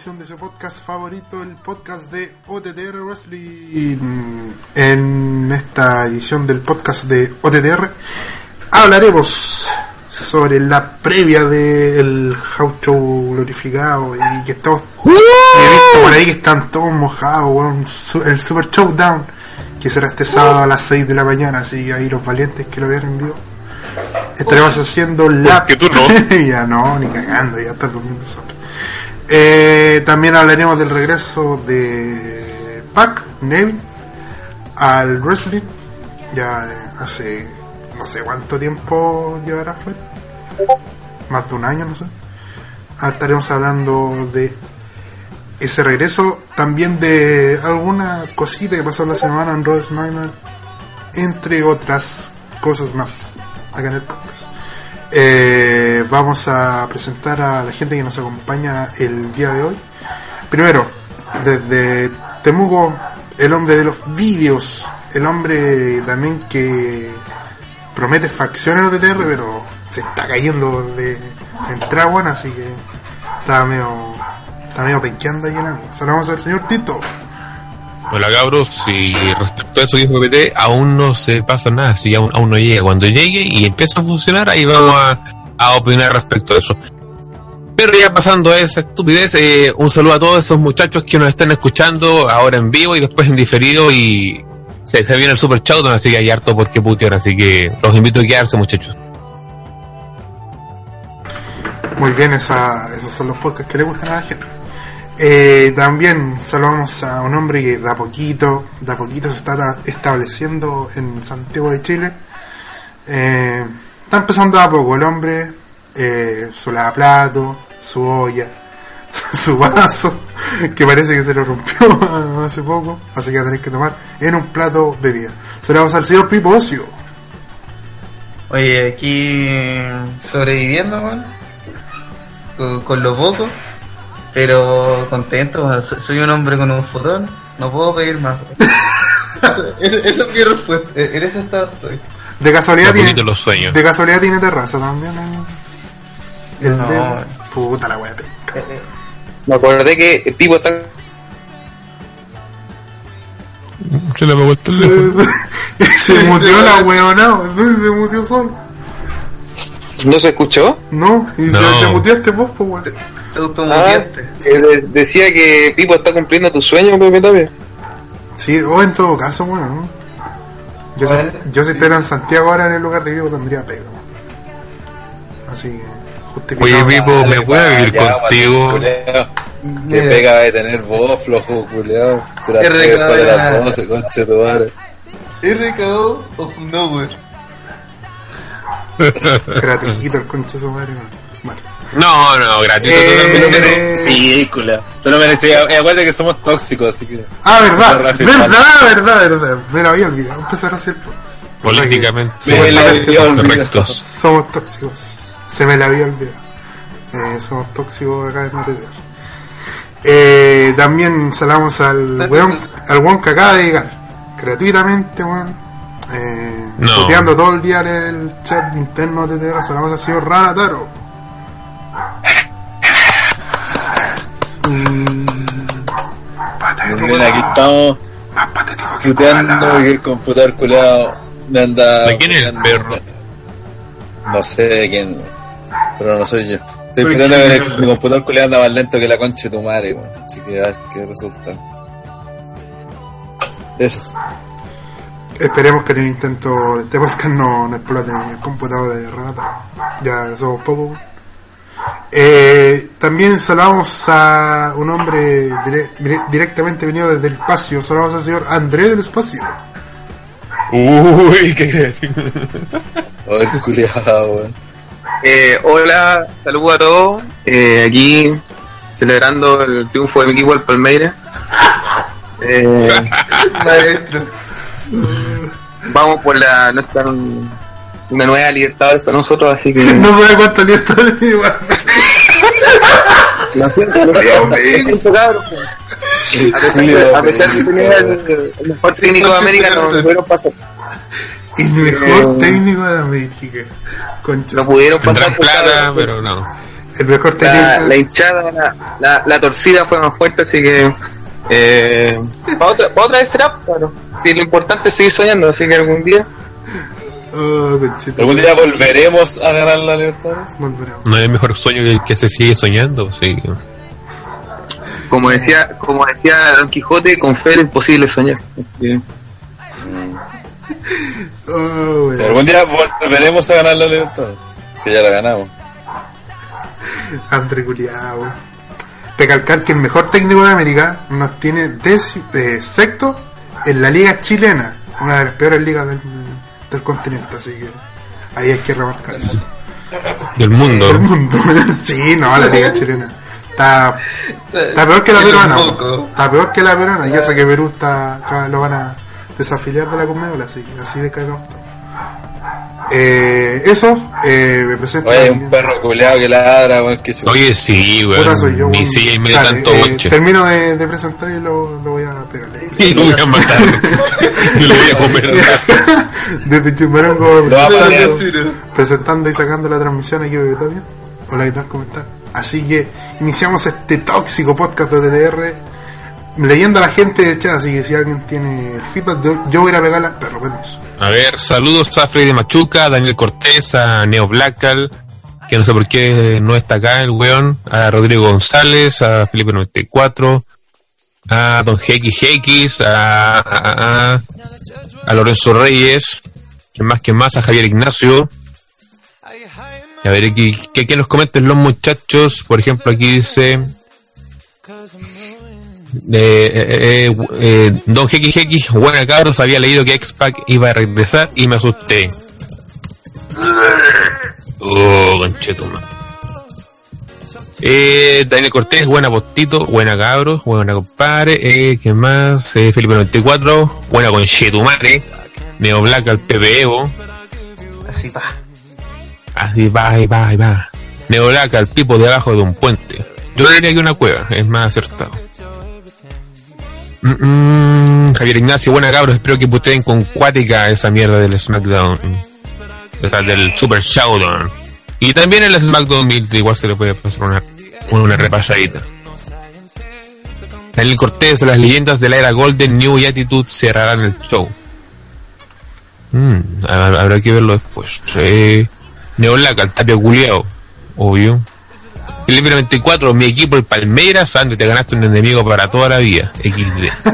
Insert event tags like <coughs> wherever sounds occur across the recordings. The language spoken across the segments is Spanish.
edición de su podcast favorito, el podcast de OTTR Wrestling. En esta edición del podcast de OTTR hablaremos sobre la previa del House Show glorificado y que estamos... He visto por ahí que están todos mojados, el Super Showdown, que será este sábado a las 6 de la mañana, así que ahí los valientes que lo vean en vivo. Estaremos haciendo la Porque tú no. <laughs> ya no, ni cagando, ya estás durmiendo solo. Eh, también hablaremos del regreso de Pac, Neville, al wrestling. Ya eh, hace no sé cuánto tiempo llevará fuera. Más de un año, no sé. Ah, estaremos hablando de ese regreso. También de alguna cosita que pasó la semana en Raw SmackDown. Entre otras cosas más. Acá en el podcast. Eh, vamos a presentar a la gente que nos acompaña el día de hoy. Primero, desde Temuco, el hombre de los vídeos, el hombre también que promete facciones de TR, pero se está cayendo de, entrada buena, así que está medio, está medio penqueando ahí en la. Saludamos al señor Tito. Hola cabros, y respecto a eso que dijo PPT, aún no se pasa nada, si aún, aún no llega. Cuando llegue y empiece a funcionar, ahí vamos a, opinar respecto a eso. Pero ya pasando esa estupidez, eh, un saludo a todos esos muchachos que nos están escuchando ahora en vivo y después en diferido y se, viene el Super Showdown, así que hay harto por qué putear, así que los invito a quedarse muchachos. Muy bien, esa, esos son los podcasts que le gustan a la gente. Eh, también saludamos a un hombre que de a poquito, de poquito se está ta- estableciendo en Santiago de Chile. Eh, está empezando a poco el hombre, eh, su lavaplato, su olla, <laughs> su vaso, que parece que se lo rompió <laughs> hace poco, así que va a tener que tomar en un plato bebida. Saludamos al señor Pipo Ocio. Oye, aquí sobreviviendo, weón. Con, con lo poco, pero contento. Soy un hombre con un fotón, no puedo pedir más. <laughs> Esa es mi respuesta. E-, En ese estado estoy. De casualidad tiene, los sueños. de casualidad tiene terraza también. ¿eh? El No. de... Puta la wea. Eh, eh, Me acordé que el Pipo está. Se le apagó el teléfono. <laughs> Se, se muteó la weona, se muteó solo. ¿No se escuchó? No, y No. se te muteaste vos, pues weón. Te Ah, eh, de- decía que Pipo está cumpliendo tu sueño, Pepe Tapia. Sí, o en todo caso, bueno, ¿no? Yo, si, yo si estuviera en Santiago ahora en el lugar de vivo tendría pega. weón. Así que, justificado. Oye, Pipo, ¿me puedo vivir Ya, contigo? culiao. ¿Qué Mira, pega de tener vos, flojo, culiao? Te después de las 12, concha de tu madre. RKO of Nowhere. <laughs> Gratuito el concha de su madre. No, no, gratuito Eh, totalmente. Sí, culiao. Tú lo merecías. Eh, Acuérdate que somos tóxicos, así que. Ah, verdad, verdad, verdad, verdad. Me lo había olvidado. Empezar a hacer podcast. Políticamente Me la había somos olvidado. correctos. Somos tóxicos. Se me la había olvidado. Eh, somos tóxicos acá en OTTR. Eh, también saludamos al weón, al weón que acaba de llegar. Gratuitamente, weón. Eh, No. todo el día en el chat interno de OTTR. Saludamos al señor Rana Taro. Mm, patético, Miren, aquí estamos más patético que puteando y el computador culiao me anda. ¿De quién es el puteando. perro? No sé de quién, pero no soy yo. Estoy ¿Por puteando que el- mi computador culiao anda más lento que la concha de tu madre. Así que a ver qué resulta. Eso. Esperemos que en el intento de este podcast no, no explote el computador de Renata. Ya somos pocos. Eh, también saludamos a un hombre dire- dire- directamente venido desde el espacio. Saludamos al señor André del espacio. Uy, qué <laughs> Oh, culiao, weón. Eh, hola, saludos a todos. Eh, aquí celebrando el triunfo de mi equipo, el Palmeiras. <laughs> Eh, Maestro. <laughs> vamos por la nuestra una nueva Libertadores para nosotros, así que No sabe cuánto ni está igual. lo siento, lo siento, lo siento, cabros. El A pesar, de tener el, el mejor técnico de América, no pudieron pasar. El mejor técnico de América. Concha. No pudieron pasar plata, pero no. El mejor la, técnico. la hinchada, la, la, la torcida fue más fuerte, así que. Eh, para otra, para otra vez será, claro. Si lo importante es seguir soñando, así que algún día. Oh, conchita. ¿Algún día volveremos a ganar la Libertadores? Volveremos. No hay mejor sueño que el que se sigue soñando. Sí. Como decía, como decía Don Quijote, con fe era imposible soñar. <laughs> Oh, O weón. sea, algún día volveremos a ganar la Libertadores. Que ya la ganamos. André Culiao. Recalcar que el mejor técnico de América nos tiene déci- eh, sexto en la liga chilena, una de las peores ligas del, del continente, así que ahí hay que remarcar eso. Del mundo. Del mundo. <laughs> sí, no, la liga chilena. Está, está peor que la peruana. Está peor que la peruana, y eso que Perú está acá lo van a desafiliar de la Conmebol, así, así de cagado. Eh, eso, eh, me presento. Oye, un perro culeado que ladra, weón, que chulo. Oye, sí, Puta, soy yo, weón. Ni weón. si me da Dale, tanto eh. Termino de, de presentar y lo, lo voy a pegar. <laughs> Y lo voy a matar. Yo <laughs> lo voy a comer. <laughs> Desde Chimbarongo presentando, y sacando la transmisión aquí, Bebé Tapia. Hola, ¿qué tal? ¿Cómo están? Así que iniciamos este tóxico podcast de TTR leyendo a la gente del chat. Así que si alguien tiene feedback, yo, voy a pegarla, perro, permiso. A ver, saludos a Freddy Machuca, a Daniel Cortés, a Neo Blackal, que no sé por qué no está acá el weón, a Rodrigo González, a Felipe 94, a Don XX, a, a, a, a Lorenzo Reyes, que más que más, a Javier Ignacio. A ver, aquí, que, que nos comenten los muchachos, por ejemplo, aquí dice... Eh, eh, eh, eh, Don XX, buena cabros, había leído que X-Pac iba a regresar y me asusté. Oh, conchetuma. Eh, Daniel Cortés, buena postito, buena cabros, buena compadre, eh, ¿qué más? Eh, Felipe 94, buena conchetumare, Neo Black al Pepe Evo, Así va. así va, ahí va, ahí va. Neo Black al tipo de abajo de un puente. Yo diría que una cueva, es más acertado. Mm, mm, Javier Ignacio, buena cabros, espero que puteen con cuática esa mierda del SmackDown. O sea, del Super Showdown. Y también el SmackDown 1000, igual se le puede pasar una, una repasadita. Daniel Cortés, las leyendas de la era Golden New y Attitude cerrarán el show. Mm, hab- habrá que verlo después. Eh, Neolaca, el tapio culiao. Obvio. Felipe 94, mi equipo, el Palmeiras, Andy, te ganaste un enemigo para toda la vida. XD. <laughs>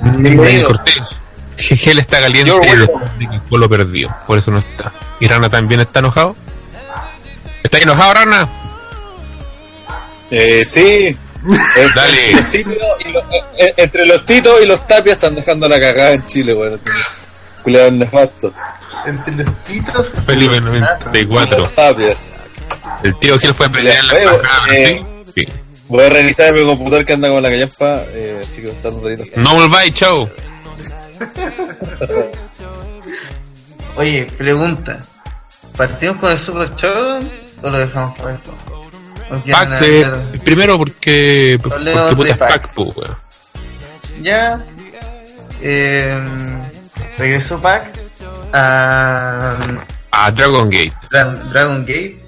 André. Cortés. Gel está caliente y el Colo perdió. Por eso no está. ¿Y Rana también está enojado? ¿Está enojado, Rana? Eh, sí. <laughs> Entre Dale. los titos y los- eh, eh, entre los titos y los tapias están dejando la cagada en Chile, weón. Culeado nefasto. Entre los titos. Felipe Los 94. tapias. El tío Gil fue a pelear en la embajada, eh, ¿sí? Sí. Voy a reiniciar mi computador que anda con la callampa, eh, así que estar un ratito. No volváis, chao. <laughs> Oye, pregunta. ¿Partimos con el Super Showdown o lo dejamos para esto? ¿O quieren Pac, eh, primero porque. Hablemos Porque puta de es Pac. Pac, po, weón. Ya. Eh, regresó Pac a A Dragon Gate. Dra- Dragon Gate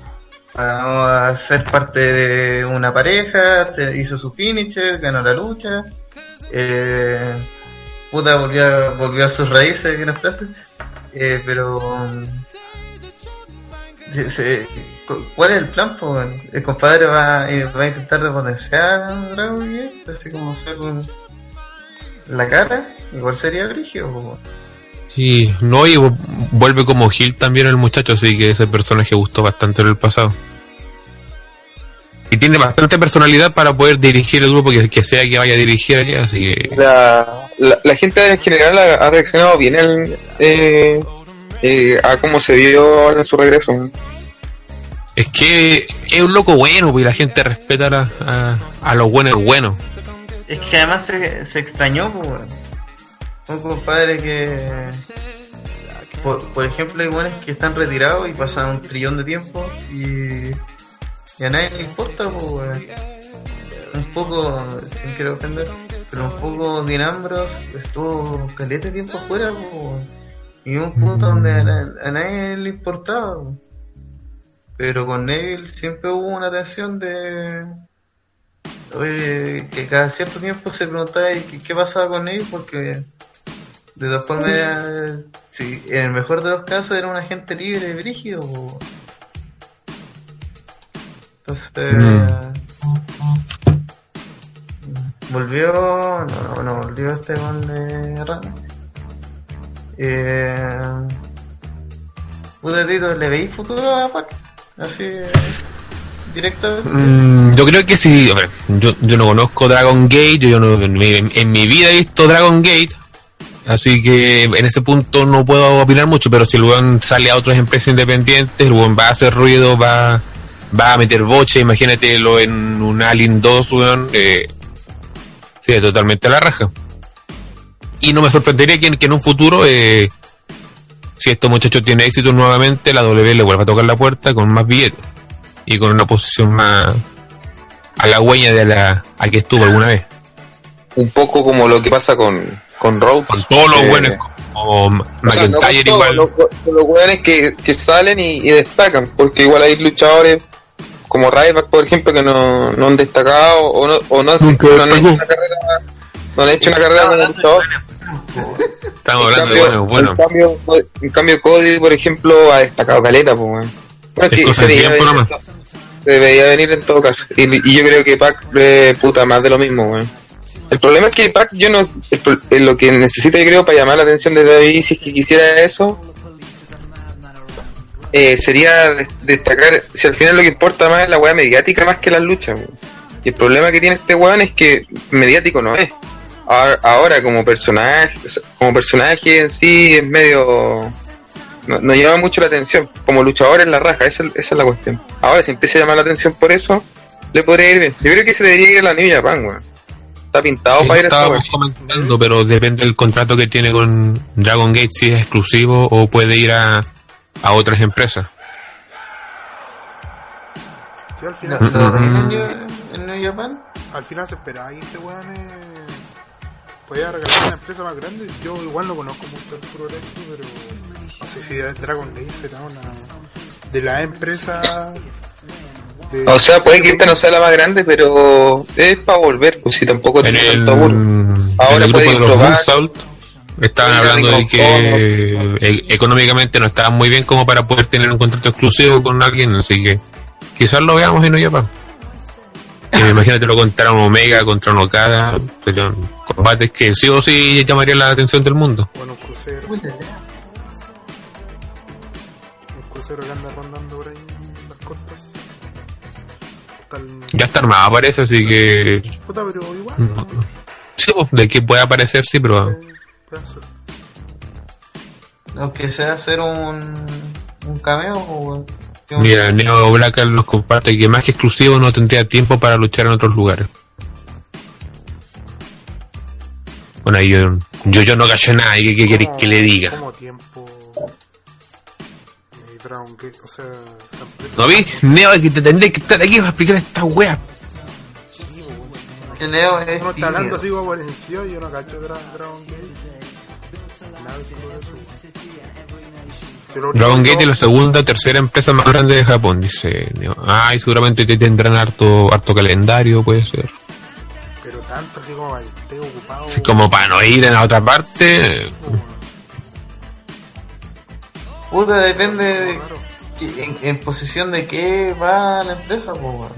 a ser parte de una pareja, hizo su finisher, ganó la lucha. Eh, puta, volvió a, volvió a sus raíces, que una frase. Eh, pero. se- se- cu- ¿Cuál es el plan? po? El compadre va, va a intentar repotenciar a Dragon Gate, así como ser la cara. Igual sería brígido. po. Sí, no, y vu- vuelve como Gil también el muchacho, así que ese personaje gustó bastante en el pasado. Y tiene bastante personalidad para poder dirigir el grupo que, que sea que vaya a dirigir allá, así que. La, la, la gente en general ha, ha reaccionado bien al, eh, eh, a cómo se vio en su regreso. Es que es un loco bueno, porque la gente respeta a, la- a, a los buenos buenos. Es que además se, se extrañó, pues. Un compadre que. Por, por ejemplo, hay buenos que están retirados y pasan un trillón de tiempo y. y a nadie le importa, pues. Un poco. sin quiero ofender, pero un poco Dean Ambrose estuvo caleta de tiempo afuera, pues. Y un punto donde a, na- a nadie le importaba. po. Pero con Neville siempre hubo una tensión de. Oye, que cada cierto tiempo se preguntaba ¿y qué, qué pasaba con Neville porque de todas formas sí, en el mejor de los casos era un agente libre brígido. po. Entonces. Volvió. No, no, no, volvió este gol de Rana. Eh. Puta Tito, ¿le veis futuro a Pac? Así. Directamente. Mm, yo creo que sí. a ver, yo, yo no conozco Dragon Gate, yo no, en, mi, en mi vida he visto Dragon Gate, así que en ese punto no puedo opinar mucho, pero si el weón sale a otras empresas independientes, el weón va a hacer ruido, va, va a meter boche, imagínatelo en un Alien 2, weón, eh, sí, totalmente a la raja. Y no me sorprendería que, en- un futuro, eh, si estos muchachos tienen éxito nuevamente, la W le vuelva a tocar la puerta con más billetes y con una posición más a la huella de la a que estuvo alguna vez. Un poco como lo que pasa con, con Road. Con todos los Eh, buenos como O sea, no con McIntyre todos, igual. los, con los weones que, que salen y, y destacan, porque igual hay luchadores como Ryback, por ejemplo, que no, no han destacado o no, o no, hacen- Nunca no han hecho una carrera, no han hecho una carrera como luchador. Estamos En hablando cambio, de bueno, bueno. En cambio, en cambio, Cody, por ejemplo, ha destacado caleta, pues. Bueno, Es que cosa se veía venir, nomás. se veía venir en todo caso. Y, y yo creo que Pac, eh, puta, más de lo mismo, weón. El problema es que Pac, yo no. eh, lo que necesita, yo creo, para llamar la atención de David, si es que quisiera eso, eh, sería des- destacar. Si al final lo que importa más es la weá mediática más que las luchas. Y el problema que tiene este weón es que mediático no es. Ahora, como personaje, como personaje en sí es medio no, no llama mucho la atención. Como luchador en la raja, esa, esa es la cuestión. Ahora, si empieza a llamar la atención por eso, le podría ir bien. Yo creo que se debería ir a la New Japan, weón. Está pintado para ir a Estábamos comentando, pero depende del contrato que tiene con Dragon Gate, si es exclusivo o puede ir a, a otras empresas. Sí, al ¿Lo, final, lo veis en New, en New Japan? al final se esperaba que este weón eh, podía regalar una empresa más grande. Yo igual no conozco mucho el pero no sé si Dragon Gate será una de la empresa de, O sea, puede que esta no sea la más grande, pero es para volver, pues si tampoco En tiene el, tanto burro. en Ahora el grupo puede de los probar. Estaban hablando de que e- económicamente no estaban muy bien como para poder tener un contrato exclusivo con alguien, así que quizás lo veamos en Japan. Eh, imagínate lo contra un Omega, contra un Okada, serían combates que sí o sí llamarían la atención del mundo. bueno, un crucero, un crucero que anda rondando Ya está armado parece, así que puta, pero igual. ¿no? sí, pues, de que puede aparecer, sí, pero. Aunque sea hacer un, un cameo, o que un- mira, Neo Black nos comparte que más que exclusivo no tendría tiempo para luchar en otros lugares. Bueno, ahí yo, yo, yo no cacho nada, ¿y ¿qué, qué queréis ¿Cómo- que le diga? ¿Cómo tiempo? Dragon Gate, o sea. ¿No vi? Neo, que te tendré que estar aquí para explicar esta wea. Sí, weón. que Neo es Uno está hablando así como por encima yo no cacho Dra- Dragon Gate. Nada de eso. Dragon Gate es la segunda, tercera empresa más grande de Japón, dice Neo. Ay, seguramente te tendrán harto, harto calendario, puede ser. Pero tanto así como para que esté ocupado. Así como para no ir en la otra parte. Puta, depende de que- en, en posición de qué va la empresa, pues.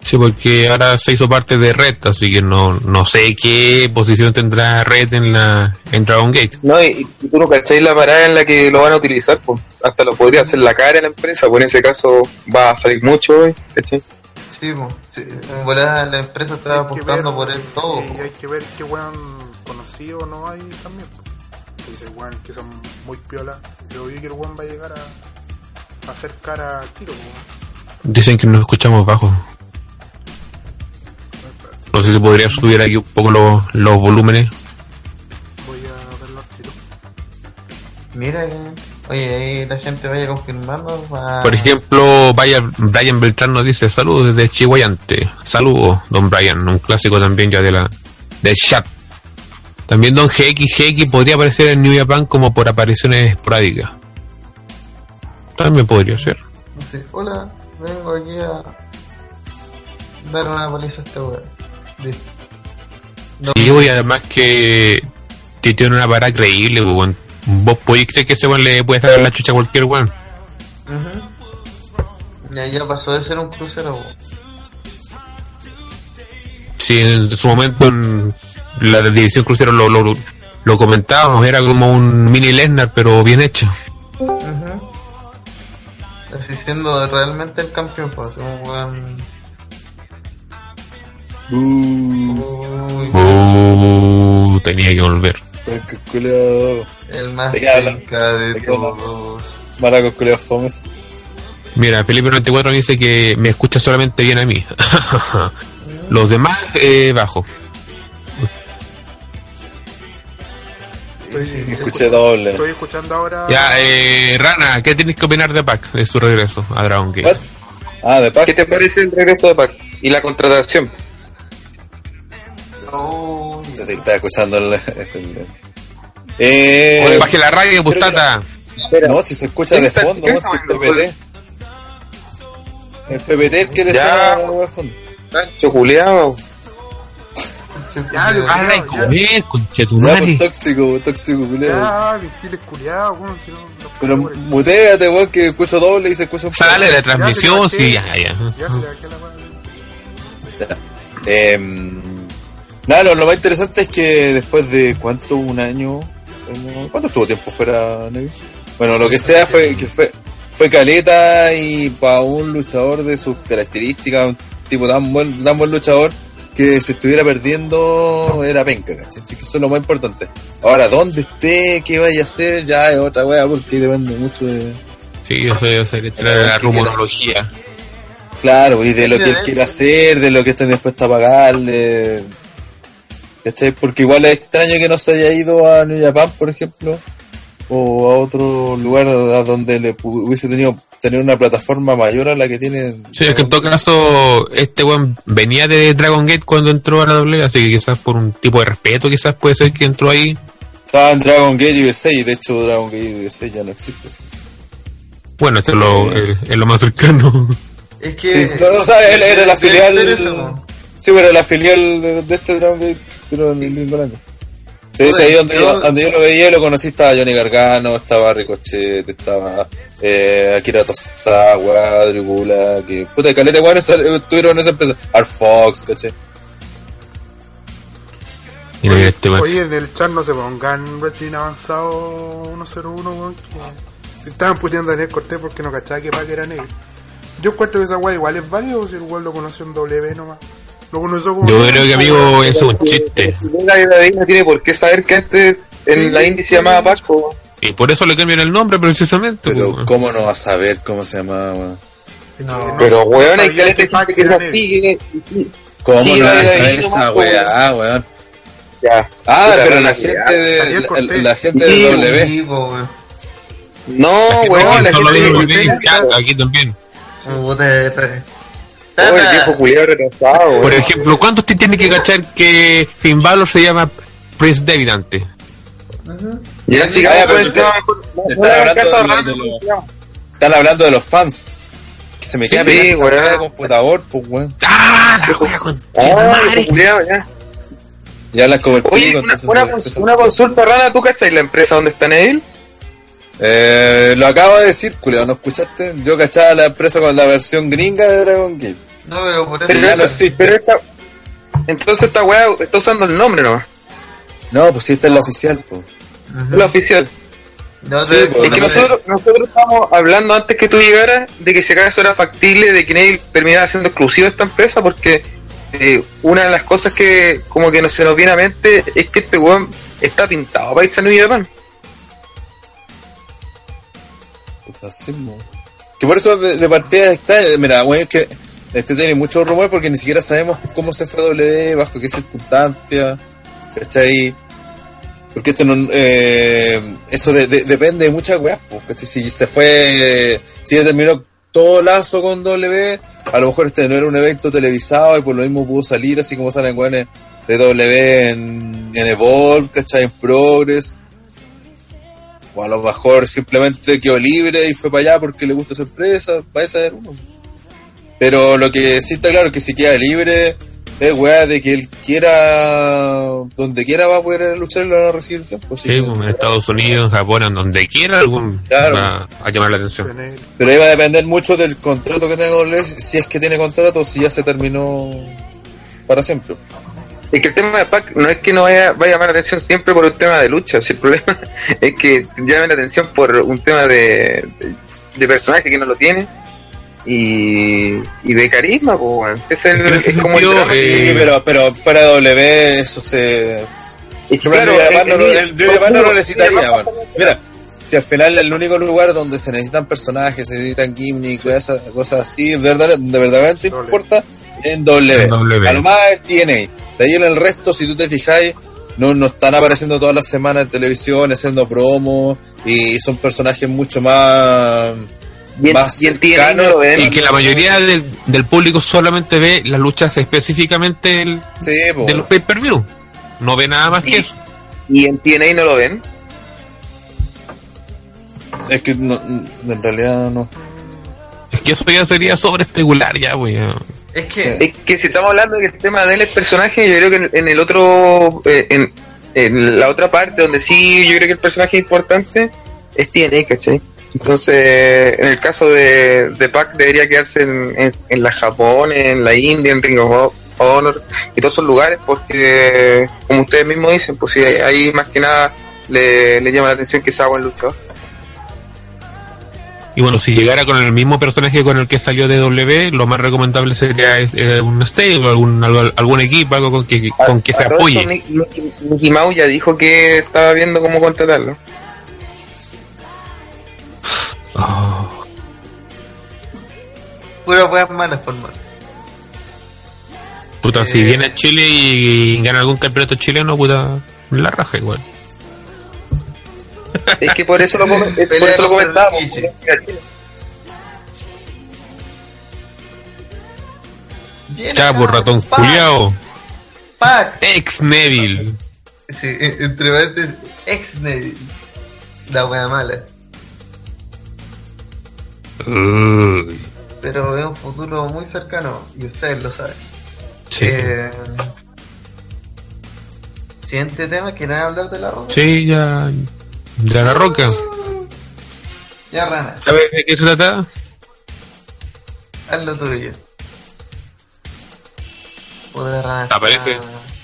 Sí, porque ahora se hizo parte de Red, así que no, no sé qué posición tendrá Red en la en Dragon Gate. No, y, y tú no cacháis la parada en la que lo van a utilizar, pues. Hasta lo podría hacer la cara de la empresa, pues en ese caso va a salir mucho, güey, ¿cachai? Sí, pues. Sí, en volada la empresa está apostando ver- por él todo. Y po. hay que ver qué weón conocido no hay también. po. Que dice weón que son muy piola. Y obvio que el weón va a llegar a, a hacer cara al tiro. Dicen que nos escuchamos bajo. No sé si podría subir aquí un poco los, los volúmenes. Voy a verlo al tiro. Mira, eh, oye, ahí la gente vaya confirmando. Va... Por ejemplo, vaya, Brian Beltrán nos dice saludos desde Chihuayante. Saludos, don Brian, un clásico también ya de la del chat. También Don GX GX podría aparecer en New Japan como por apariciones esporádicas. También podría ser. No sé, hola, vengo aquí a dar una paliza a este weón. No, Sí, y además que, que tiene una parada creíble, weón. Vos podéis creer que ese weón le puede sacar la chucha a cualquier weón. Ujú. Ya, ya pasó de ser un crucero, weón. Sí, en su momento en la división crucero lo, lo, lo comentábamos, era como un mini Lesnar, pero bien hecho. Ujú. Así siendo realmente el campeón, pues, un weón. Uh, Uh, tenía que volver. el más penca de todos. Maracos culiados fomes. Mira, Felipe 94 me dice que me escucha solamente bien a mí. <laughs> Los demás, eh, bajo. Sí, <laughs> Escuché doble. Estoy escuchando ahora. Ya, eh, Rana, ¿qué tienes que opinar de Pac de su regreso a Dragon Gate? Ah, de ¿Qué Pac. te parece el regreso de Pac y la contratación? Uy, Se te está escuchando el. <laughs> es el- Eh, Oye, baje la radio, putata. no, si se escucha de Está- fondo, ¿qué no, si está el PPT. El PPT quiere Ya. ser de fondo. Ya, yo- Habla y ya, comer, Ya, pues, conchetumare. tóxico, tóxico, culiao. Ya, vigiles culiados, weón. Si no, Pero muteate, weón, que escucho doble y se escucha un Sale de Ya, transmisión, sí, la ya, ya. Ya se le bajé la. Eh, <laughs> nada, lo, lo más interesante es que después de cuánto, un año, ¿cuánto estuvo tiempo fuera, Nevi? Bueno, lo que sea fue que fue, fue caleta y para un luchador de sus características, un tipo tan buen, tan buen luchador, que se estuviera perdiendo era penca, ¿cachai? Así que eso es lo más importante. Ahora, ¿dónde esté? ¿Qué vaya a hacer? Ya es otra wea, porque depende mucho de... Sí, yo sé, yo sé, la rumorología. Claro, y de lo que él quiere hacer, de lo que están dispuestos a pagarle. ¿Cachai? Porque igual es extraño que no se haya ido a New Japan, por ejemplo, o a otro lugar a donde le hubiese tenido tener una plataforma mayor a la que tiene. Sí, es que en todo caso, este weón venía de Dragon Gate cuando entró a la W, así que quizás por un tipo de respeto, quizás puede ser que entró ahí. Estaba en Dragon Gate USA, y de hecho Dragon Gate USA ya no existe. Bueno, esto es lo, es, es lo más cercano. Es que. Sí, no, o sea, él era la filial. eso. Sí, pero la filial de, de este Dragon Gate, pero en el Gringolandia. Sí, sí, ahí donde yo- yo, donde yo lo veía lo conocí estaba Johnny Gargano, estaba Ricochet, estaba eh, Akira Tosawa, Dribula, que puta caleta bueno estuvieron en esa empresa. Art Fox, caché. Este. Oye, en el chat no se pongan Wrestling avanzado 101, weón. Que estaban puteando a Daniel Cortés porque no cachaba que Pac era negro. Yo encuentro que esa weá igual es válido si el weón lo conoció en W nomás. Yo creo que, amigo, eso es un chiste. La no tiene por qué saber que antes en la indie se llamaba Paco. Y por eso le cambian el nombre, precisamente. Pero weón. cómo no vas a saber cómo se llamaba, No, Pero weón, hay que que negro. sigue. ¿Cómo Sí, no vas a saber esa weá, weón? Ya. Ah, pero rana, la gente de Daniel la, Cortés. la gente Sí, de W. Sí, po. No, weón, la gente de ya, aquí también. Oh, el <laughs> viejo culiado retrasado, Por ejemplo, ¿cuántos te tiene que cachar que Finn Balor se llama Prince David antes? Ya el le están hablando de lo- sigamos. Están hablando de los fans. Que se me queda Sí, de computador, pues weón. ¡Ah, la wea con Ah, madre! ya. Y hablan como el Oye, pico, una, entonces una consulta rana, ¿tú cachai la empresa donde está Neville? Eh, lo acabo de decir, culiao, ¿no escuchaste? Yo cachaba la empresa con la versión gringa de Dragon Gate. No, pero por eso. Pero, ya no esta- existe. pero esta, entonces esta weá está usando el nombre nomás, No, pues sí, esta es la oficial, pues. La oficial. No, Sí, pues, Es que no, nosotros, nosotros estamos hablando antes que tú llegaras de que si acaso era factible de que Neville terminara siendo exclusivo de esta empresa porque eh, una de las cosas que como que no se nos viene a mente es que este weón está pintado para irse a New Japan. Que por eso de, de partida está. Mira, weón, es que este tiene mucho rumor porque ni siquiera sabemos cómo se fue W, bajo qué circunstancias, ¿cachai? Porque esto no. Eh, eso de- de- depende de muchas weas, ¿cachai? Si se fue. Si ya terminó todo lazo con W, a lo mejor este no era un evento televisado y por lo mismo pudo salir así como salen weones de W en, en Evolve, ¿cachai? En Progress. O a lo mejor simplemente quedó libre y fue para allá porque le gusta esa empresa, vaya a saber uno. Pero lo que sí está claro es que si queda libre, es weá de que él quiera, donde quiera va a poder luchar y lo van a recibir pues, Sí, pues, en Estados Unidos, en Japón, en donde quiera, algún Claro. va a llamar la atención. Pero ahí va a depender mucho del contrato que tenga con Les, si es que tiene contrato o si ya se terminó para siempre. Es que el tema de Pac no es que no vaya, vaya a llamar la atención siempre por un tema de lucha. Si el problema <laughs> es que llame la atención por un tema de, de, de personaje que no lo tiene y, y de carisma, pues, es, el- es como el drama. eh, Sí, pero, pero fuera de W eso se... Es que, Claro, no, lo necesitaría, también- Mira, si al final el único lugar donde se necesitan personajes, se necesitan gimmicks, cosas, cosas así, verdad, de verdaderamente importa, en W. En W. A lo más en TNA. De ahí en el resto, si tú te fijáis, no, no están apareciendo todas las semanas en televisión, haciendo promos, y son personajes mucho más... Y en, más y no lo ven. Y que la mayoría del, del público solamente ve las luchas específicamente Sí, po. de los pay-per-view. No ve nada más que eso. Y en TNA no lo ven. es que no- en realidad no. Es que eso ya sería <laughs> sobre especular ya, güey. Es que, Sí. Es que si estamos hablando de que el tema de él es personaje, yo creo que en, en el otro, eh, en, en la otra parte donde sí yo creo que el personaje es importante es TNA, ¿cachai? Entonces, en el caso de, de Pac debería quedarse en, en, en la Japón, en la India, en Ring of Honor y todos esos lugares porque, como ustedes mismos dicen, pues si ahí más que nada le, le llama la atención que sea buen luchador. Y bueno, si llegara con el mismo personaje con el que salió de W, lo más recomendable sería eh, un stable, algún, algo- algún equipo, algo con que, con que se A todo apoye. esto, Mickey, Mouse ya dijo que estaba viendo cómo contratarlo. Oh, pura weas malas por mal. puta, si Eh. viene a Chile y gana algún campeonato chileno, puta, la raja igual. Es que por eso lo, com- es por eso lo Viene Ya, por ratón. Pac. Ex Neville. Sí, e- entre paréntesis, ex Neville. La wea mala. Uy, Pero es un futuro muy cercano y ustedes lo saben. sí. Eh, siguiente tema, ¿quieren hablar de la roca? Sí, ya. De la roca. Ya, Rana, ¿Sabes de qué se trata? haz lo tuyo. Puta, Rana. Aparece.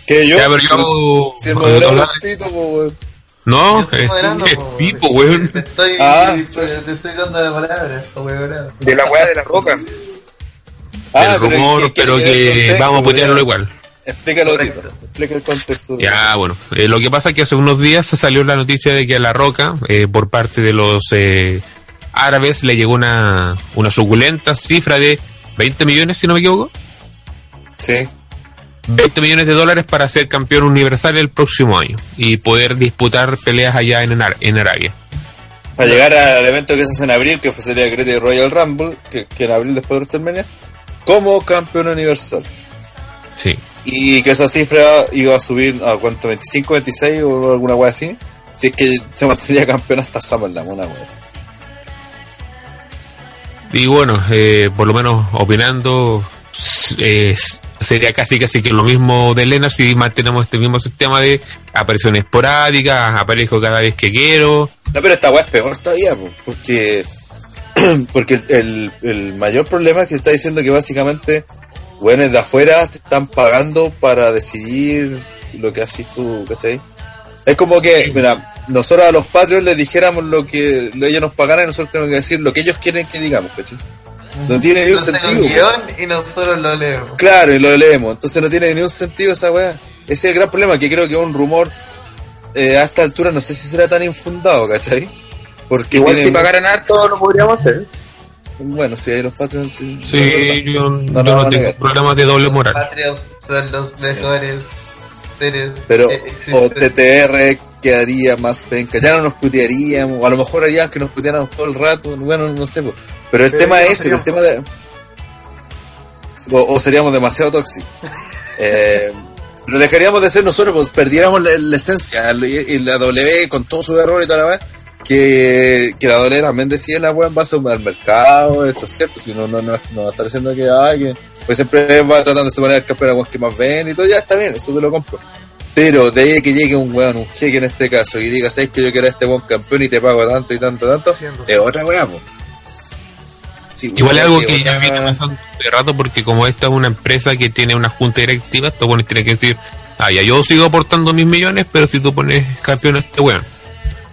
Que yo, Ya, pero yo. si el es weón. No, es, tipo, te- weón. Te estoy, Ah, te, te estoy dando de palabras, po, weón. De la weá de la roca. Ah, el pero rumor, ¿qué- qué- pero qué- que contexto, vamos a putearlo igual. Explícalo. Tito. Explica el contexto. Ya, bueno, eh, lo que pasa es que hace unos días se salió la noticia de que a La Roca, eh, por parte de los eh, árabes, le llegó una, una suculenta cifra de 20 millones, si no me equivoco. Sí. 20 millones de dólares para ser campeón universal el próximo año y poder disputar peleas allá en, en Arabia. Para llegar al evento que se hace en abril, que fue sería Great Royal Rumble, que, que en abril después de WrestleMania, como campeón universal. Sí. Y que esa cifra iba a subir a cuánto, 25, 26 o alguna wea así. Si es que se mantenía campeón hasta SummerSlam, una wea así. Y bueno, eh, por lo menos opinando, eh, sería casi casi que lo mismo de Lena si mantenemos este mismo sistema de apariciones esporádicas, aparezco cada vez que quiero. No, pero esta weá es peor todavía, po, porque <clears throat> porque el, el- el mayor problema es que está diciendo que básicamente weones de afuera te están pagando para decidir lo que haces tú, ¿cachai? Es como que, mira, nosotros a los Patreons les dijéramos lo que ellos nos pagaran y nosotros tenemos que decir lo que ellos quieren que digamos, ¿cachai? No tiene ni un Entonces, sentido. un guion y nosotros lo leemos. Claro, y lo leemos. Entonces no tiene ni un sentido esa weá. Ese es el gran problema, que creo que es un rumor eh, a esta altura no sé si será tan infundado, ¿cachai? Porque Igual si pagaran harto lo podríamos hacer. Bueno, si hay los Patreons, sí. Sí, yo, yo no lo tengo problemas de doble moral. Patrios son los mejores seres Pero que o existen. TTR quedaría más penca. Ya no nos putearíamos, o a lo mejor harían que nos puteáramos todo el rato. Bueno, no sé. Pero el Pero tema es ese, el tema de. O, o seríamos demasiado tóxicos. <laughs> Eh, Pero dejaríamos de ser nosotros, pues perdiéramos la, la esencia. Y, y la W con todo su error y toda la vez. Que, que la W también decía la weá en base al mercado, esto es cierto, si no, no, no, no va a estar diciendo que ay, que pues siempre va tratando de separar el campeón a weón que más vende y todo, ya está bien, eso te lo compro. Pero de ahí que llegue un weón, un jeque en este caso, y diga, sabes que yo quiero a este buen campeón y te pago tanto y tanto, tanto, Siendo- es otra weá. Sí, Igual es weón, algo que ya viene pasando de rato porque como esta es una empresa que tiene una junta directiva, estos buenos tienen que decir, ah, ya yo sigo aportando mis millones, pero si tú pones campeón a este weón.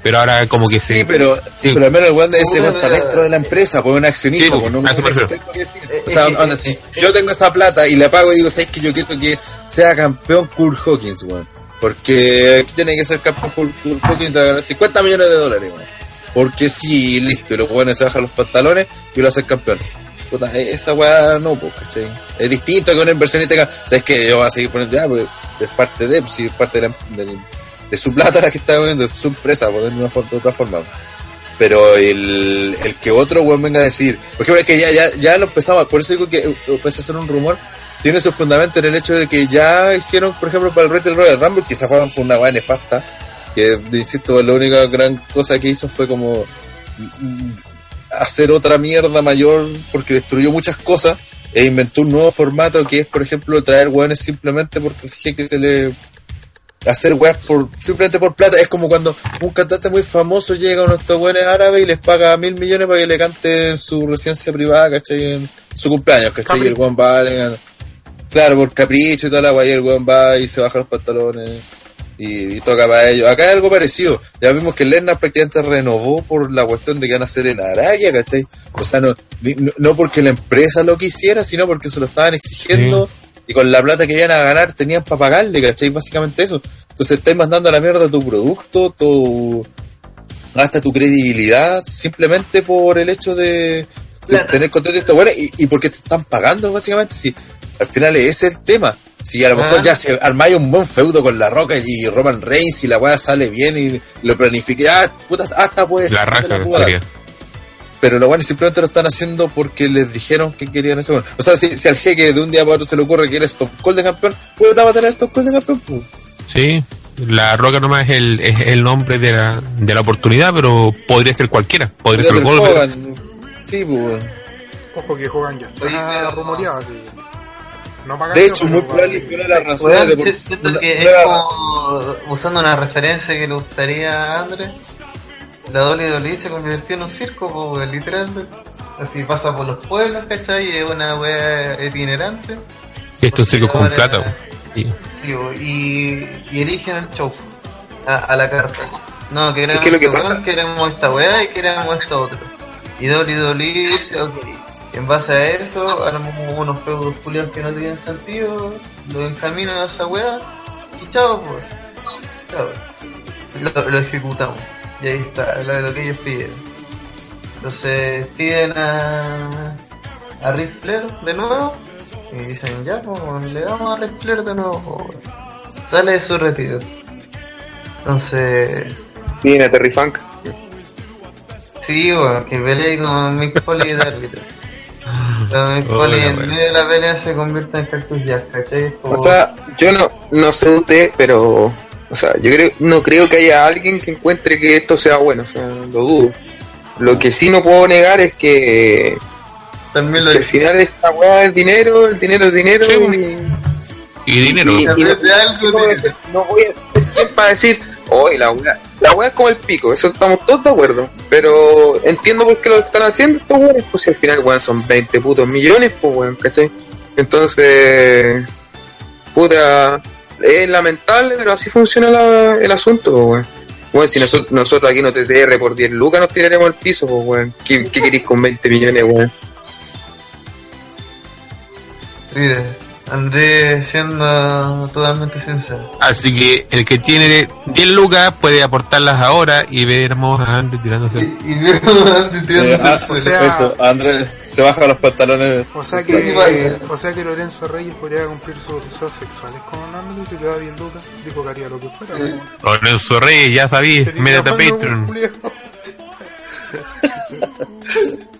Pero ahora como que Sí, se... pero, Sí. pero al menos el weón ser Puta, está dentro de la empresa, pues un accionista, Sí, pues, un. O sea, onda, si yo tengo esa plata y le pago y digo, ¿sabes que yo quiero que sea campeón Kurt Hawkins, weón? Porque aquí tiene que ser campeón Kurt, Hawkins de ganar 50 millones de dólares, weón. Porque sí, listo, y los weones se bajan los pantalones y lo hacen campeón. Puta, e- esa weá no, pues, ¿cachai? Es distinto que una inversionista que, ¿sabes que Yo voy a seguir poniendo, ya, pues, es parte de, pues, sí, es parte de, la- del- de su plata la que está viendo, su empresa, por de una de otra forma. Pero el, el que otro weón venga a decir, por ejemplo, es que ya, ya, ya lo empezamos, por eso digo que eh, empieza a ser un rumor, tiene su fundamento en el hecho de que ya hicieron, por ejemplo, para el Battle Royal Rumble, que esa fue una weá nefasta, que, insisto, la única gran cosa que hizo fue como mm, hacer otra mierda mayor, porque destruyó muchas cosas, e inventó un nuevo formato que es, por ejemplo, traer weones simplemente porque el jeque se le hacer weas por, simplemente por plata. Es como cuando un cantante muy famoso llega a uno de estos weones árabes y les paga mil millones para que le cante en su residencia privada, ¿cachai? En su cumpleaños, ¿cachai? Y el weón va, le gana. Claro, por capricho y toda la wea, y el weón va y se baja los pantalones y, y toca para ellos. Acá hay algo parecido. Ya vimos que Lerner prácticamente renovó por la cuestión de que van a hacer en Arabia, ¿cachai? O sea, no, no porque la empresa lo quisiera, sino porque se lo estaban exigiendo y con la plata que iban a ganar tenían para pagarle, ¿cachai? Básicamente eso. Entonces estáis mandando a la mierda tu producto, tu hasta tu credibilidad, simplemente por el hecho de, tener contenido esto bueno y, y porque te están pagando básicamente. Si al final ese es el tema. Si a lo mejor Ah. ya se armáis un buen feudo con la Roca y Roman Reigns y la weá sale bien y lo planifiqué, ah, puta, hasta puede La ser que raja pero los buenos simplemente lo están haciendo porque les dijeron que querían ese bueno. O sea, si, si al jeque de un día para otro se le ocurre que eres Stone Cold de campeón, puede va a tener Stone Cold de campeón. pues. Sí, la roca nomás es el, es el nombre de la, de la oportunidad, pero podría ser cualquiera. Podría, Podría ser ser Goldberg. Hogan. Sí, pues. Ojo que Hogan ya está pero- rumoreado, así No De hecho, muy probable que una de las razones Weón, de por- si- siento una- que una es como usando una referencia que le gustaría a Andrés. La WWE se convirtió en un circo, weón, literalmente. Así pasa por los pueblos, ¿cachai? Y es una wea itinerante. Esto es circo con plata. Y- Sí, bo, y, y eligen el show a, a la carta. No, queremos, Es que lo que pasa- queremos esta weá y queremos esta otra. Y WWE dice, ok, en base a eso, armamos unos feudos culiados que no tienen sentido, lo encaminan a esa weá y chao, pues. Chao. Lo, lo ejecutamos. Y ahí está, lo, lo que ellos piden. Entonces piden a, a Ric Flair de nuevo y dicen, ya, pues, le damos a Ric Flair de nuevo. weón. Sale de su retiro. Entonces, Viene Terry Funk. sí, weón, que pelee con Mick Foley de árbitro. Pero Mick Oh, Foley en medio de la pelea se convierte en Cactus Jack, ¿cachai? Como- O sea, yo no, no sé usted, pero. O sea, yo creo, no creo que haya alguien que encuentre que esto sea bueno, o sea, lo dudo. Lo que sí no puedo negar es que, también lo que al final esta weá es dinero, el dinero es dinero Sí, y, Y dinero. Y- algo, no voy a ser- no voy a ser quien para decir, hoy la weá, la weá es como el pico, eso estamos todos de acuerdo. Pero entiendo por qué lo están haciendo estos weones, pues si al final weón son 20 putos millones, pues weón, ¿cachai? Entonces, puta, es lamentable, pero así funciona la- el asunto, weón. Weón, si nosotros, aquí no TTR por 10 lucas nos tiraremos al piso, pues weón. ¿Qué, qué queréis con 20 millones, weón? Mire, Andrés siendo totalmente sincero. Así que el que tiene 10 lucas puede aportarlas ahora y veremos a Andy Y, tirándose. y vieron a Andy Eh, tirándose ah, suelo. sea- eso, Andrés se baja los pantalones. O sea Sí, que, vaya. o sea que Lorenzo Reyes podría cumplir sus deseos sexuales con Andrew y si le da bien lucas, dijo que haría lo que fuera. Sí. ¿no? Lorenzo Reyes, ya sabí, métete a Patreon. culiao. <laughs>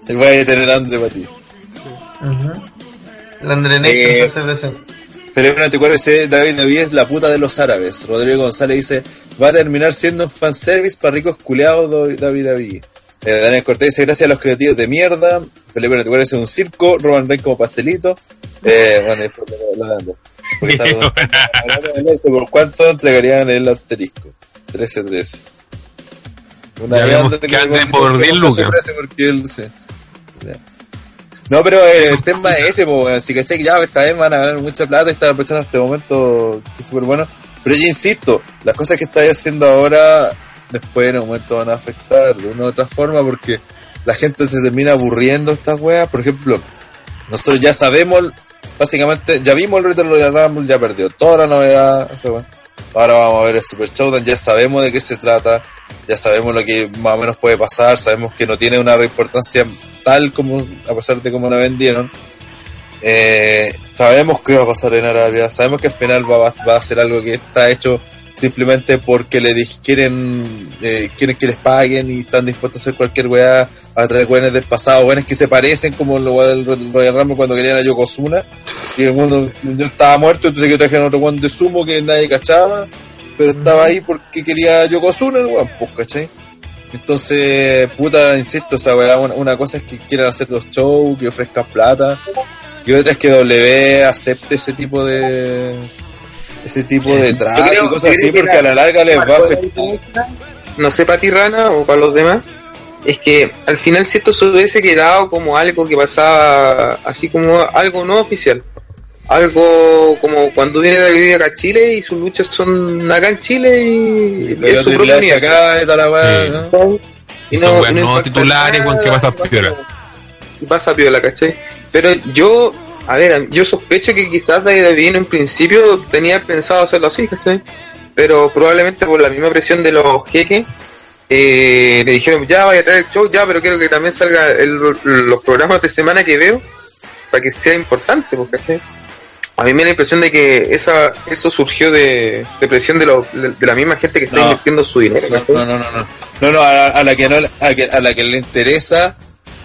Voy a tener a Andrés para ti. Ujú. El André Nation Eh, se hace presente. Felipe 94 dice, David David es la puta de los árabes. Rodrigo González dice, va a terminar siendo un fanservice para ricos culeados do- David David. Eh, Daniel Cortés dice, gracias a los creativos de mierda. Felipe 94 dice, un circo. Roban Rey como pastelito. Eh, bueno, después lo- lo <laughs> hablando. ¿Por cuánto entregarían el asterisco? 13-13. Una Ya vez que ande que- por que 10 ponga su lucas. porque él ya. No, pero el tema es ese, pues, así que ya esta vez van a ganar mucha plata están aprovechando este momento que es súper bueno. Pero yo insisto, las cosas que estáis haciendo ahora, después en un momento van a afectar de una u otra forma porque la gente se termina aburriendo de estas weas. Por ejemplo, nosotros ya sabemos, básicamente, ya vimos el Retro Royal Rumble, ya perdió toda la novedad. Ahora vamos a ver el Super Showdown, ya sabemos de qué se trata, ya sabemos lo que más o menos puede pasar, sabemos que no tiene una importancia tal como, a pesar de cómo la vendieron. Eh, sabemos que va a pasar en Arabia, sabemos que al final va, a ser algo que está hecho simplemente porque le quieren eh, quieren que les paguen y están dispuestos a hacer cualquier weá, a traer weones del pasado, weones que se parecen como lo del Royal Rumble cuando querían a Yokozuna y el mundo estaba muerto, entonces que trajeron otro weón de sumo que nadie cachaba, pero estaba ahí porque quería Yokozuna el weón, pues, ¿cachai? Entonces, puta, insisto, o sea, una, cosa es que quieran hacer los shows, que ofrezcan plata, y otra es que W acepte ese tipo de ese tipo de trato y cosas así que porque a la larga les va a afectar. no sé para ti Rana o para los demás, es que al final si esto se hubiese quedado como algo que pasaba así como algo no oficial. Algo como cuando viene David acá a Chile y sus luchas son acá en Chile y, Pero es su propia H unidad. acá y la Sí. ¿no? Y no titulares, nada, que pasa piola. y pasa piola, ¿cachai? Pero yo, a ver, yo sospecho que quizás David David en principio tenía pensado hacerlo así, ¿cachai? Pero probablemente por la misma presión de los jeques, eh, le dijeron, ya vaya a traer el show, ya, pero quiero que también salga el- los programas de semana que veo para que sea importante, pues, ¿cachai? A mí me da la impresión de que esa eso surgió de, de presión de, los- de, de la misma gente que está No. invirtiendo su dinero. No, no, no, no, no. No, a, a la que no, a, que, a la que le interesa,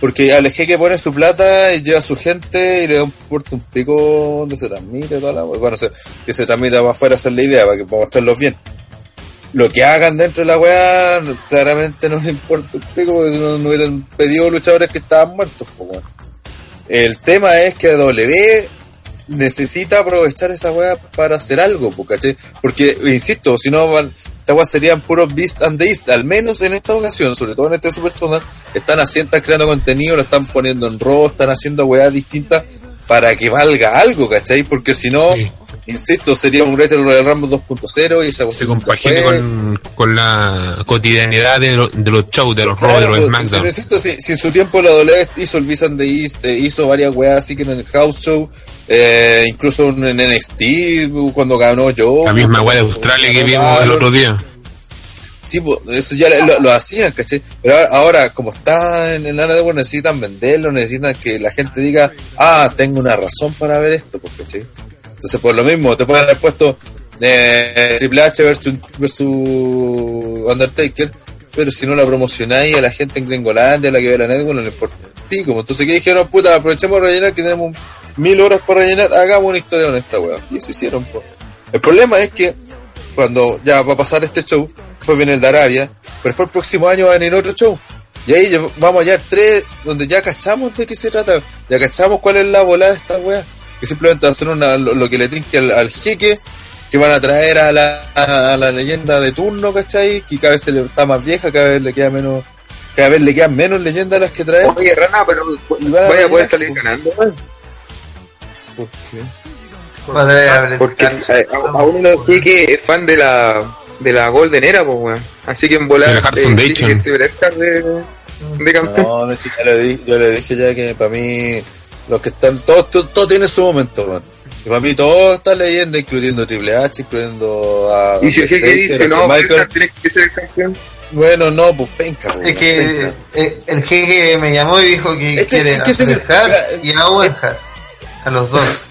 porque al que pone su plata y lleva a su gente y le da un puerto un pico donde se transmite toda la bueno, se- que se transmita para afuera, esa es la idea, para que para mostrarlos bien. Lo que hagan dentro de la weá, claramente no le importa un pico, porque no, no hubieran pedido luchadores que estaban muertos, po, weón. El tema es que W necesita aprovechar esa weá para hacer algo, ¿cachai? Porque, insisto, si no van, estas weas serían puros Beast and the East, al menos en esta ocasión, sobre todo en este Super Showdown, están haciendo, están creando contenido, lo están poniendo en Raw, están haciendo weas distintas para que valga algo, ¿cachai? Porque si no, Sí. insisto, sería un Retro Royal Rumble 2.0 y esa Se fue- con, con la cotidianidad de, lo- de los shows, de los Raw, de Claro, los SmackDown. si, insisto, si, si en su tiempo la W hizo el Beast and the East, eh, hizo varias weas así que en el House Show, eh, incluso en NXT, cuando ganó yo. La misma weá de Australia que vimos el otro día. Sí, eso ya lo, lo hacían, ¿cachai? Pero ahora, como está en el Lana de necesitan venderlo, necesitan que la gente diga, ah, tengo una razón para ver esto, pues, ¿cachai? Entonces, por lo mismo, te pueden haber puesto eh, Triple H versus, versus Undertaker, pero si no la promocionáis a la gente en Gringolandia, a la que ve la network, no le importa un pico. Entonces, ¿qué dijeron? Puta, aprovechemos de rellenar que tenemos mil horas para rellenar, hagamos una historia con esta weá. Y eso hicieron, pues. El problema es que cuando ya va a pasar este show, después viene el de Arabia, pero después el próximo año va a venir otro show. Y ahí vamos a hallar tres, donde ya cachamos de qué se trata, ya cachamos cuál es la volada de esta wea. Que simplemente va a ser una, lo, lo que le trinque al, al jeque, que van a traer a la, a, a la leyenda de turno, ¿cachai? Que cada vez se le está más vieja, cada vez le queda menos, cada vez le quedan menos leyendas las que traer. Oye, Rana, pero vaya a poder salir pues. ganando. ¿Por qué? Porque a, Hart. a- a uno de los que es fan de la de la Golden Era, pues weón. Así que en volar De la eh, que este de, de campeón. No, no, chica, yo le, di- yo le dije ya que para mí, los que están, todos, todo, todo tiene su momento, man. Y para mí todo está leyenda, incluyendo Triple H, incluyendo a. y si el Undertaker, dice, no, Shawn Bret Michaels, Hart tiene que ser el campeón. Bueno, no, pues penca, pues, Es que penca. eh, el jeque me llamó y dijo que Este- quiere es que a ese- Bret Hart mira, y a Owen. A los dos.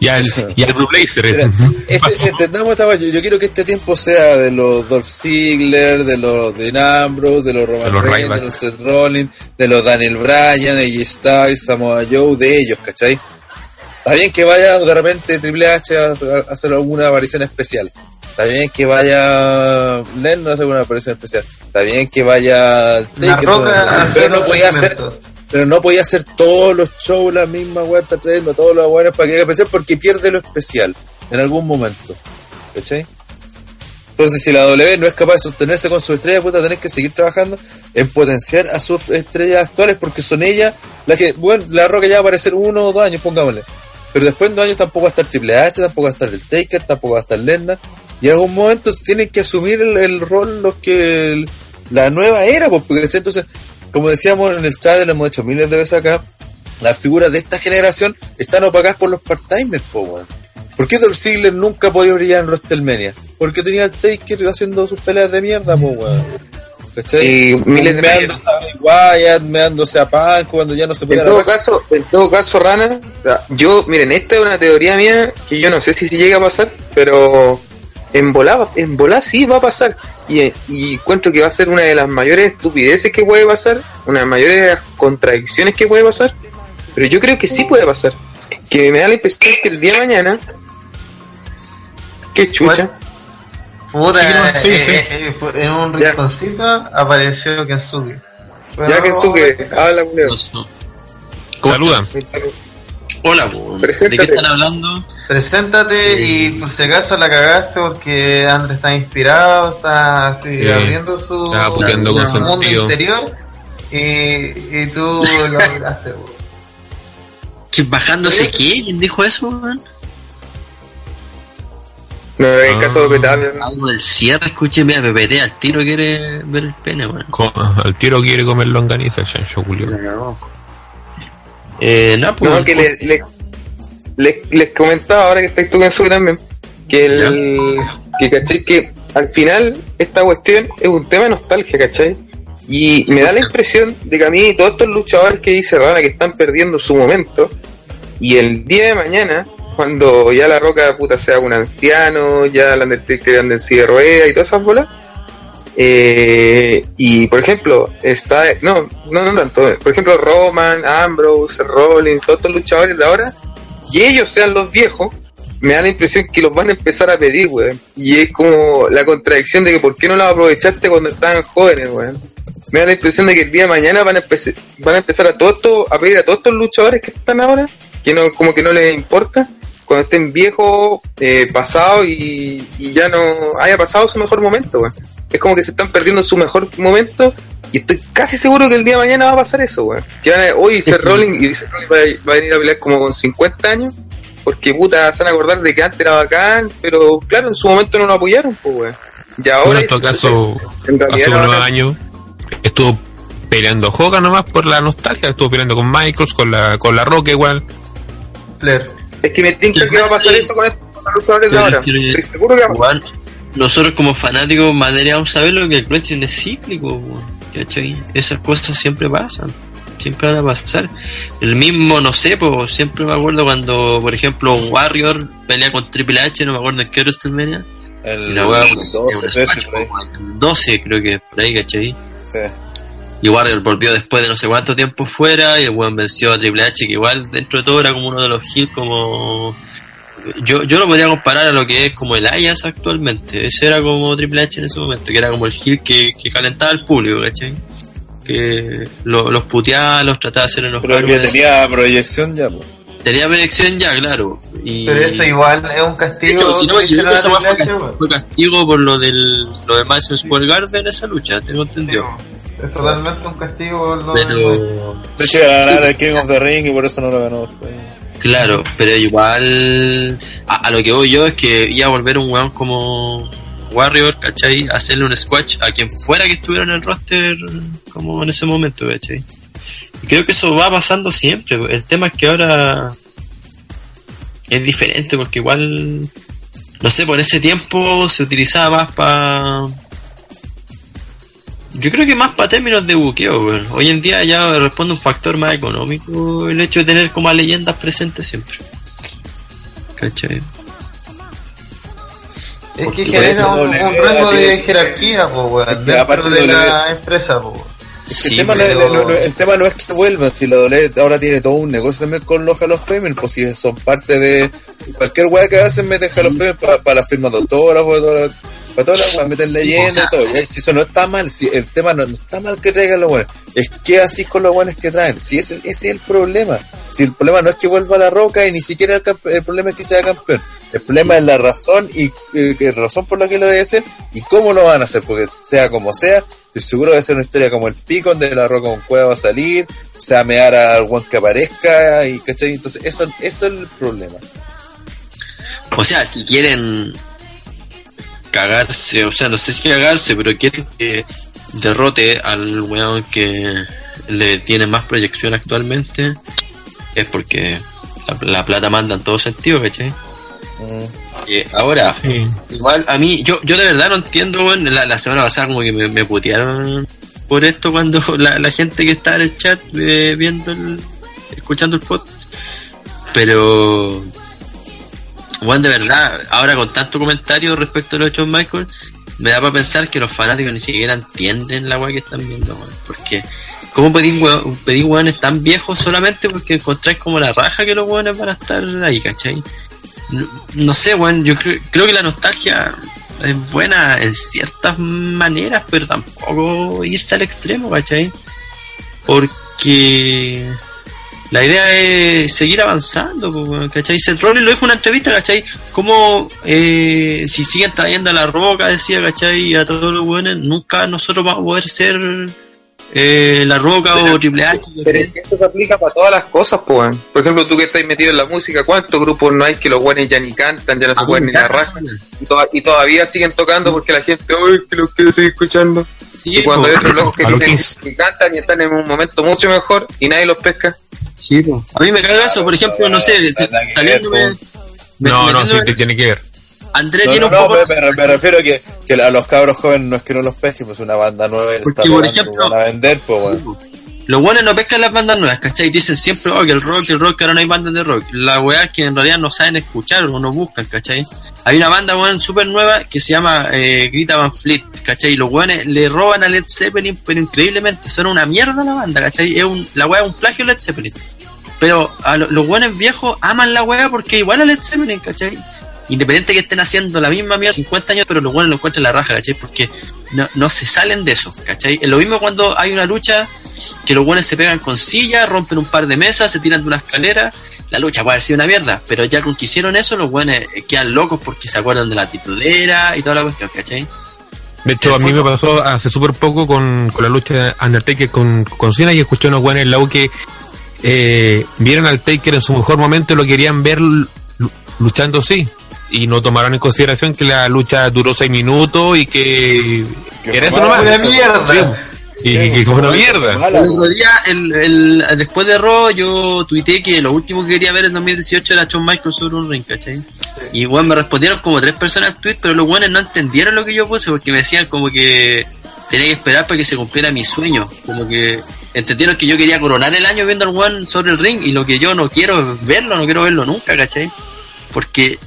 Y al, y al Blue Blazer. Mira, este- entendamos esta yo, yo quiero que este tiempo sea de los Dolph Ziggler, de los de Ambrose, de los Roman De los Reigns, de los Seth Rollins, de los Daniel Bryan, de Styles, Samoa Joe, de ellos, ¿cachai? Está bien que vaya de repente Triple H a, a hacer alguna aparición especial. Está bien que vaya Lennon a hacer una aparición especial. Está bien que vaya La Taker, pero hacer no podía hacer. Pero no podía hacer todos los shows la misma weá está trayendo todos los buenos para que haga porque pierde lo especial en algún momento ¿cachai? entonces si la W no es capaz de sostenerse con su estrella puta tenés que seguir trabajando en potenciar a sus estrellas actuales porque son ellas las que bueno la roca ya va a aparecer uno o dos años pongámosle. Pero después en dos años tampoco va a estar Triple H tampoco va a estar el Taker tampoco va a estar Lennon y en algún momento tienen que asumir el, rol los que la nueva era pues, porque entonces como decíamos en el chat, lo hemos hecho miles de veces acá, las figuras de esta generación están opacas por los part-timers, po, weón. ¿Por qué Dolph Ziggler nunca podía brillar en WrestleMania? Porque tenía el Taker haciendo sus peleas de mierda, po, weón. ¿Cachai? Y miles de meándose a Wyatt, meándose a Punk cuando ya no se podía En todo caso, en todo caso, Rana, yo, miren, esta es una teoría mía que yo no sé si, si llega a pasar, pero en volá, en volá sí va a pasar. Y, y encuentro que va a ser una de las mayores estupideces que puede pasar, una de las mayores contradicciones que puede pasar, pero yo creo que sí puede pasar. Que me da la impresión que el día de mañana, que chucha, Puta, Sí, no, sí, eh, sí. eh, eh, en un Ya. rinconcito apareció Kensuke. ya que Suke, habla, culeo. Saluda. Hola. ¿de qué están hablando? Preséntate y por si acaso la cagaste porque André está inspirado, está así Sí. abriendo su, mundo sentido. interior y, y tú lo. ¿Que ¿Bajándose qué? ¿Quién dijo eso, weón? No, en Ah. caso de Petable, ¿no? Algo del cierre, escuché, mira, PPT al tiro quiere ver el pene, weón. Al tiro quiere comer longaniza, el chancho Julio. Eh, pues. No, que le, le- le- les comentaba ahora que estáis tú en su también, que el que ¿cachai? que al final esta cuestión es un tema de nostalgia, ¿cachai? Y me da la impresión de que a mí todos estos luchadores que dice Rana que están perdiendo su momento, y el día de mañana, cuando ya la roca puta sea un anciano, ya la Undertaker ande en silla de ruedas y todas esas bolas, eh, y por ejemplo, está, no, no, no tanto, por ejemplo, Roman, Ambrose, Rollins, todos estos luchadores de ahora, y ellos sean los viejos, me da la impresión que los van a empezar a pedir, weón. Y es como la contradicción de que por qué no los aprovechaste cuando estaban jóvenes, weón. Me da la impresión de que el día de mañana van a, empezar van a empezar a estos- a pedir a todos estos luchadores que están ahora, que no, como que no les importa, cuando estén viejos, eh, pasados y, y ya no haya pasado su mejor momento, weón. Es como que se están perdiendo su mejor momento y estoy casi seguro que el día de mañana va a pasar eso, weón. Que van a, hoy Seth <laughs> Rollins y Seth Rollins va, a- va a venir a pelear como con 50 años porque puta se van a acordar de que antes era bacán, pero claro, en su momento no lo apoyaron, pues weón. Y ahora Bueno, caso, en realidad hace unos años estuvo peleando Hogan nomás por la nostalgia, estuvo peleando con Michaels, con la, con la Roca igual. Es que me tinca que va a pasar eso con estos luchadores de ahora. pero- Estoy seguro que va a pasar. Nosotros como fanáticos más deberíamos saberlo que el wrestling es cíclico, ¿cachai? Esas cosas siempre pasan, siempre van a pasar. El mismo, no sé, pues siempre me acuerdo cuando, por ejemplo, Warrior pelea con Triple H, no me acuerdo en qué WrestleMania. El la weá, 12, es un 13, squash, por ahí. como el 12 creo que por ahí, ¿cachai? Sí. Y Warrior volvió después de no sé cuánto tiempo fuera y el weón venció a Triple H, que igual dentro de todo era como uno de los heels como... Yo, yo lo podría comparar a lo que es como el Ayas actualmente. Ese era como Triple H en ese momento, que era como el heel que, que calentaba al público, ¿cachai? Que lo- los puteaba, los trataba de hacer enojar. Pero que tenía proyección ya, pues. Tenía proyección ya, claro. Y... Pero eso igual es un castigo. hecho, si no que weá Triple fue, castigo por lo del lo de Madison Square Garden esa lucha, tengo entendido. Es totalmente un castigo por lo Pero De hecho, iba a ganar el King of the Ring y por eso no lo ganó. Claro, pero igual a, lo que voy yo es que iba a volver un weón como Warrior, ¿cachai? Hacerle un squash a quien fuera que estuviera en el roster como en ese momento, ¿cachai? Y creo que eso va pasando siempre. El tema es que ahora es diferente porque igual, no sé, por ese tiempo se utilizaba más para... Yo creo que más para términos de buqueo, weón. Hoy en día ya responde un factor más económico el hecho de tener como a leyendas presentes siempre. ¿Cachai? Es que genera un, rango de jerarquía, po, weón, dentro aparte de la empresa, po. Sí, el, tema no, pero- no- no- el tema no es que vuelvan, si la doble ahora tiene todo un negocio también con los Hall of Fame, pues si son parte de cualquier weá que hacen, meten Hall of Fame para, para la firma de autógrafos, para todas las weas, meten leyenda O sea, y todo. Y si eso no está mal, si el tema no, está mal que traigan los buenos, es que así con los buenos que traen. Si ese, ese es el problema. Si el problema no es que vuelva la roca y ni siquiera el, el problema es que sea campeón. El problema es la razón y eh, razón por la que lo debe hacer y cómo lo van a hacer, porque sea como sea, estoy seguro de ser una historia como el pico donde la roca con cueva va a salir, se va a mear al guan que aparezca y ¿cachai? Entonces eso, eso es el problema. O sea, si quieren cagarse, o sea, no sé si cagarse, pero quieren que derrote al weón que le tiene más proyección actualmente, es porque la, la plata manda en todo sentido, ¿cachai? Mm. Eh, ahora, Sí. igual a mí, yo, yo de verdad no entiendo, weón, la, la semana pasada como que me, me putearon por esto cuando <laughs> la, la gente que está en el chat eh, viendo el, escuchando el podcast, pero Juan, de verdad, ahora con tanto comentario respecto a los hechos Michael, me da para pensar que los fanáticos ni siquiera entienden la weá que están viendo, weón. Porque, ¿cómo pedís, weones tan viejos solamente porque encontráis como la raja que los weones van a estar ahí, ¿cachai? No, sé, weón, yo creo, que la nostalgia es buena en ciertas maneras, pero tampoco irse al extremo, ¿cachai? Porque la idea es seguir avanzando, ¿cachai? Seth Rollins lo dijo en una entrevista, ¿cachai? Como eh, si siguen trayendo a la roca, decía, ¿cachai? A todos los buenos, nunca nosotros vamos a poder ser eh, la roca o Triple H. Pero ¿cachai? es que esto se aplica para todas las cosas, pues. Por ejemplo, tú que estás metido en la música, ¿cuántos grupos no hay que los buenos ya ni cantan, ya no se pueden ni eso, Y, toda- y todavía siguen tocando porque la gente, ¡ay, que los quiero seguir escuchando! Sí, y cuando po. hay otros locos que, lo tienen- que cantan y están en un momento mucho mejor y nadie los pesca. Sí, po. A mí me caga eso, por ejemplo, no sé, saliéndome. No, no, sí, te tiene que ver. André No, tiene no, un no, poco. me, me- me refiero que, que a los cabros jóvenes no es que no los pesquen, pues una banda nueva y Porque, está por ejemplo- van a vender, pues bueno. Los buenos no pescan las bandas nuevas, ¿cachai? Dicen siempre, oh, que el rock, el rock, que ahora no hay bandas de rock. La weá es que en realidad no saben escuchar o no buscan, ¿cachai? Hay una banda, weón, súper nueva que se llama eh, Grita Van Fleet, ¿cachai? Y los weones le roban a Led Zeppelin, pero increíblemente, son una mierda la banda, ¿cachai? Es un, la weá es un plagio Led Zeppelin. Pero a lo- los buenos viejos aman la weá porque igual a Led Zeppelin, ¿cachai? Independiente que estén haciendo la misma mierda 50 años, pero los buenos lo encuentran la raja, ¿cachai? Porque no, no se salen de eso, ¿cachai? Es lo mismo cuando hay una lucha que los buenos se pegan con sillas, rompen un par de mesas, se tiran de una escalera. La lucha puede haber sido una mierda, pero ya con que hicieron eso, los buenos eh, quedan locos porque se acuerdan de la titulera y toda la cuestión, ¿cachai? De hecho, a mí me pasó hace súper poco con, con la lucha de Undertaker con, con Cena y escuché unos buenos en la U que eh, vieron al Taker en su mejor momento y lo querían ver lu- luchando así. Y no tomaron en consideración que la lucha duró seis minutos y que, Que era eso nomás. Una mierda. Y que, que fue una mierda. El otro día, el, el- después de Raw, yo tuiteé que lo último que quería ver en 2018 era Shawn Michaels sobre un ring, ¿cachai? Y bueno, me respondieron como tres personas al tweet, pero los buenos no entendieron lo que yo puse porque me decían como que tenía que esperar para que se cumpliera mi sueño. Como que entendieron que yo quería coronar el año viendo al one sobre el ring y lo que yo no quiero es verlo, no quiero verlo nunca, ¿cachai? Porque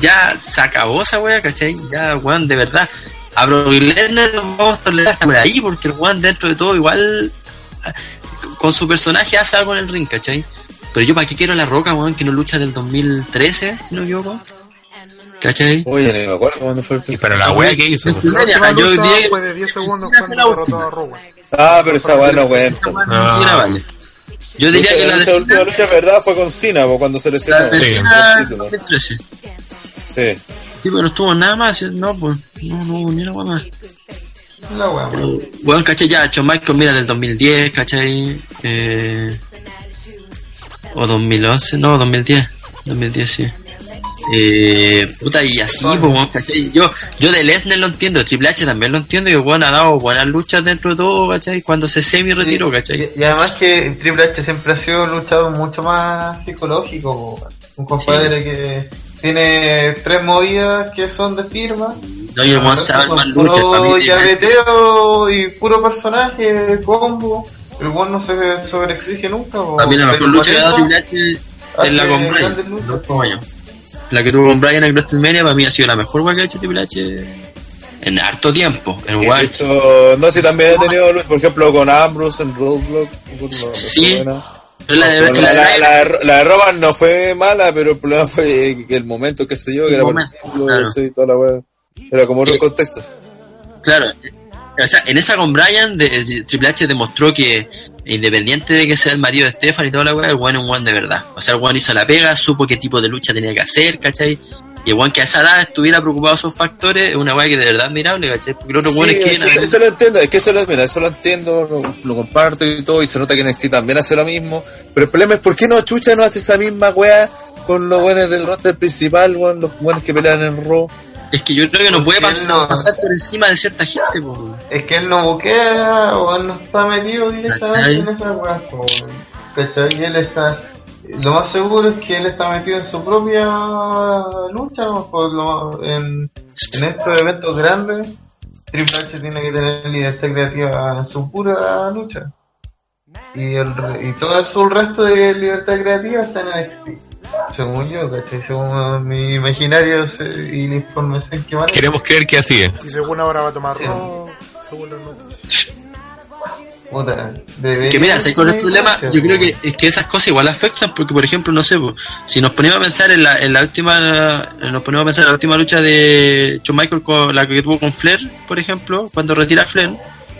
ya se acabó esa wea, ¿cachai? Ya, weón, de verdad. A Brock Lesnar lo vamos a tolerar hasta por ahí, porque el weón dentro de todo igual con su personaje hace algo en el ring, ¿cachai? Pero yo para qué quiero a la roca, weón, que no lucha del 2013, si no me equivoco. ¿Cachai? Oye, me acuerdo cuándo fue el Y para la wea que hizo. La última yo lucha diría que- fue de 10 segundos cuando la derrotó última. a Rowan. Ah, pero esa weá no cuenta. Mira, vale. Yo diría que la Esa de última lucha, verdad, fue con Cena, po, cuando se la lesionó. de Sí. Sí. 2013. Sí. Sí, pero no estuvo nada más, no, pues, no, no hubo ni una más. La Pero, Bueno, caché ya, Shawn Michaels mira del 2010, ¿cachai? Eh, o 2011, no, 2010, 2010 sí. Eh, puta, y así, pues, weón, ¿cachai? Yo, yo de Lesnar lo entiendo, Triple H también lo entiendo, y weón ha dado buenas luchas dentro de todo, ¿cachai? Cuando se semi-retiró, ¿cachai? Y, y además que Triple H siempre ha sido un luchador mucho más psicológico. Un compadre que tiene tres movidas que son de firma. No, y el weón sabe más luchas, para Puro llaveteo y puro personaje, combo. El weón no se sobreexige nunca. Para mí la mejor lucha que ha dado con Triple H es la con Brian, no. La que tuvo con Brian en WrestleMania para mí ha sido la mejor weá que ha hecho Triple H en harto tiempo. Weón- de hecho, no sé, también he tenido, por ejemplo, con Ambrose en Roadblock. Sí. buena. La de- la la, la- de no fue mala, pero el problema fue que el momento que se dio, que era por momento, culo, claro. sí, toda la wea. Era como otro contexto. Claro, o sea, en esa con Brian, de, Triple H demostró que independiente de que sea el marido de Stefan y toda la weá, el weón es un weón de verdad. O sea, el weón hizo la pega, supo qué tipo de lucha tenía que hacer, ¿cachai? Y el weón que a esa edad estuviera preocupado de esos factores es una weá que de verdad es admirable, ¿cachai? Porque los otros Sí, weones que eso, eso lo entiendo, es que eso lo, mira, eso lo entiendo, lo, lo comparto y todo, y se nota que NXT también hace lo mismo, pero el problema es por qué no Chucha no hace esa misma wea con los buenos del roster principal, weón, los buenos que pelean en Raw. Es que yo creo que no puede pasar, no- pasar por encima de cierta gente, po. weón. Es que él no buquea o él no está metido directamente en esa weá. ¿cachai? Y él está. Lo más seguro es que él está metido en su propia lucha, ¿no? Por lo- en, en estos eventos grandes. Triple H tiene que tener libertad creativa en su pura lucha. Y, el, re- y todo el resto de libertad creativa está en NXT. Según yo, ¿cachai? Según mi imaginario se- y la información que manejo. Queremos creer que así es. Y según ahora va a tomar Sí. Según las noticias. Puta, Que mira, si con el ser problema, gracia, yo creo que es que esas cosas igual afectan, porque por ejemplo, no sé, po, si nos ponemos a pensar en la, en la última, nos ponemos a pensar en la última lucha de Shawn Michael con la que tuvo con Flair, por ejemplo, cuando retira a Flair,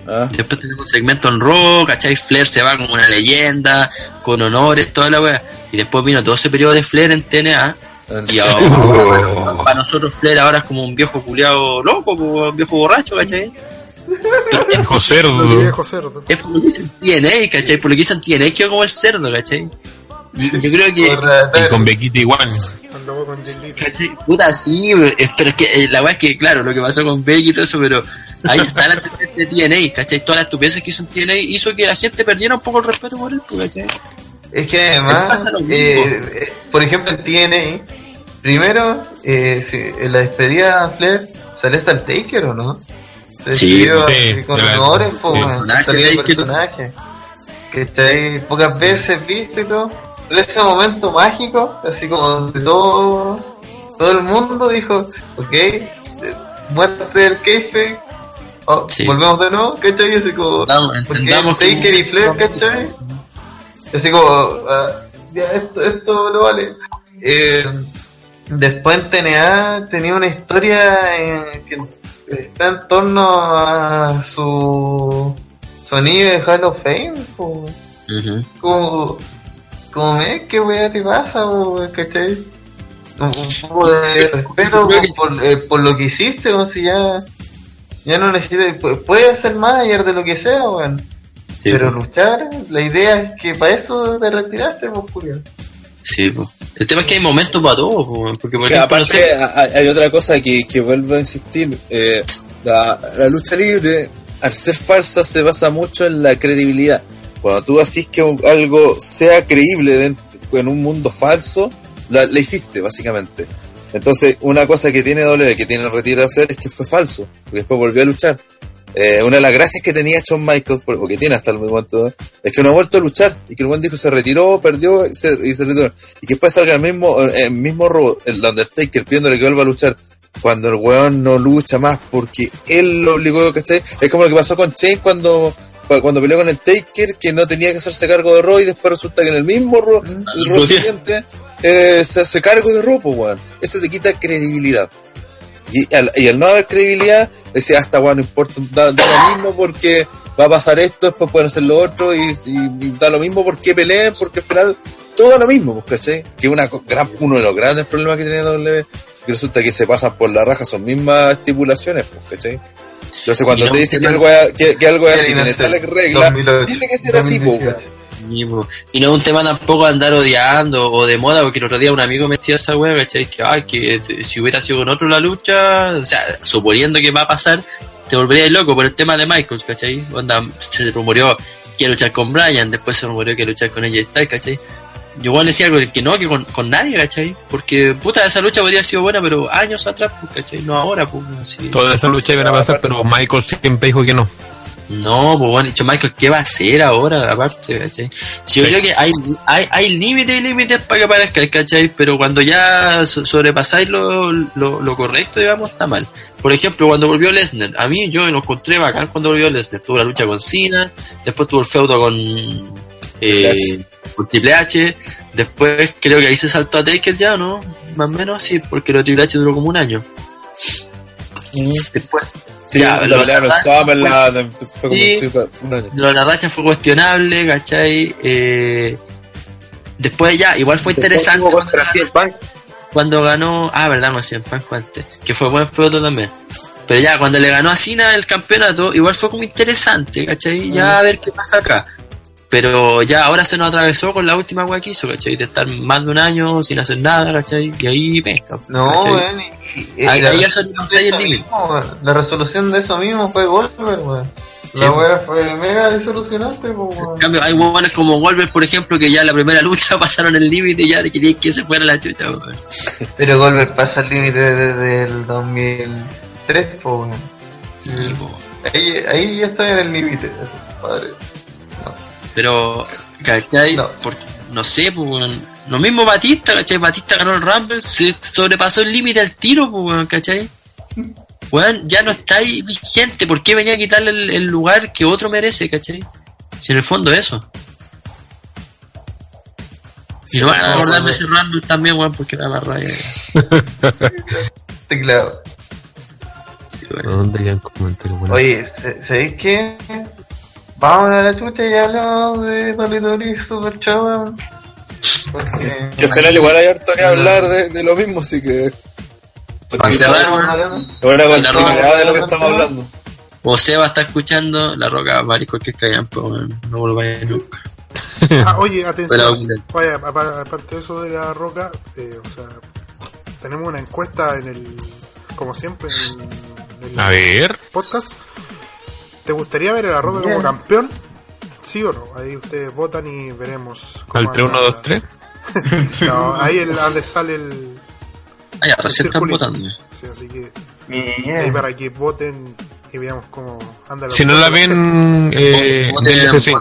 Ah, después tenemos un segmento en Raw, ¿cachai? Flair se va como una leyenda, con honores, toda la wea, y después vino todo ese periodo de Flair en TNA, y ahora, <laughs> para nosotros Flair ahora es como un viejo culiado loco, po, un viejo borracho, ¿cachai? Viejo Lo cerdo. viejo cerdo. Es por lo que hizo en TNA, ¿cachai? Por lo que hizo en TNA quedó como el cerdo, ¿cachai? Yo creo que... Y con Bequita igual. ¿cachai? Puta, sí, pero es que eh, la weá es que, claro, lo que pasó con Becky y todo eso, pero ahí está la antecedente de TNA, ¿cachai? Todas las estupideces que hizo en TNA hizo que la gente perdiera un poco el respeto por él, pues, ¿cachai? Es que además, eh, eh, por ejemplo, en TNA, primero, eh, si, en la despedida de Flair, ¿sale hasta el Taker o no? Se Sí, sí, con honores, po, el personaje. Que está ahí pocas veces visto y todo. Todo ese momento mágico, así como donde todo, todo el mundo dijo, ok, eh, muerte del keife, oh, Sí. volvemos de nuevo, ¿cachai? Así como, Entendamos- que- Taker y Flair, ¿cachai? Así como, ah, ya esto, esto no vale. Eh, después en TNA tenía una historia eh, que está en torno a su sonido de Hall of Fame. po. Como, como me, qué wea te pasa, po, ¿cachai? Un, un poco de respeto por, eh, por lo que hiciste, o si ya, ya no necesitas, pu- puedes ser manager de lo que sea, weón. Sí, Pero luchar, la idea es que para eso te retiraste, pues, Julio. Sí, pues. El tema es que hay momentos para todo, pues, porque por no aparte sé, hay otra cosa que, que vuelvo a insistir, eh, la, la lucha libre al ser falsa se basa mucho en la credibilidad. Cuando tú haces que algo sea creíble dentro- en un mundo falso, la, la hiciste básicamente. Entonces una cosa que tiene doble que tiene el retiro de Flair es que fue falso, porque después volvió a luchar. Eh, una de las gracias que tenía Shawn Michaels, por- o que tiene hasta el momento, es que no ha vuelto a luchar y que el buen dijo se retiró, perdió y se, y se retiró. Y que después salga el mismo, el mismo robot, el Undertaker, pidiéndole que vuelva a luchar cuando el weón no lucha más porque él lo obligó, ¿cachai? Es como lo que pasó con Shane cuando, cuando peleó con el Taker, que no tenía que hacerse cargo de Raw y después resulta que en el mismo Raw, el Raw siguiente, eh, se hace cargo de Raw, pues, weón. Eso te quita credibilidad. Y al, y al no haber credibilidad, decía, hasta weón, no importa, da, da lo mismo porque va a pasar esto, después pueden hacer lo otro, y, y- y da lo mismo porque peleen, porque al final todo lo mismo, pues, ¿cachai? Que una, gran, uno de los grandes problemas que tiene W, que resulta que se pasan por la raja, son mismas estipulaciones, pues, ¿cachai? Entonces cuando no, te dicen que algo, es- que, que algo es así, está la ser regla, 2008, tiene que ser así, pues, 2018. Y, y no es un tema tampoco andar odiando o de moda, porque el otro día un amigo me decía esa wea, ¿cachai? Que, ay, que t- si hubiera sido con otro la lucha, o sea, suponiendo que va a pasar, te volverías loco por el tema de Michaels, ¿cachai? Onda, se rumoreó que luchar con Brian, después se rumoreó que luchar con ella Styles, ¿cachai? Yo igual decía que que no, que con, nadie, ¿cachai? Porque, puta, esa lucha podría haber sido buena, pero años atrás, pues, ¿cachai? No ahora, pues. Toda esa lucha iban a pasar, pero Michael siempre dijo que no. No, pues bueno, dicho Michael, ¿qué va a hacer ahora aparte, cachai? Si yo Sí. creo que hay, hay, hay límites y límites para que aparezca, ¿cachai? Pero cuando ya so- sobrepasáis lo, lo, lo correcto, digamos, está mal. por ejemplo, cuando volvió Lesnar, a mí yo lo encontré bacán cuando volvió Lesnar. Tuvo la lucha con Cena, después tuvo el feudo con, eh, con Triple H, después creo que ahí se saltó a Taker ya, ¿no? Más o menos, sí, porque lo Triple H duró como un año. Después, Sí, Ya, la lo- la- fue como Sí. lo la racha fue cuestionable, ¿cachai? Eh, después ya, igual fue interesante cuando ganó, cuando ah, verdad, no sé, en Punk fue antes, que fue buen feudo también. Pero ya, cuando le ganó a Cena el campeonato, igual fue como interesante, ¿cachai? Ya a ver qué pasa acá. Pero ya ahora se nos atravesó con la última wea que hizo, ¿cachai? De estar más de un añño sin hacer nada, ¿cachai? Y ahí, venga. No, weón. Ahí- ya el límite. La resolución de eso mismo fue Goldberg, weón. La weá fue mega disolucionante, po, En cambio, hay huevones como Wolver, por ejemplo, que ya en la primera lucha <laughs> pasaron el límite y ya querían que se fuera la chucha, weón. Pero Goldberg pasa el límite desde el 2003, po, weón. Sí. Ahí, ahí ya está en el límite, padre. Pero, ¿cachai? No. Porque, no sé, pues, weón. Lo mismo Batista, ¿cachai? Batista ganó el Rumble, se sobrepasó el límite al tiro, pues, weón, ¿cachai? Weón, ya no está ahí vigente. ¿Por qué venía a quitarle el, el lugar que otro merece, ¿cachai? Si en el fondo eso. Y no van a no, acordar de weón. ese Rumble también, weón, porque era la raya. <laughs> Teclado. ¿Dónde ya en comentarios? Bueno, Oye, ¿se- ¿sabéis qué? Vamos a la chucha y hablamos de Dolly Super Show, weón. Porque- Que al final igual hay harto que hablar de, de lo mismo, así que... Con La continuidad de lo que estamos hablando. O Seba está escuchando, la roca va a cualquier callampo. No volváis nunca. <laughs> Ah, oye, atención. Oye, apa- aparte de eso de la roca, eh, o sea, tenemos una encuesta en el, como siempre, en el A ver. podcast. ¿Te gustaría ver a la roca como Bien. campeón? ¿Sí o no? Ahí ustedes votan y veremos. 3, 1, anda. 2, 3. <laughs> No, ahí es donde sale el. Ah, ya, el recién están votando. Sí, así que Bien. ahí para que voten y veamos cómo anda la Si no la ven, eh, Voten, del F5.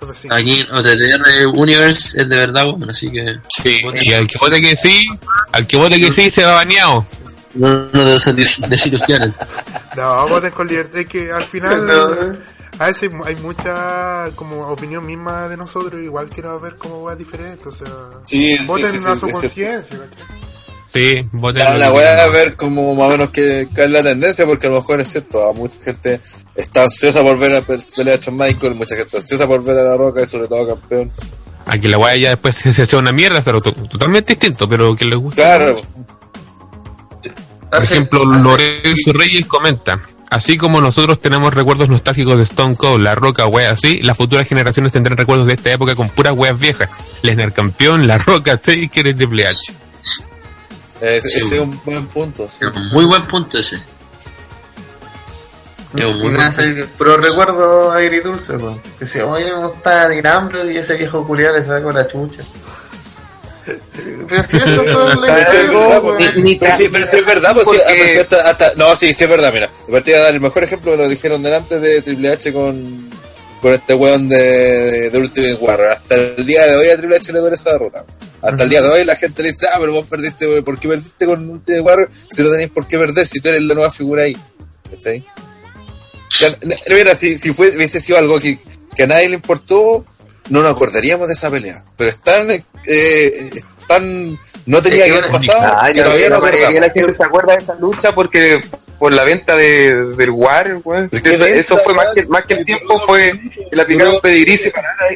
F5. Aquí en OTTR Universe es de verdad, bueno, así que. Sí, y al que vote que sí, al que vote que sí se va baneado. No, no des- desilusionar. No, voten con libertad. Es que al final. <laughs> No. A veces hay mucha como opinión misma de nosotros, igual quiero ver cómo va diferente, o sea, Sí, sí, voten sí, sí, a su conciencia, ¿cachai? Sí, voten. La, la weá a ver como más o menos que, que es la tendencia, porque a lo mejor es cierto, a mucha gente está ansiosa por ver a pe- pelear a Michael, mucha gente ansiosa por ver a La Roca y sobre todo campeón. Aquí la weá ya después <laughs> se hace una mierda, pero to- totalmente distinto, pero que les gusta. Claro, Por ejemplo, Lorenzo Reyes comenta. Así como nosotros tenemos recuerdos nostálgicos de Stone Cold, La Roca, weas así, las futuras generaciones tendrán recuerdos de esta época con puras weas viejas. Lesnar campeón, La Roca, Taker y Triple H. ese, Sí. ese es un buen punto. sí. Muy buen punto ese. Es un buen pero recuerdo agridulce, weón. Que si, oye, me gusta Dinambro y ese viejo culiar le saco la chucha. <laughs> Sí, Pero si eso son ¿Sabes la qué es verdad? Pero es verdad, pues sí, Porque- ah, sí, hasta, hasta- no, sí, sí es verdad, mira. De partida dar el mejor ejemplo que lo dijeron delante de Triple H con, con este weón de, de Ultimate Warrior. Hasta el día de hoy a Triple H le duele esa derrota. Hasta el día de hoy la gente le dice, ah, pero vos perdiste, ¿por qué perdiste con Ultimate Warrior si no tenéis por qué perder, si tú eres la nueva figura ahí? ¿Cachai? Mira, si, si fue, hubiese sido algo que, que a nadie le importó, no nos acordaríamos de esa pelea. Pero están, eh, están, no tenía Es que haber pasado, que la, todavía no de la gente se acuerda de esa lucha porque por la venta de, del War, weón. ¿De qué Eso, fue más que, más que el tiempo, fue la picaron pedigrí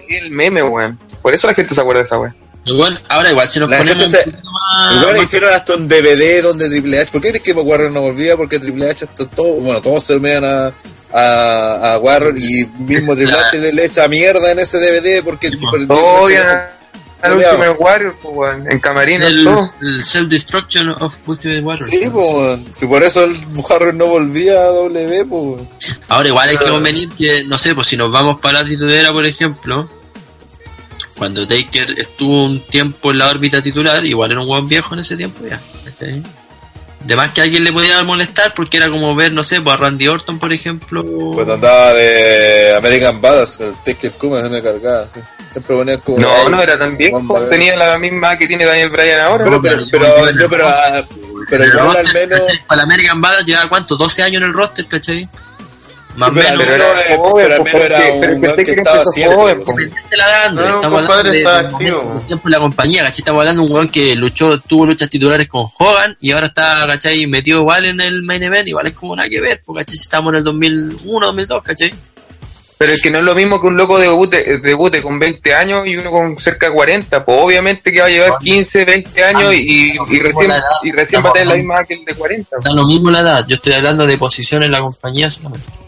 y el meme, weón. Por eso la gente se acuerda de esa weón. Igual, ahora igual, si nos La ponemos un se- más- Igual más- hicieron hasta un DVD donde Triple H. ¿Por qué crees que Warrior no volvía? Porque Triple H está todo, bueno, todos se mean a, a, a Warrior y mismo Triple La- H le, le echa mierda en ese DVD porque Sí, ya al Oleado. Ultimate Warrior, pues. En camarines, el, todo. el Self-Destruction of Ultimate Warrior. Sí, pues, si por eso el Warrior no volvía a W, pues. Ahora igual hay que convenir que, no sé, pues si nos vamos para la titulera, por ejemplo, cuando Taker estuvo un tiempo en la órbita titular, igual era un buen viejo en ese tiempo ya. ¿cachai? De más que a alguien le podía molestar porque era como ver, no sé, pues a Randy Orton, por ejemplo. Cuando andaba de American Badass, el Taker Kuma se me cargaba, sí. Siempre ponía como. No, no era tan viejo. Tenía la misma que tiene Daniel Bryan ahora. Pero, No, pero, pero pero, yo- yo, pero, ah, pero roster, al menos. Para American Badass lleva cuánto, 12 años en el roster, ¿cachai? Más pero menos. Pero era joven, pero al menos era un pero que estaba joven, dando, No, estamos compadre, hablando de, tiempo de la compañía, ¿cachai? Estamos hablando de un weón que luchó, tuvo luchas titulares con Hogan y ahora está, ¿cachai? Metido igual en el main event, igual es como nada que ver, porque ¿cachai? Si estamos en el 2001, 2002, ¿cachai? Pero es que no es lo mismo que un loco debute, debute con 20 años y uno con cerca de 40. Pues obviamente que va a llevar 15, 20 años y, y recién, y recién va a tener la misma edad que el de 40. Da lo mismo la edad, yo estoy hablando de posición en la compañía solamente.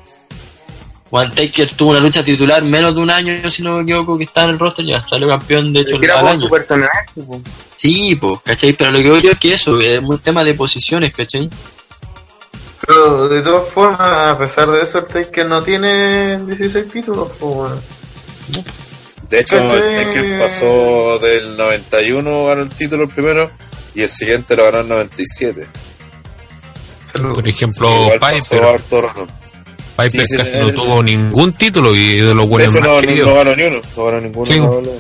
Juan Taker tuvo una lucha titular menos de un año, si no me equivoco, que está en el roster, ya salió campeón de hecho Era al por año. su personaje. pues. Sí, pues, ¿cachai? Pero lo que veo yo es que eso, es un tema de posiciones, ¿cachai? Pero de todas formas, a pesar de eso, el Taker no tiene 16 títulos, pues. De hecho, ¿Cachai? el que pasó del 91 ganó el título el primero y el siguiente lo ganó en 97. Salud. Por ejemplo, harto rato. Piper Sí, casi no tuvo ningún título y de los buenos más no, no, queridos. no ganó ni uno. No ganó ninguno. Sí. no ganó.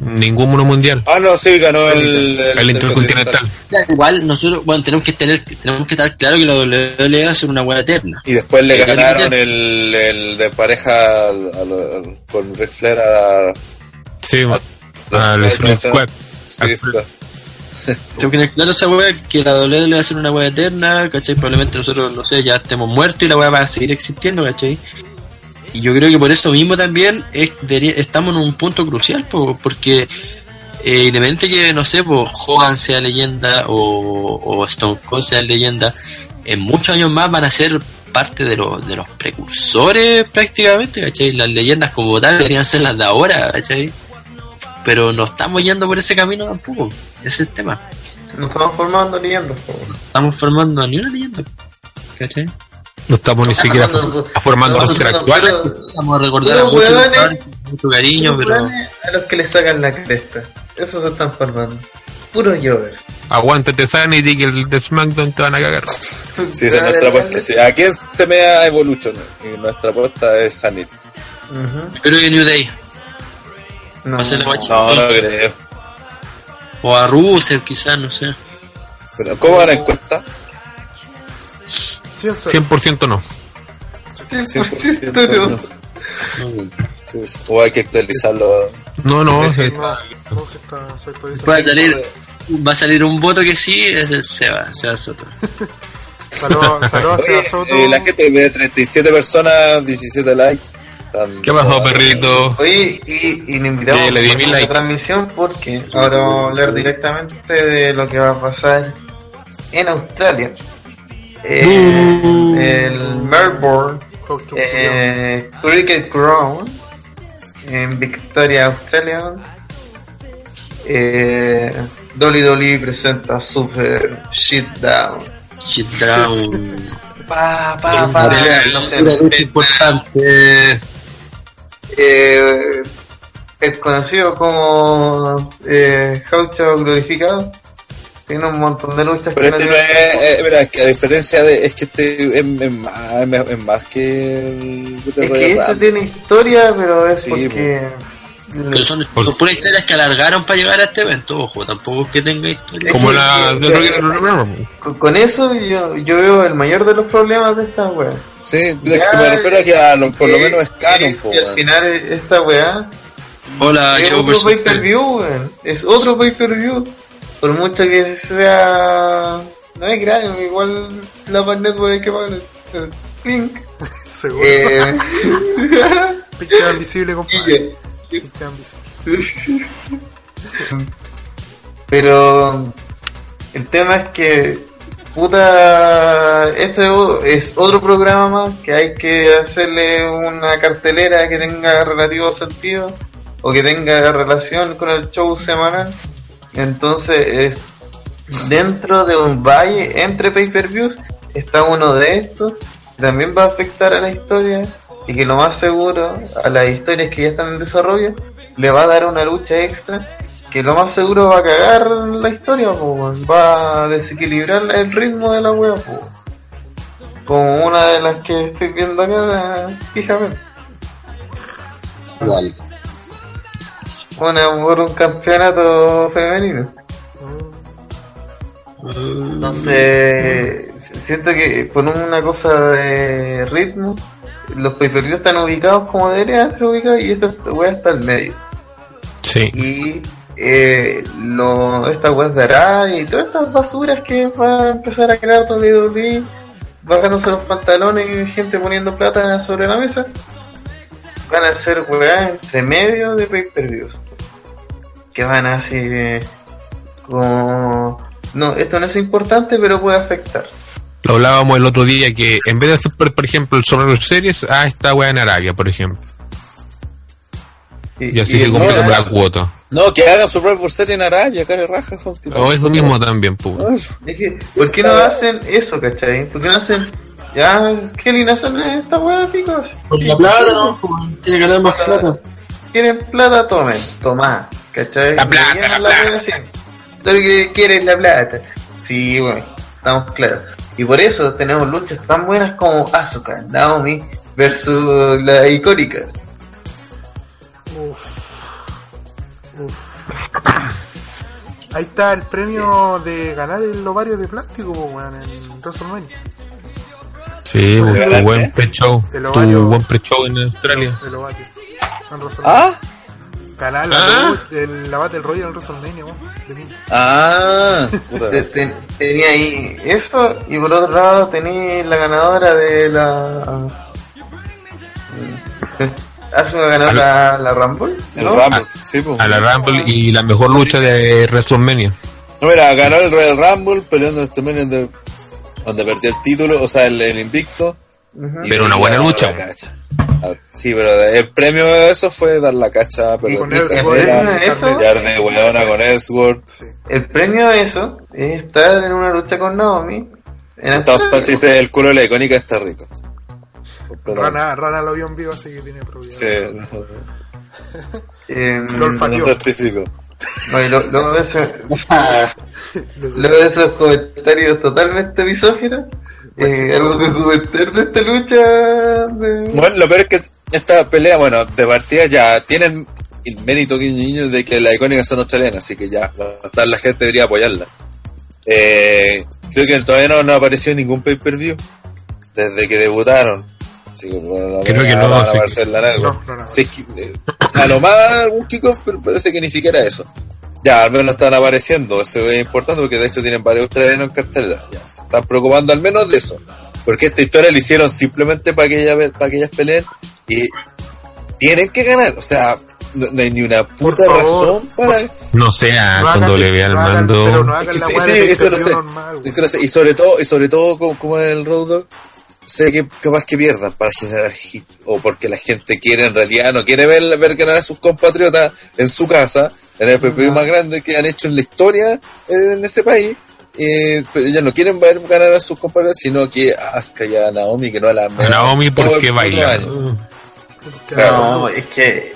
Ningún mono mundial. Ah, no, sí, ganó el, El Intercontinental. Igual nosotros, bueno, tenemos que tener, tenemos que estar claro que la WWE va a ser una hueá eterna. Y después le El ganaron el, el de pareja al- al- al- con Ric Flair a Sí, los- al ¿cómo Split se tener claro esa hueá que la WWE va a ser una hueá eterna, ¿cachai? Probablemente nosotros, no sé, ya estemos muertos y la hueá va a seguir existiendo, ¿cachai? Y yo creo que por eso mismo también es- estamos en un punto crucial, po, porque eh, independiente que, no sé, pues Hogan sea leyenda o, o Stone Cold sea leyenda, en muchos años más van a ser parte de, los de los precursores prácticamente, ¿cachai? Las leyendas como tal deberían ser las de ahora, ¿cachai? Pero no estamos yendo por ese camino tampoco, ese es el tema. No estamos formando pues, weón. No estamos formando ni una leyenda, ¿cachai? No estamos ni siquiera formando- for- formando actual. Vamos a recordar a muchos huevones, luchadores con mucho cariño, puros pero weones A los que le sacan la cresta. Esos se están formando. Puros jovers. Aguántate Sanity que el de SmackDown te van a cagar. Sí, esa es nuestra apuesta. Sí, ¿A quién se me da Evolution? Y nuestra apuesta es Sanity. Ujú. yo creo que New Day No, Va a ser la guacha. No, no creo. o a Rusev quizás, no sé. Pero, ¿Cómo va la encuesta? Sí, en serio. 100% no. 100% 100% no. no. O hay que actualizarlo. No, no, no, no, está- se actualiza. Va a salir, va a salir un voto que sí, es el Seba, Seba Soto. Saludos saludos a Seba Soto. eh, la gente ve 37 personas, 17 likes. Están- ¿Qué pasó, perrito? Oye, y, y le invitamos Sí, le di a mil la likes. transmisión porque ahora vamos a hablar directamente de lo que va a pasar en Australia. En el Melbourne un eh, Cricket Ground en Victoria, Australia. Eh, WWE presenta Super Shitdown. Shit down. Pa, pa, pa, no sé. Una lucha importante. Eh, el conocido como eh, Glorificado. Tiene un montón de luchas Pero que este no es, eh, mira, que a diferencia de, es que este es, es más, es más que el Es que este tiene historia, pero es Sí, porque Pero son, son puras historias que alargaron para llegar a este evento, ojo, tampoco es que tenga historia. Como la que- de Rocky con, con eso yo, yo veo el mayor de los problemas de esta wea. Sí, que me refiero a que a lo- por lo menos es canon, po, y al final esta weá Hola, es yo otro pay per view, weón. Es otro pay per view. Por mucho que sea. No es grave, igual la Pack Network hay que pagar. Clink. <laughs> Seguro. Eh, <laughs> Picture <laughs> invisible, y compadre. <laughs> Pero el tema es que, puta, esto es otro programa más que hay que hacerle una cartelera que tenga relativo sentido o que tenga relación con el show semanal. Entonces, es dentro de un valle entre pay-per-views está uno de estos que también va a afectar a la historia y que lo más seguro a las historias que ya están en desarrollo le va a dar una lucha extra que lo más seguro va a cagar la historia, po, va a desequilibrar el ritmo de la wea, po. como una de las que estoy viendo acá, fíjate, una por un campeonato femenino. Entonces, si- siento que por una cosa de ritmo, los pay-per-view están ubicados como deberían ser ubicados y esta wea está al medio. Sí. Y eh, lo, esta wea de Arabia y todas estas basuras que va a empezar a crear WWE, bajándose los pantalones y gente poniendo plata sobre la mesa, van a ser weas entre medio de pay-per-views. Que van así eh, como... No, esto no es importante, pero puede afectar. Lo hablábamos el otro día que en vez de hacer, por, ejemplo, el Survivor Series, ah, esta weá en Arabia, por ejemplo. Y, Y así y se cumple no, la cuota. No, que hagan su Red Serie en Arabia, cara raja. O eso mismo también, pues. Ay, Es que, ¿Por qué no hacen eso, cachai? ¿Por qué no hacen... Ya, ¿qué alineación es esta wea, picos? Por la plata, ¿no? Que ganar más plata. quieren plata, tomen, tomá, ¿cachai? Plata, la plata. Todo lo que quieren es la plata. Sí, bueno, estamos claros. Y por eso tenemos luchas tan buenas como Asuka, Naomi versus las icónicas. Ahí está el premio de ganar el ovario de plástico, weón, en WrestleMania. Sí, tu buen pre-show. El Tu buen pre-show en Australia. El ovario. En WrestleMania. Ah, Ganar la, Ah. el, la Battle Royale en WrestleMania, ah, <laughs> puta. Tenía ahí eso, y por otro lado tenía la ganadora de la. Asuka ganó la, la Rumble. El ¿no? Rumble, sí, pues. A la Rumble y la mejor lucha de WrestleMania. No, mira, ganó el Royal Rumble peleando este men de donde perdió el título, o sea, el, el invicto. Pero una buena lucha. Sí, pero el premio de eso fue dar la cacha, pero con el- premio el- de eso- de weona con Ellsworth. Sí. El premio de eso es estar en una lucha con Naomi. En Estados. Unidos dice el culo de la icónica está rico. Rana, Rana lo vio en vivo, así que tiene problemas. Sí, no, Eh, Lo certifico. no, y lo- luego de eso- luego <laughs> de esos comentarios totalmente misóginos, eh, algo que comentar de esta lucha. de- Bueno, lo peor es que esta pelea, bueno, de partida ya tienen el mérito que niños de que las icónicas son australianas, así que ya, hasta la gente debería apoyarla. Eh, creo que todavía no, no apareció ningún pay-per-view desde que debutaron. Así que, bueno, Creo que no, a sí. No, no, no. Sí, es que, eh, a lo más algún kickoff, pero parece que ni siquiera eso. Ya, al menos están apareciendo, eso es importante porque de hecho tienen varios australianos en cartelera. Ya, se están preocupando al menos de eso. Porque esta historia la hicieron simplemente para que, ella, para que ellas peleen y tienen que ganar. O sea, no, no hay ni una puta favor, razón para... No sea No con hagan- W al mando. Y sobre todo, y sobre todo como, como el Road sé que capaz que pierdan para generar hit. O porque la gente quiere, en realidad, no quiere ver, ver ganar a sus compatriotas en su casa, en el PPV más grande que han hecho en la historia en ese país. Eh, pero ellos no quieren ver ganar a sus compatriotas, sino que a Asuka y a Naomi, que no la han A Naomi porque baila. año. Claro. No, es que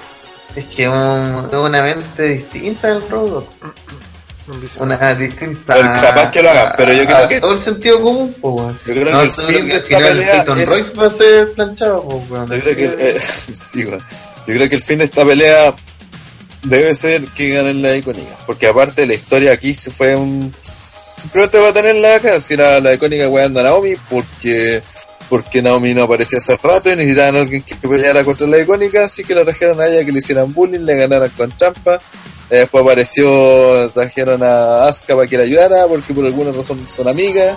es que un- es una mente distinta del robot. Una distinta. Pero capaz que lo hagan, pero yo creo a que- todo el sentido común, pues, weón. Yo creo No, que el fin de esta pelea Peyton es- Royce va a ser planchado, weón. Yo creo que eh, <laughs> sí, weón. Yo creo que el fin de esta pelea debe ser que ganen la icónica. Porque aparte la historia aquí se fue un. Simplemente va a tenerla acá. Si era la icónica a Naomi, porque. Porque Naomi no aparecía hace rato y necesitaban a alguien que peleara contra la icónica, así que la trajeron a ella que le hicieran bullying, le ganaran con trampa. Eh, Después apareció, trajeron a Asuka para que la ayudara, porque por alguna razón son amigas.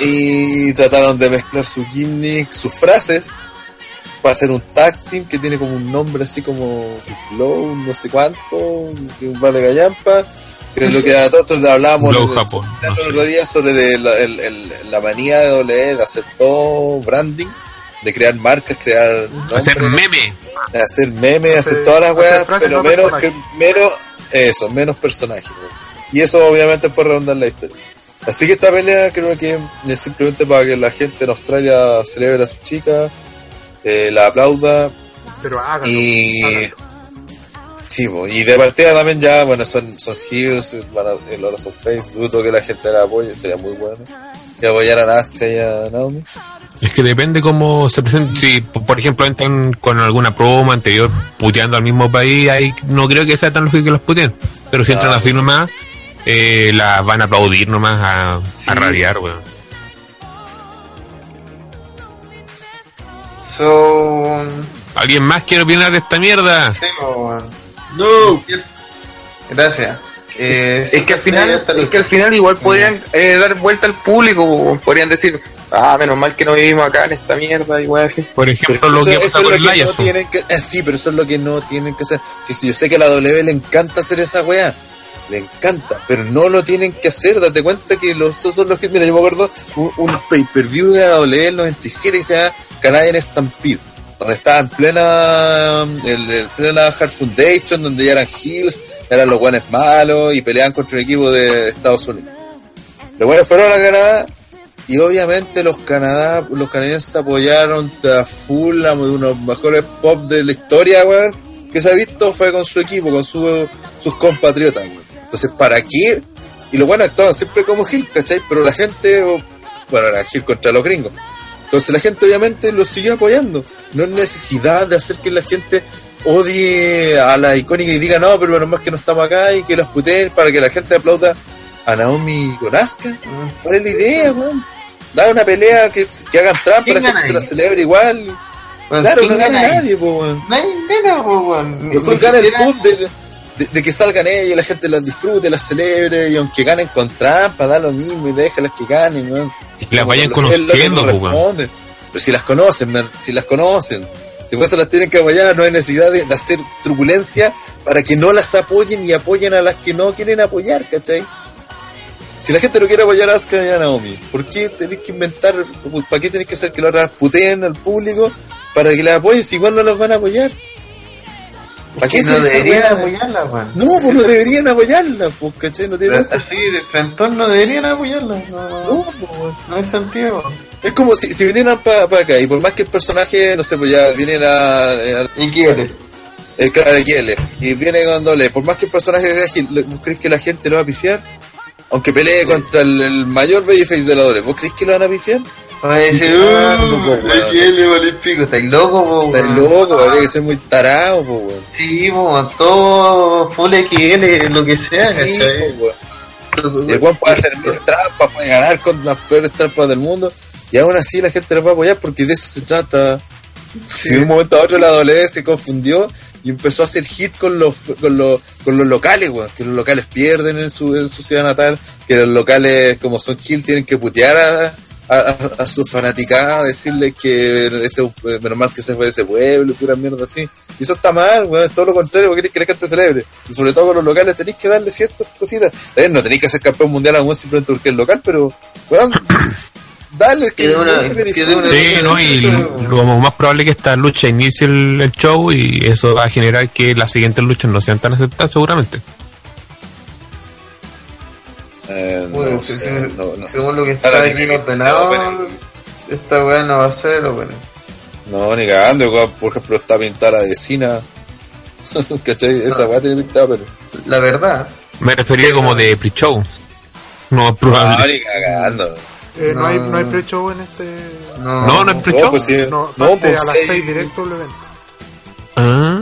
Y trataron de mezclar su gimmick, sus frases, para hacer un tag team que tiene como un nombre así como Glow, no sé cuánto, que vale gallampa, que es lo que a todos hablábamos el- Japón, el no otro sé. día sobre de la, el- el- la manía de WWE de hacer todo branding, de crear marcas, crear Hacer meme. de hacer memes, hacer Hacer- todas las weas, pero no menos, que, menos, eso, menos personajes. Y eso obviamente puede redundar la historia. Así que esta pelea creo que es simplemente para que la gente en Australia celebre a su chica, eh, la aplauda Pero háganlo. y... háganlo. Sí, y de partida también ya, bueno, son, son heels, van a, el ahora son face, dudo que la gente la apoye, sería muy bueno. Que apoyaran a Asuka y a Naomi. Es que depende cómo se presenten. Si, por ejemplo, entran con alguna promo anterior puteando al mismo país, ahí no creo que sea tan lógico que los puteen. Pero si entran Ah, así nomás, eh, la van a aplaudir nomás a, Sí. a rabiar, weón. So. ¿Alguien más quiere opinar de esta mierda? Sí, po, No. Gracias. Eh, Es que al final, es que al final igual podrían eh, dar vuelta al público, po, podrían decir, ah, menos mal que no vivimos acá en esta mierda, igual así. Por ejemplo, lo eso- que eso pasa es con lo el que Lions. no tienen que, eh, sí, pero eso es lo que no tienen que hacer. Sí, sí, yo sé que a la W le encanta hacer esa weá. Le encanta, pero no lo tienen que hacer. Date cuenta que los, esos son los que. Mira, yo me acuerdo un, un pay-per-view de la W del 97 y se llama Canadian Stampede. Donde estaba en plena. El, el plena Hard Foundation, donde ya eran Hills, eran los guanes malos y peleaban contra un equipo de Estados Unidos. Los buenos fueron a Canadá y obviamente los Canadá, los canadienses apoyaron a full a uno de los mejores pop de la historia, weón, que se ha visto fue con su equipo, con su- sus compatriotas, weón. Entonces, ¿para qué? Y los buenos actuaron siempre como Gil, ¿cachai? Pero la gente, bueno, era Gil contra los gringos. Entonces la gente obviamente los siguió apoyando. No hay necesidad de hacer que la gente odie a la icónica y diga, no, pero menos más que no estamos acá y que los puteen para que la gente aplauda a Naomi con Asuka. ¿Cuál es la idea, weón? Dar una pelea que, que hagan trampa, ¿Quién la gente se la celebre igual. Claro, ¿quién no gana nadie, po, weón. Po, weón. Mejor gana el de, de- de que salgan ellos, la gente las disfrute, las celebre, y aunque ganen con trampa, da lo mismo y déjalas que ganen, weón. Las vayan lo- lo conociendo, pues, corresponde. Pero si las conocen, man, si las conocen. Si por eso las tienen que apoyar, no hay necesidad de, de hacer turbulencia para que no las apoyen y apoyen a las que no quieren apoyar, ¿cachai? Si la gente no quiere apoyar a Asuka y a Naomi, ¿por qué tenés que inventar, para qué tenés que hacer que las otras puteen al público para que las apoyen si igual no las van a apoyar? ¿Para qué no deberían apoyarla, weón. No, pues no deberían apoyarla, pues, ¿cachai? No tiene. Así de frente no deberían apoyarla. No, no, No, pues, no hay sentido. Es como si, si vinieran para acá y por más que el personaje, no sé, pues ya vienen a, a- ¿Y quiere? el claro que L, y viene con doble, por más que el personaje sea ágil, ¿vos crees que la gente lo va a pifiar? Aunque pelee contra el, el mayor babyface de la doble, ¿vos crees que lo van a pifiar? Oye, ese, Cagando, uh, vale pico. ¿Estáis loco, po, weón? loco, habría que ser muy tarado, po, weón. Sí, po, todo full XL, lo que sea, Sí, ¿cachai? po, weón. Y el weón puede hacer mil trampas, puede ganar con las peores trampas del mundo, y aún así la gente lo va a apoyar porque de eso se trata. Si <laughs> de un momento a otro la WWE se confundió y empezó a hacer hit con los con los, con los locales, weón, que los locales pierden en su, en su ciudad natal, que los locales como son Hill tienen que putear a, a, a, a su fanaticada, decirles que ese eh, menos mal que se fue de ese pueblo, y pura mierda así. Y eso está mal, weón, es todo lo contrario, porque querés que la gente celebre. Y sobre todo con los locales tenéis que darle ciertas cositas. Eh, no tenéis que ser campeón mundial a un simplemente porque es local, pero weón, <coughs> dale que, Que de una- que que de una- Sí, ¿no? Y lo más probable es que esta lucha inicie el, el show y eso va a generar que las siguientes luchas no sean tan aceptadas seguramente. Eh, no Bueno, sé, se- no, no. Según lo que Ahora, está aquí ordenado, no, esta weá no va a ser el opening. No, ni cagando, weón, por ejemplo, está pintada la <laughs> vecina. ¿Cachai? Esa weá tiene pintada, pero. La verdad, Me refería como de pre-show. No, No, probable. ni cagando. Eh, no. No. hay, no hay pre-show en este. no. No, no es pre-show. No, pues sí. No, No, parte pues a las sí. 6 directo el evento. Ah,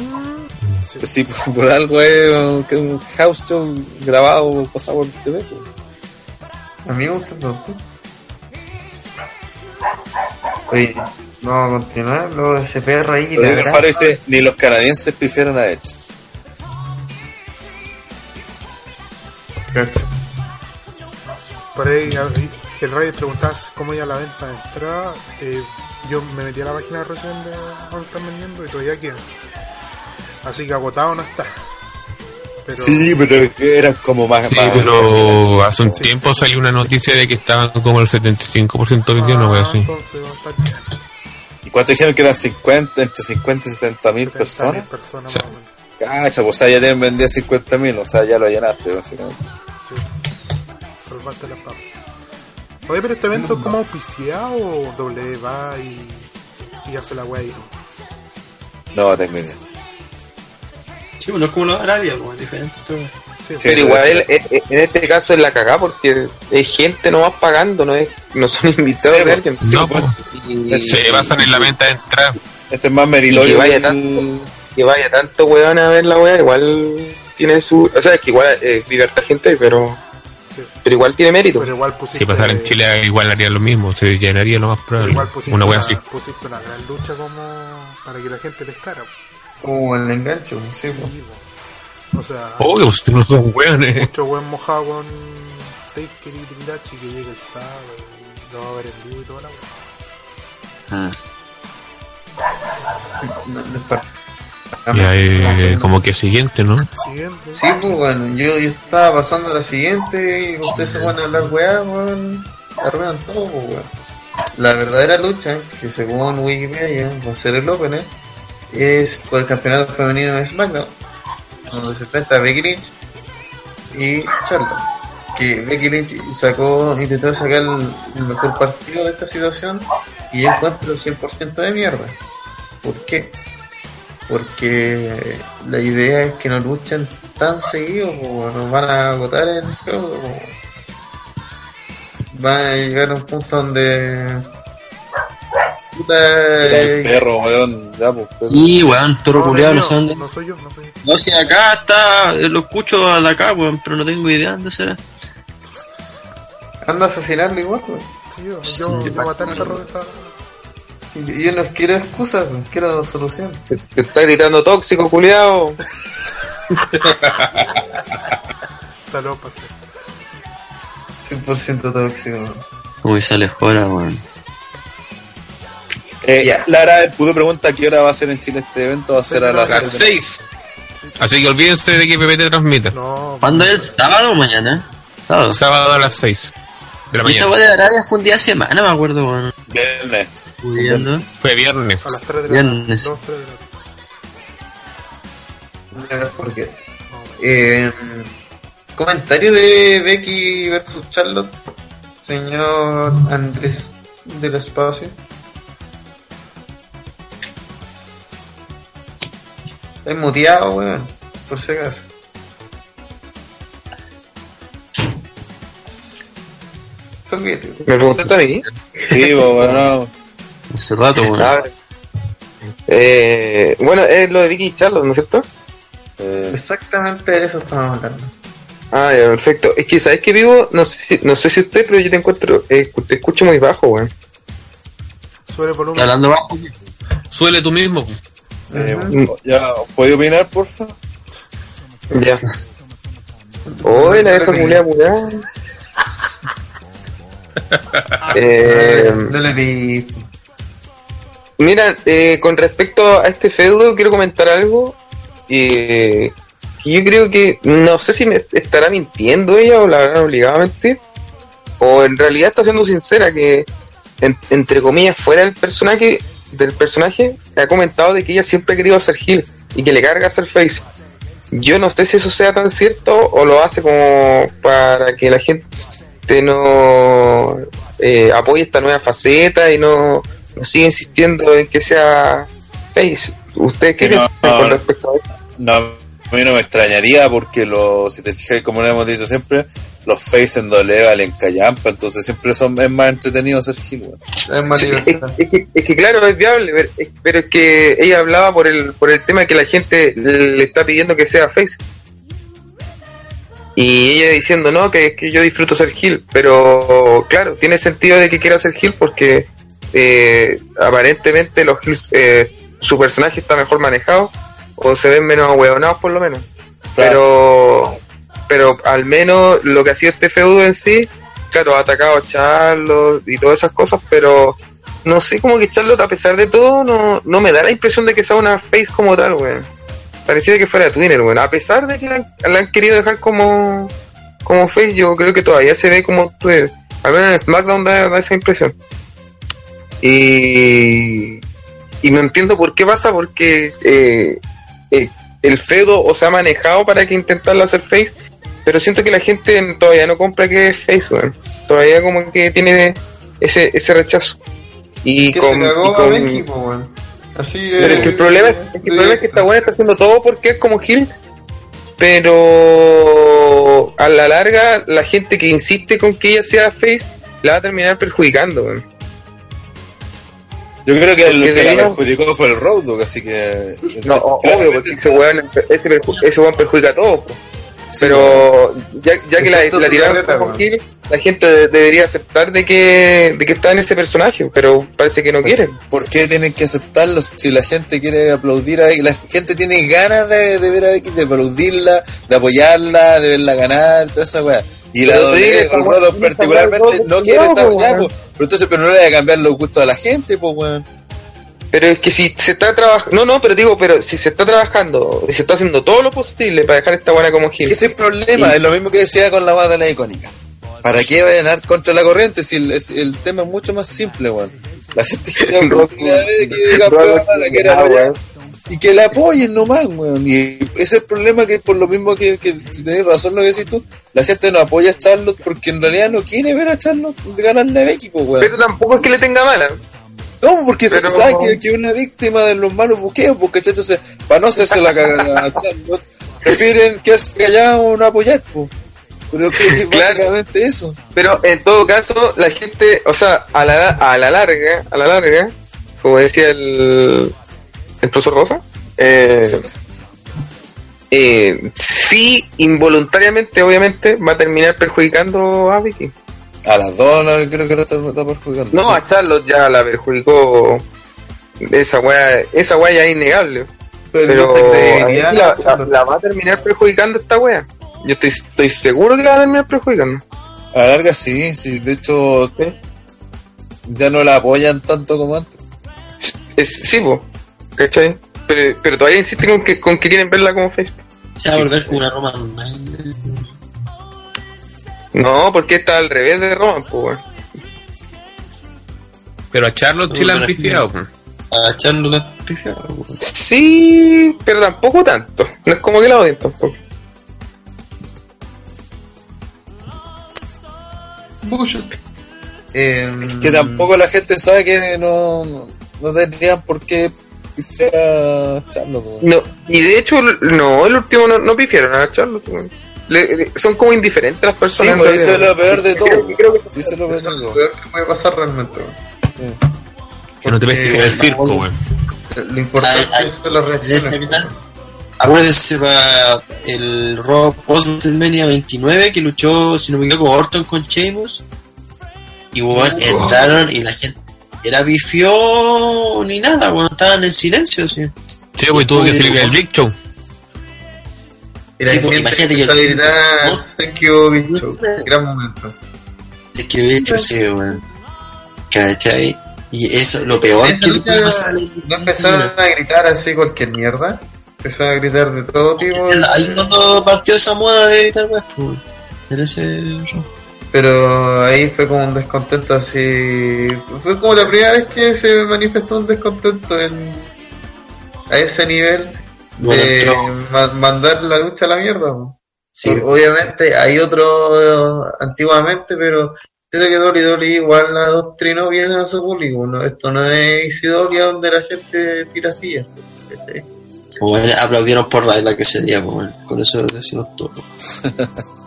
Pues sí, por, <laughs> por algo es un, que un house show grabado, pasado por TV. pues. A mí me gusta el. Oye, vamos a continuar. Luego ese perro ahí. Lo la ni los canadienses prefieren a Edge. Cacho. Por ahí, a- Hellraider preguntaba cómo iba la venta de entrada. Eh, yo me metí a la página de recién de donde están vendiendo y todavía quedan. Así que agotado no está. Pero Sí, pero eran como más. sí, más- pero hace un tiempo salió una noticia de que estaban como el 75% vendidos, no voy Ah, así. entonces va a bien. ¿Y cuánto dijeron que eran 50, entre 50 y 70 mil 70.000 personas? personas Sí. Cacha, pues o sea, ya tienen vendido 50 mil, o sea, ya lo llenaste, básicamente. Sí. Salvaste la papa. Oye, pero este evento es como auspiciado o W va y, y hace la wea ahí. No tengo idea. Sí, bueno, es como lo de Arabia, pues, es diferente todo. Sí. Pero igual eh, eh, en este caso es la cagada porque es gente nomás pagando, no es no son invitados Sí, de alguien. No, pues, Y- se basan en la venta de entrada. Este es más meritorio. que vaya tanto, que vaya tanto weón a ver la wea, igual tiene su. O sea, es que igual eh, vive harta gente, pero Sí. Pero igual tiene mérito. Pero igual pusiste. Si pasara en Chile igual haría lo mismo, se llenaría lo más pero probable. igual pusiste Una wea así. pusiste una gran lucha como para que la gente pescara. Como el engancho, sí, po. O sea, Obvio, pues no son weones. mucho buen mojado con Taker y Trilachi que llega el sábado y lo va a ver en vivo y toda la wea. Ah. No, no es para- Y ahí, como que siguiente, ¿no? Siguiente. Sí, pues bueno, yo, yo estaba pasando a la siguiente y ustedes se van a hablar weá, weón. Arruinan todo, pues, weón. La verdadera lucha, que según Wikipedia va a ser el Open, ¿eh? Es por el campeonato femenino de SmackDown, donde se enfrenta Becky Lynch y Charlotte. Que Becky Lynch sacó, intentó sacar el, mejor partido de esta situación y yo encuentro 100% de mierda. ¿Por qué? Porque la idea es que no luchan tan seguido, po, nos van a agotar el juego. Van a llegar a un punto donde. Puta. El eh, perro, weón. Ya, pues, perro. Y weón, toro No, culiado, no, no sé dónde. no soy yo, no soy yo. No, si acá está, eh, lo escucho de acá, weón, pero no tengo idea dónde será. anda a asesinarlo igual, po. Sí, yo, yo, yo maté al perro que estaba. Y- Yo no quiero excusas, po, quiero solución. Te, te está gritando tóxico, culiao. <laughs> Saludos hacer. 100% tóxico. weón. Uy, sale fuera, weón. Eh, Ya. Lara, pudo pregunta qué hora va a ser en Chile este evento. Va a ser a las A las 6. 6. Así que olvídense de que PPT transmita. No, ¿Cuándo es? ¿Sábado o mañana? Sábado. Sábado a las 6 de la Y esta mañana. weá de Arabia fue un día de semana, me acuerdo, weón. Viernes. Fue viernes. a las 3 de la Viernes. 2, 3 de la A ver por qué. Eh, comentario de Becky versus Charlotte, señor Andrés del Espacio. Está muteado, weón, por si acaso. Weón. ¿Me preguntaste a mí? Sí, <laughs> pues, bueno. Hace rato, weón. A ver. Eh, bueno, es lo de Vicky y Charlotte, ¿no es cierto? Eh, Exactamente de eso estamos hablando. Ah, ya, perfecto. Es que, ¿sabes qué vivo? No sé si, no sé si usted, pero yo te encuentro, eh, te escucho muy bajo, weón. Sube el volumen. ¿Está hablando bajo? Suele tú mismo. Eh, ya, ¿puede opinar, porfa? Ya. Oye, la vieja culiada, <laughs> culiada. eh, No le vi. Mira, eh, con respecto a este feudo, quiero comentar algo. Eh, que yo creo que, no sé si me estará mintiendo ella o la habrán obligado a mentir. O en realidad está siendo sincera, que en- entre comillas, fuera del personaje, del personaje, ha comentado de que ella siempre ha querido hacer heel y que le carga hacer face. Yo no sé si eso sea tan cierto o lo hace como para que la gente no eh, apoye esta nueva faceta y no, no siga insistiendo en que sea face. ¿Ustedes qué no, piensan con respecto a esto? No, a mí no me extrañaría porque lo, si te fijas, como lo hemos dicho siempre, los face en doble valen callampa, entonces siempre son, es más entretenido hacer heel, weón. Es más Sí, es, que, es que claro, es viable, pero es, pero es que ella hablaba por el, por el tema que la gente le está pidiendo que sea face. Y ella diciendo, no, que es que yo disfruto ser Gil, pero claro, tiene sentido de que quiera ser Gil porque eh, aparentemente los Gils, eh, su personaje está mejor manejado o se ven menos hueonados por lo menos. Pero, pero al menos lo que ha sido este feudo en sí, claro, ha atacado a Charlotte y todas esas cosas, pero no sé, como que Charlotte a pesar de todo no, no me da la impresión de que sea una face como tal, weón. Parecía que fuera Twinner, weón. A pesar de que la, han- querido dejar como, como face, yo creo que todavía se ve como Twinner. Al menos en SmackDown da, da esa impresión. Y, y no entiendo por qué pasa, porque eh, eh, el feudo o se ha manejado para que intentarla hacer face, pero siento que la gente todavía no compra que es face. Todavía como que tiene ese, ese rechazo. Y que con, se cagó y a con- Becky, po, weón. Así es que el problema, es que el problema es que esta buena está haciendo todo porque es como Gil, pero a la larga la gente que insiste con que ella sea face la va a terminar perjudicando. Yo creo que el Porque que la perjudicó fue el Road Dogg, así que. No, obvio, porque ese weón, ese, perju- ese weón perjudica a todos. po. Pero ya, ya que la, la tiraron como. Gil, la gente de- debería aceptar de que, de que está en ese personaje, pero parece que no quieren. ¿Por qué tienen que aceptarlo si la gente quiere aplaudir a? La gente tiene ganas de, de ver a Becky, de aplaudirla, de apoyarla, de verla ganar, toda esa weá. Y la esta el Rodo particularmente, no quiere esa weá, po. Pero entonces, pero no le voy a cambiar los gustos a la gente, pues weón. Pero es que si se está trabajando, no, no, pero digo, pero si se está trabajando y se está haciendo todo lo posible para dejar esta buena como Gil, Ese es el problema, es lo mismo que decía con la weá de la icónica. ¿Para qué va a contra la corriente si el, es- el tema es mucho más simple, weón? La gente <laughs> quiere aplaudir a Becky de y que la apoyen nomás, weón. Y ese es el problema que por lo mismo que, que si tenés razón lo que decís tú, la gente no apoya a Charlotte porque en realidad no quiere ver a Charlotte ganarle a Becky, pues, weón. pero tampoco es que le tenga mala. ¿Cómo? Porque pero- se sabe que, que es una víctima de los malos buqueos, porque entonces, para no hacerse la cagada a <laughs> Charlotte, prefieren quedarse callados o no apoyar, pues. Pero creo que es Claro. básicamente eso. Pero en todo caso, la gente, o sea, a la, a la larga, a la larga, como decía el, el profesor Rosa, eh, eh, sí, involuntariamente, obviamente, va a terminar perjudicando a Vicky. A las dos creo que no está, está perjudicando. No, a Charlotte ya la perjudicó. Esa weá, esa weá ya es innegable. Pero, la, la- la va a terminar perjudicando esta weá. Yo estoy, estoy seguro que la va a terminar perjudicando. A la larga sí, sí. De hecho, Sí. ya no la apoyan tanto como antes. Es, sí, po, ¿cachai? Pero, pero todavía insisten con que, con que quieren verla como Facebook. Se va a volver como una Roma. No, porque está al revés de Roman, pues. Pero a Charlotte sí la han pifiado. A echarle una pifia. Sí, pero tampoco tanto. No es como que la odien tampoco. Bullshit. Eh, Que tampoco la gente sabe que no, no, no tendrían por qué pifiar a Charlotte, weón. No, y de hecho, no, el último no, no pifiaron a Charlotte. Le- le- son como indiferentes las Sí, personas. en pues eso es lo peor de todo. Creo- creo que- Sí, eso es lo peor Eso es lo peor que puede pasar realmente. weón. Que no te ves en el circo, weón. Lo importante Ay, esa reacciones. mitad. Acuérdense para el post WrestleMania 29 que luchó, si no me equivoco, Orton con Sheamus. Y bueno, entraron y la gente era bifió ni nada, bueno, estaban en silencio, sí. Sí, güey, tuvo que salir el Big Show. Y la Sí, pues, imagínate empezó que- a gritar, thank you, bicho. Gran momento. Es que de hecho, sí, weón. ¿Cachai? Y eso, lo peor Esa que. No empezaron a gritar así cualquier mierda. Empezaron a gritar de todo tipo. Ahí cuando partió esa moda de gritar, weón, pues, en ese. Pero ahí fue como un descontento así. Fue como la primera vez que se manifestó un descontento en, a ese nivel Bueno, de ma- mandar la lucha a la mierda. po. Sí. Obviamente hay otro eh, antiguamente, pero siento que WWE igual la doctrinó bien a su público. ¿no? Esto no es Isidonia donde la gente tira sillas. aplaudieron por la que ese día, bueno, con eso decimos todo. <laughs>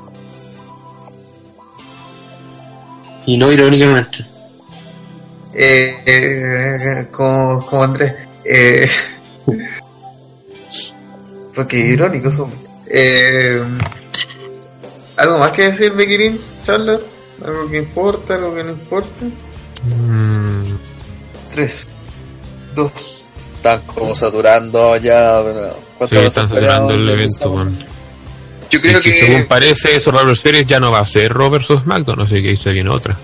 y no irónicamente. Eh, eh, como, como Andrés. Eh, <laughs> porque irónicos son. Eh, ¿Algo más que decir, Becky Lynch, Charlotte? ¿Algo que importa? ¿Algo que no importa? Mm, 3, 2, Están como saturando ya. pero sí, ¿cuántas veces están saturando el evento, empezamos. Yo creo Es que, que. según parece, Survivor Series ya no va a ser Raw vs SmackDown, así que ahí se viene otra.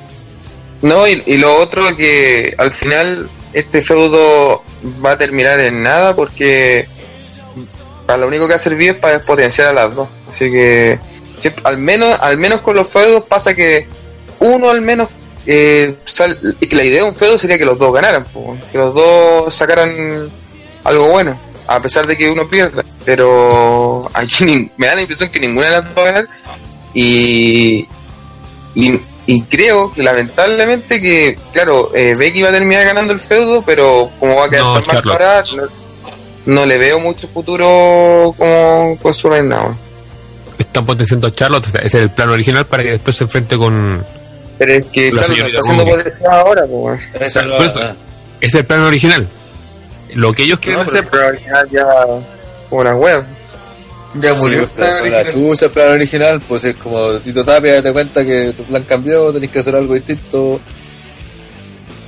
No, y, y lo otro que al final este feudo va a terminar en nada porque para lo único que ha servido es para despotenciar a las dos. Así que al menos al menos con los feudos pasa que uno al menos eh, sal- y que la idea de un feudo sería que los dos ganaran, po, que los dos sacaran algo bueno, a pesar de que uno pierda. Pero aquí me da la impresión que ninguna de las dos va a ganar y y, y creo que lamentablemente que, claro, eh, Becky va a terminar ganando el feudo, pero como va a quedar No, tan mal parada, no, no le veo mucho futuro como con su reinado. Están potenciando a Charlotte, o sea, ese es el plan original para que después se enfrente con... Pero es que Charlotte está haciendo Ruby. potencial ahora, pues. Ese es el plan original. Lo que ellos quieren No, pero hacer... original ya como una web. Ya Sí, murió. pues, esta son la chucha el plan original, pues es como Tito Tapia te cuenta que tu plan cambió, tenés que hacer algo distinto.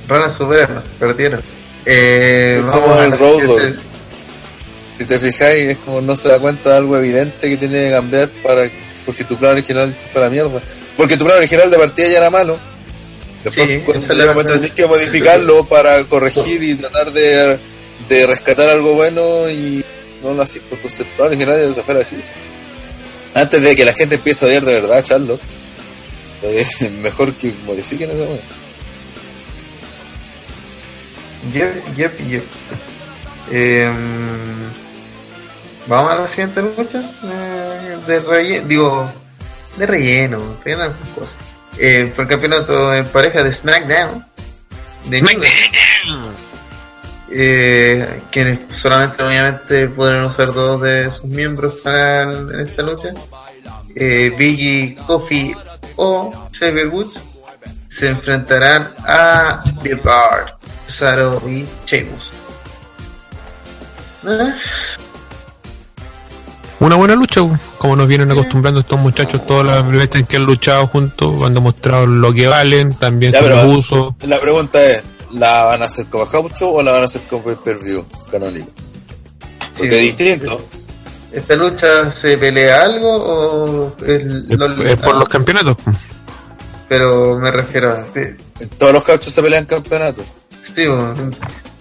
Van a superarnos, perdieron. Eh, Es vamos como a el la Road siguiente. Dogg. Si te fijáis, es como no se da cuenta de algo evidente que tiene que cambiar para porque tu plan original se fue a la mierda. Porque tu plan original de partida ya era malo. Después, Sí, cuando verdad. tenés que modificarlo para corregir y tratar de, de rescatar algo bueno y no lo así. Pues entonces el plan original ya se fue a la chucha. Antes de que la gente empiece a odiar de verdad a Charlo, eh, <laughs> mejor que modifiquen esa weá. Yep, yep, yep. Em, Vamos a la siguiente lucha eh, de relleno, digo, de relleno, relleno cosas. Eh, por el campeonato en pareja de SmackDown. De SmackDown. Eh, quienes solamente obviamente podrán usar dos de sus miembros para el- en esta lucha. Eh, Biggie, Kofi o Xavier Woods se enfrentarán a The Bar, Cesaro y Sheamus. Ah, Una buena lucha, como nos vienen acostumbrando estos muchachos todas las veces que han luchado juntos, han demostrado lo que valen, también los usos. La pregunta es, ¿la van a hacer como Haucho o la van a hacer como pay-per-view canónico? Porque Sí. es distinto. ¿Esta lucha se pelea algo o es, Es, es por los campeonatos. Pero me refiero a... Sí, todos los cauchos se pelean campeonatos. sí, bueno,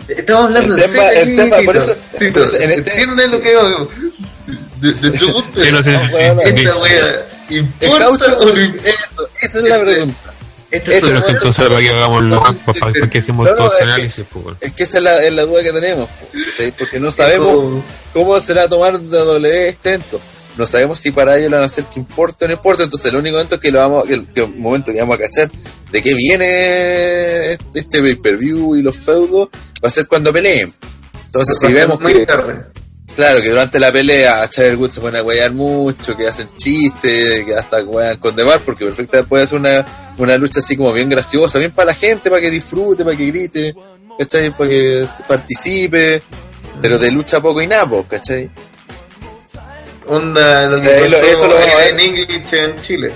estamos hablando El de tema- el tema- por eso- Tito, por eso en este- ¿entiendes lo sí. que digo? De, de tu gusto. Sí, no sé, No, sí, sí. Esta wea, ¿Es ¿importa caucho o no es- importa? eso? Esa es la pregunta. Eso es no que es- entonces para que hagamos los para, para que hacemos No, no, todo este que- análisis, pues. Es que esa es la, es la duda que tenemos. ¿sí? Porque no sabemos cómo será tomar W este evento. No sabemos si para ellos lo van a hacer que importe o no importa. Entonces el único momento que lo vamos, que el, que momento que vamos a cachar de qué viene este, este pay-per-view y los feudos va a ser cuando peleen. Entonces si vemos muy que, tarde. Claro, que durante la pelea Xavier Woods se pone a huear mucho, que hacen chistes, que hasta huean con Demar, porque perfectamente puede hacer una, una lucha así como bien graciosa, bien para la gente, para que disfrute, para que grite, ¿cachai? Para que participe, pero de lucha poco y nada, pues, ¿cachai? Onda lo Sí, que lo- eso lo a en English en Chile.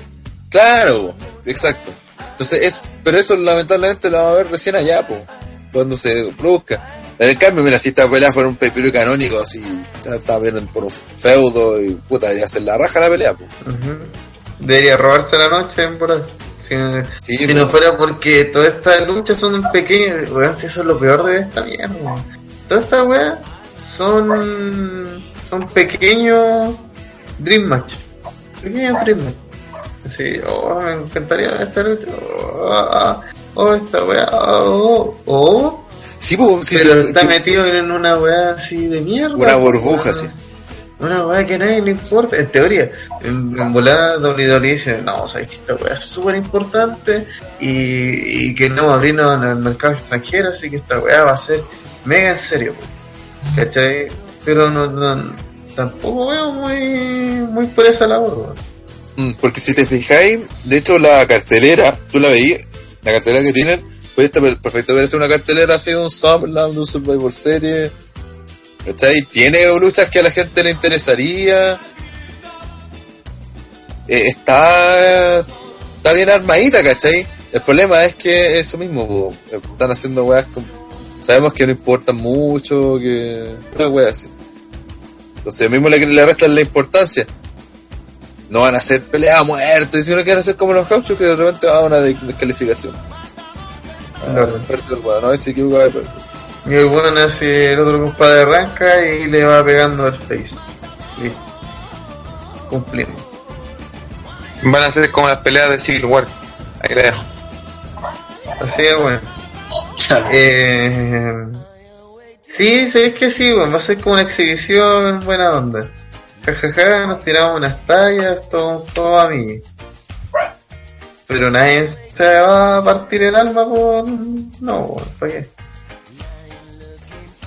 Claro, exacto. Entonces, es, pero eso lamentablemente lo vamos a ver recién allá, po, cuando se produzca. En el cambio, mira, si esta pelea fuera un pay-per-view canónico, si está bien por un feudo y puta, ya se la raja la pelea. Ujú. Debería robarse la noche verdad. Si, Sí, si pues. no fuera porque todas estas luchas son pequeñas, weón, si eso es lo peor de esta mierda. Todas estas weas son son pequeños Dream Match. Pequeños Dream Match. Así, oh, me encantaría ver esta lucha. Oh, oh, esta wea. Oh, oh. Sí, po, sí, pero está metido en una wea así de mierda. Una burbuja, weón. sí. Una weá que a nadie le importa, en teoría. En, en volada WWE dice, no, sabes que esta weá es súper importante y, y que no va a abrirnos en el mercado extranjero, así que esta weá va a ser mega en serio. po. ¿Cachai? Pero no, no- tampoco veo muy, muy por esa labor. Mm, Porque si te fijáis, de hecho la cartelera, tú la veías, la cartelera que tienen, puede estar per- perfecto verse una cartelera así de un SummerSlam, de un Survivor Series, ¿cachai? Tiene luchas que a la gente le interesaría, Eh, está, está bien armadita, ¿cachai? El problema es que eso mismo, están haciendo weas con- sabemos que no importan mucho, que una wea así. Entonces mismo le, le restan la importancia no van a hacer pelea a muerte, sino que van a hacer como los gauchos que de repente va a una de- descalificación. Ah, no, equivoca de perder. Y el bueno hace el otro compadre arranca y le va pegando al face. Listo. Cumplimos. Van a ser como las peleas de Civil War. Ahí la dejo. Así es, bueno. Eh, sí, sabes que sí, bueno, va a ser como una exhibición buena onda. Jajaja, nos tiramos unas tallas, todos todo amigos. Pero nadie se va a partir el alma por... No, ¿para qué?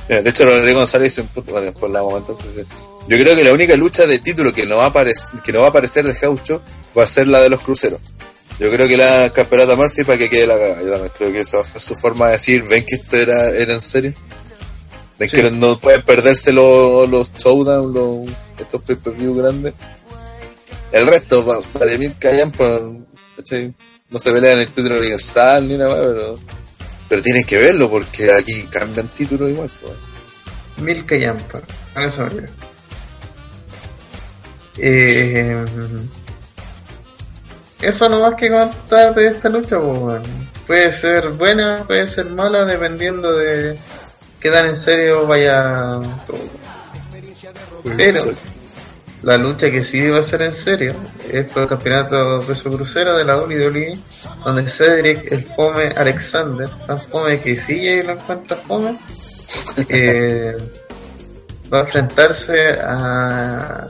De hecho, Rodrigo González dice, por la momento, yo creo que la única lucha de título que no va a aparecer, que no va a aparecer de Gaucho va a ser la de los cruceros. Yo creo que la campeonato Murphy para que quede la cagada. Yo también creo que esa va a ser su forma de decir, ven que esto era, era en serio. Sí. que no pueden perderse los, los showdown, los, estos pay per view grandes. El resto, pa- para mí, callan. No se pelean el título universal ni nada, pero. Pero tienen que verlo porque aquí cambian títulos igual. Pues. Milka Yampa. Con eso me. Eh, eso no más que contar de esta lucha, pues. Puede ser buena, puede ser mala, dependiendo de qué tan en serio vaya todo. Pero la lucha que sí va a ser en serio es por el campeonato peso crucero de la WWE, donde Cedric, el fome Alexander, tan fome que sí lo encuentra fome, <laughs> eh, va a enfrentarse a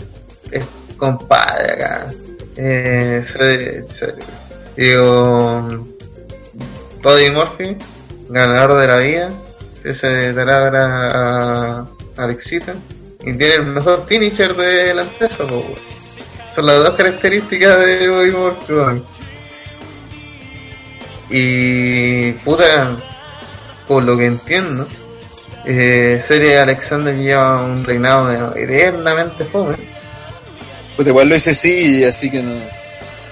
el compadre acá. Eh, Cedric- Cedric. digo, Buddy Murphy, ganador de la vida, que se dará a, Alexita y tiene el mejor finisher de la empresa. weón. Son las dos características de Murphy. weón. Y puta, por lo que entiendo, eh, Serie Alexander lleva un reinado eternamente fome, Pues igual lo hice sí, así que no.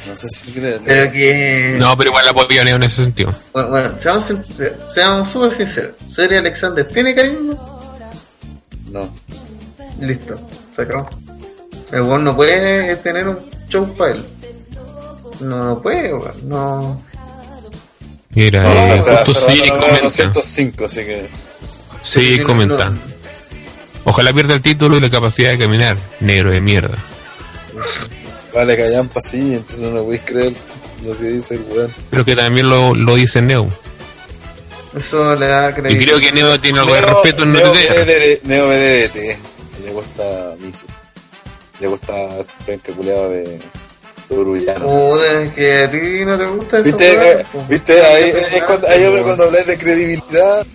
No sé si creerlo. pero que No, pero igual apoyo a Neo en ese sentido. Bueno, bueno, seamos, seamos súper sinceros. ¿Serie Alexander tiene carisma? No. Listo, se acabó. El weón no puede tener un show para él. No, no puede, weón. No. Mira, No, eh, o sea, se- justo comenta. 205, así que. Sigue no- comenta. Ojalá pierda el título y la capacidad de caminar. Negro de mierda. <laughs> Vale, callampa sí, entonces no podéis creer lo que dice el weón. Pero que también lo, lo dice Neo. Eso le da Y credibilidad. creo que Neo tiene algo de respeto en. BDD, Neo BDDT. Le gusta Mises. Le gusta penca culeado de Turullano. Puta, es que a ti no te gusta eso. ¿Viste? pues. ¿Viste? Ahí, es cuando, ahí es cuando habláis de credibilidad,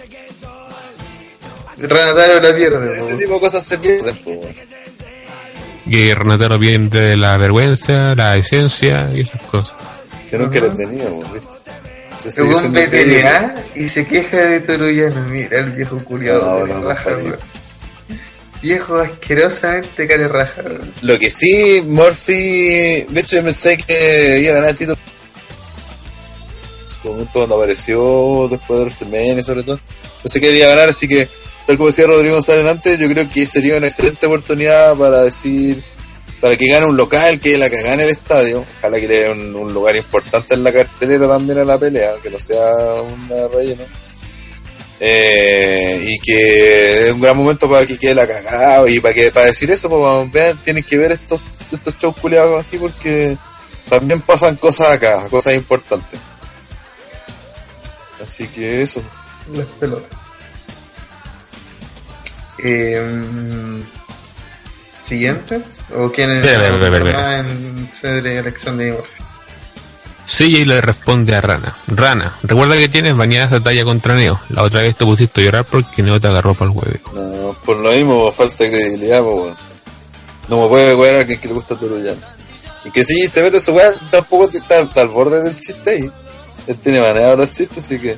Renatario la pierde, ese tipo de cosas se pierden, po, weón. Que Renatero pierde la vergüenza, la esencia y esas cosas. Que nunca les teníamos, ¿viste? El increíble. TNA y se queja de Torullano. Mira el viejo culiado. No, no, raja. Viejo asquerosamente care raja. Lo que sí, Murphy, de hecho yo pensé que iba a ganar el título. En su momento cuando apareció después de WrestleMania sobre todo, pensé que iba a ganar, así que tal como decía Rodrigo González antes, yo creo que sería una excelente oportunidad para decir, para que gane un local, que la que gane el estadio, ojalá que le dé un, lugar importante en la cartelera también a la pelea, que no sea una relleno. Eh, y que es un gran momento para que quede la cagada y para que para decir eso, pues vean, tienen que ver estos, estos shows culiados así porque también pasan cosas acá, cosas importantes. Así que eso. las pelotas. Eh, Siguiente. ¿O quién es en Cedric Alexander y Murphy? CJ le responde a Rana. Rana, recuerda que tienes bañadas de talla contra Neo. La otra vez te pusiste a llorar porque Neo te agarró para el huevo. No, por lo mismo, falta de credibilidad, weón. No me puede wear a alguien que le gusta Turullano. Y que si se mete su weá, tampoco está, está al borde del chiste ahí. Él tiene manejado los chistes, así que.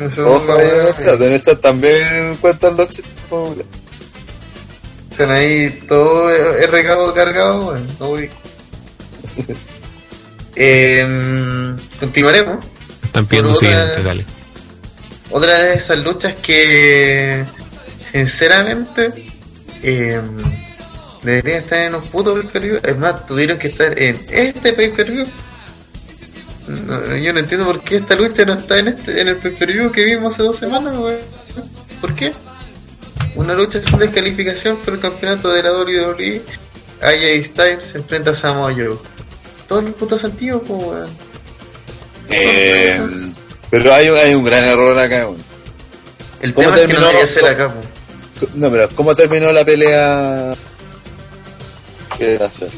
Eso Ojo ahí en el chat, en el chat también cuentan los chistes, Están ahí todo el recado cargado, bueno, no voy. <laughs> Em, continuaremos. Están pidiendo siguiente, dale. Otra de esas luchas que, sinceramente, em, deberían estar en un puto pay-per-view. Es más, tuvieron que estar en este pay-per-view. No, yo no entiendo por qué esta lucha no está en este en el pay-per-view que vimos hace dos semanas, weón. ¿Por qué? Una lucha sin descalificación por el campeonato de la WWE. AJ Styles se enfrenta a Samoa Joe. Todo el puto sentido, pues, weón. Eh, pero hay, hay un gran error acá, weón. El ¿Cómo tema es que no terminó? ser acá, pues. No, pero ¿cómo terminó la pelea? ¿Qué hacer?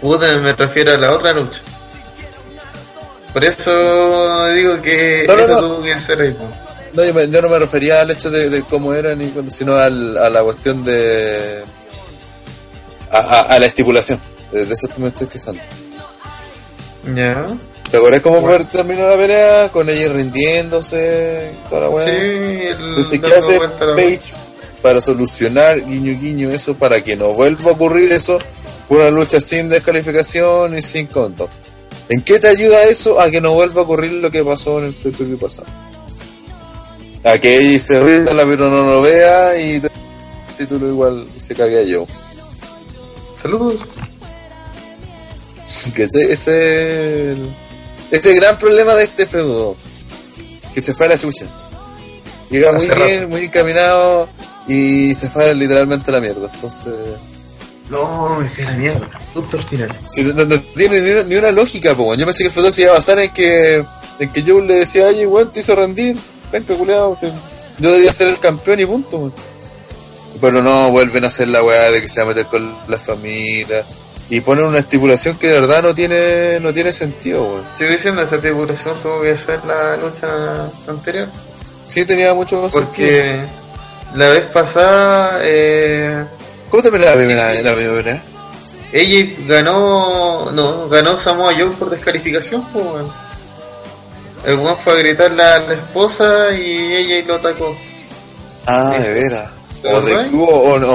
Puta, me refiero a la otra lucha. Por eso digo que No, no, eso tuvo que ser ahí. No, yo, me- yo no me refería al hecho de, de cómo era, ni cuando, sino al- a la cuestión de. A, a- a la estipulación. De, de eso me estoy quejando. Ya. ¿Te acuerdas cómo terminó la pelea? Con ella rindiéndose toda la weá. Sí, el Entonces, ¿qué hace Page? para solucionar guiño guiño eso para que no vuelva a ocurrir eso una lucha sin descalificación y sin conto. ¿En qué te ayuda eso a que no vuelva a ocurrir lo que pasó en el PPP pasado? A que ella se rinda, la pero no lo vea y el título igual se cague a yo. Saludos. Que ese es el, ese es el gran problema de este feudo. Que se fue a la chucha. Llega muy bien, muy encaminado y se fue literalmente a la mierda. Entonces, No, me fui a la mierda. Al final. si no, no tiene ni una, ni una lógica, po. Yo pensé que el feudo se iba a basar en que, en que Joe le decía, oye, weón, te hizo rendir. Venga, culiado, te- yo debería ser el campeón y punto, weón. Pero no, vuelven a hacer la weá de que se va a meter con la familia. Y ponen una estipulación que de verdad no tiene, no tiene sentido, weón. Sigo diciendo, esta tripulación tuvo que hacer la lucha anterior. Sí tenía mucho más sentido. Porque la vez pasada, eh, ¿Cómo terminó la primera, la primera? ella ganó, no, ganó Samoa Joe por descalificación, pues. El weón fue a gritarle a la esposa y ella lo atacó. Ah, de veras. ¿Te O de cubo o, no,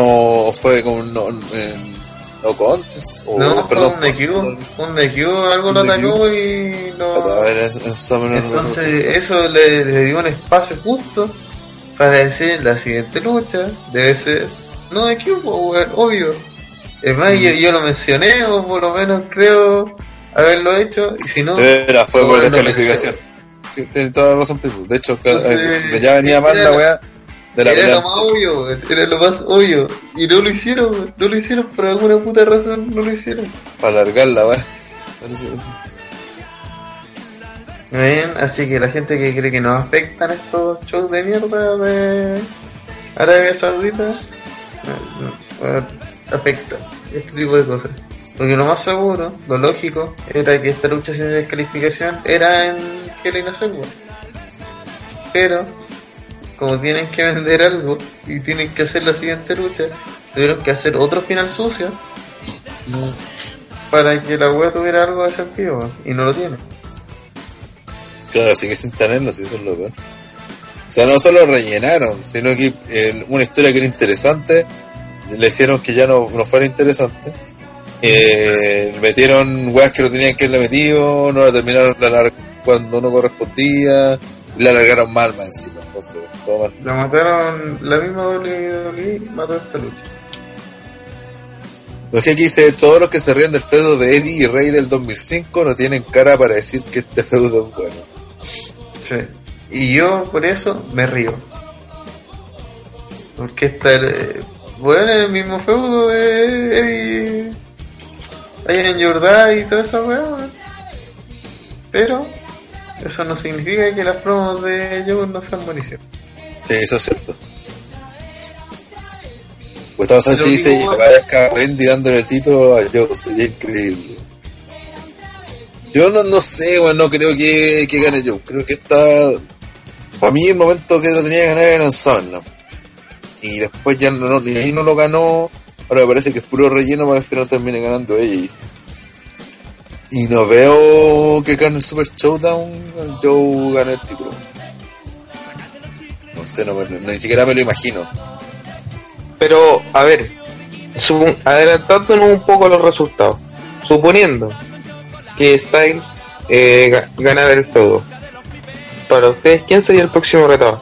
o fue con un no, en- no contest. O, no, perdón. un DQ, un DQ, algo lo atacó y lo... A ver, Entonces eso le, le dio un espacio justo para decir la siguiente lucha debe ser no de weón, obvio. Es más, yo, yo lo mencioné, o por lo menos creo haberlo hecho, y si no, De veras, fue por descalificación. Sí, tiene toda la razón, Pipo. De hecho, Entonces, eh, ya venía mal la weá de la era lo más obvio, era lo más obvio. Y no lo hicieron, no lo hicieron por alguna puta razón, no lo hicieron. Para alargar la weá. Bien, así que la gente que cree que nos afectan estos shows de mierda de Arabia Saudita, no, no, no, afecta este tipo de cosas. Porque lo más seguro, lo lógico, era que esta lucha sin descalificación era en Hell in a. Pero, como tienen que <laughs> vender algo y tienen que hacer la siguiente lucha, tuvieron que hacer otro final sucio para que la wea tuviera algo de sentido, y no lo tiene. Claro, sigue sin tenerlo, si eso es lo peor. O sea, no solo rellenaron, sino que una historia que era interesante, le hicieron que ya no, no fuera interesante. Eh, metieron weas que no tenían que haberle metido, no la terminaron de alargar cuando no correspondía, y la alargaron mal más encima. Entonces, todo mal. La mataron, la misma WWE mató esta lucha. Lo que aquí dice, todos los que se ríen del feudo de Eddie y Rey del 2005 no tienen cara para decir que este feudo es bueno. Sí. Y yo por eso me río. Porque está el, bueno, el mismo feudo de Eddie allá en Jordán y toda esa weá, weón. Pero eso no significa que las promos de Joe no sean buenísimas. Sí, eso es cierto. Gustavo Sánchez dice, weón. aparezca Wendy dándole el título a Joe, sería increíble. Yo no, no sé, weón, no creo que, que gane Joe. Creo que está... Para mí el momento que lo tenía que ganar era en SummerSlam. Y después ya no, ni ahí no lo ganó. Ahora me parece que es puro relleno para que al final termine ganando ella. Y, y no veo que gane el Super Showdown, Joe gane el título. No sé, no, me- no- ni siquiera me lo imagino. Pero, a ver, adelantándonos un poco los resultados, suponiendo que Styles eh, ganara el feudo, para ustedes, ¿quién sería el próximo retador?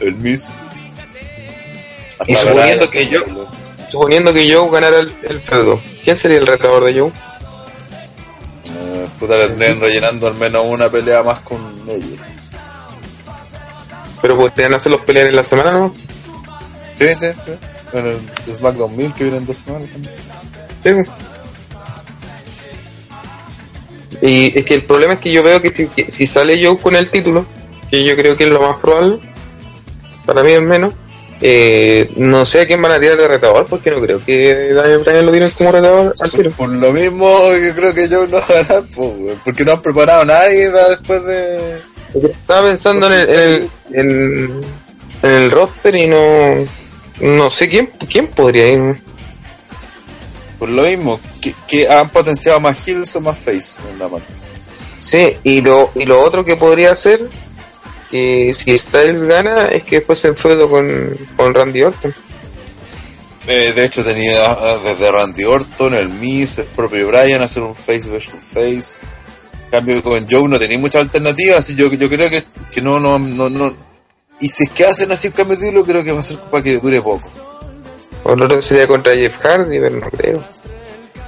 El Miss. Y suponiendo que yo- Suponiendo que Joe ganara el, el feudo, ¿quién sería el retador de Joe? Eh, puta, le tendrían rellenando al menos una pelea más con ella. Pero podrían hacerlos pelear en la semana, ¿no? Sí, sí, sí. Bueno, el SmackDown 1000 que viene en dos semanas. también. Sí. Y es que el problema es que yo veo que si, que si sale Joe con el título, que yo creo que es lo más probable, para mí al menos, eh, no sé a quién van a tirar de retador, porque no creo que Daniel Bryan lo tiren como retador al tiro. Por, lo mismo, yo creo que Joe no va a ganar, porque no han preparado a nadie para después de. Estaba pensando en el, en el, en- en el roster y no, no sé quién, quién podría ir. Por lo mismo, que, que han potenciado más heels o más face en la mano. Sí, y lo, y lo otro que podría hacer, que si Styles gana, es que después se enfrenta con, con Randy Orton. Eh, de hecho tenía ah, desde Randy Orton, el Miz, el propio Bryan hacer un face versus face. En cambio con Joe no tenía muchas alternativas y yo, yo creo que, que no, no, no, no. Y si es que hacen así un cambio de título, creo que va a ser para que dure poco. O otro sería contra Jeff Hardy, pero no creo.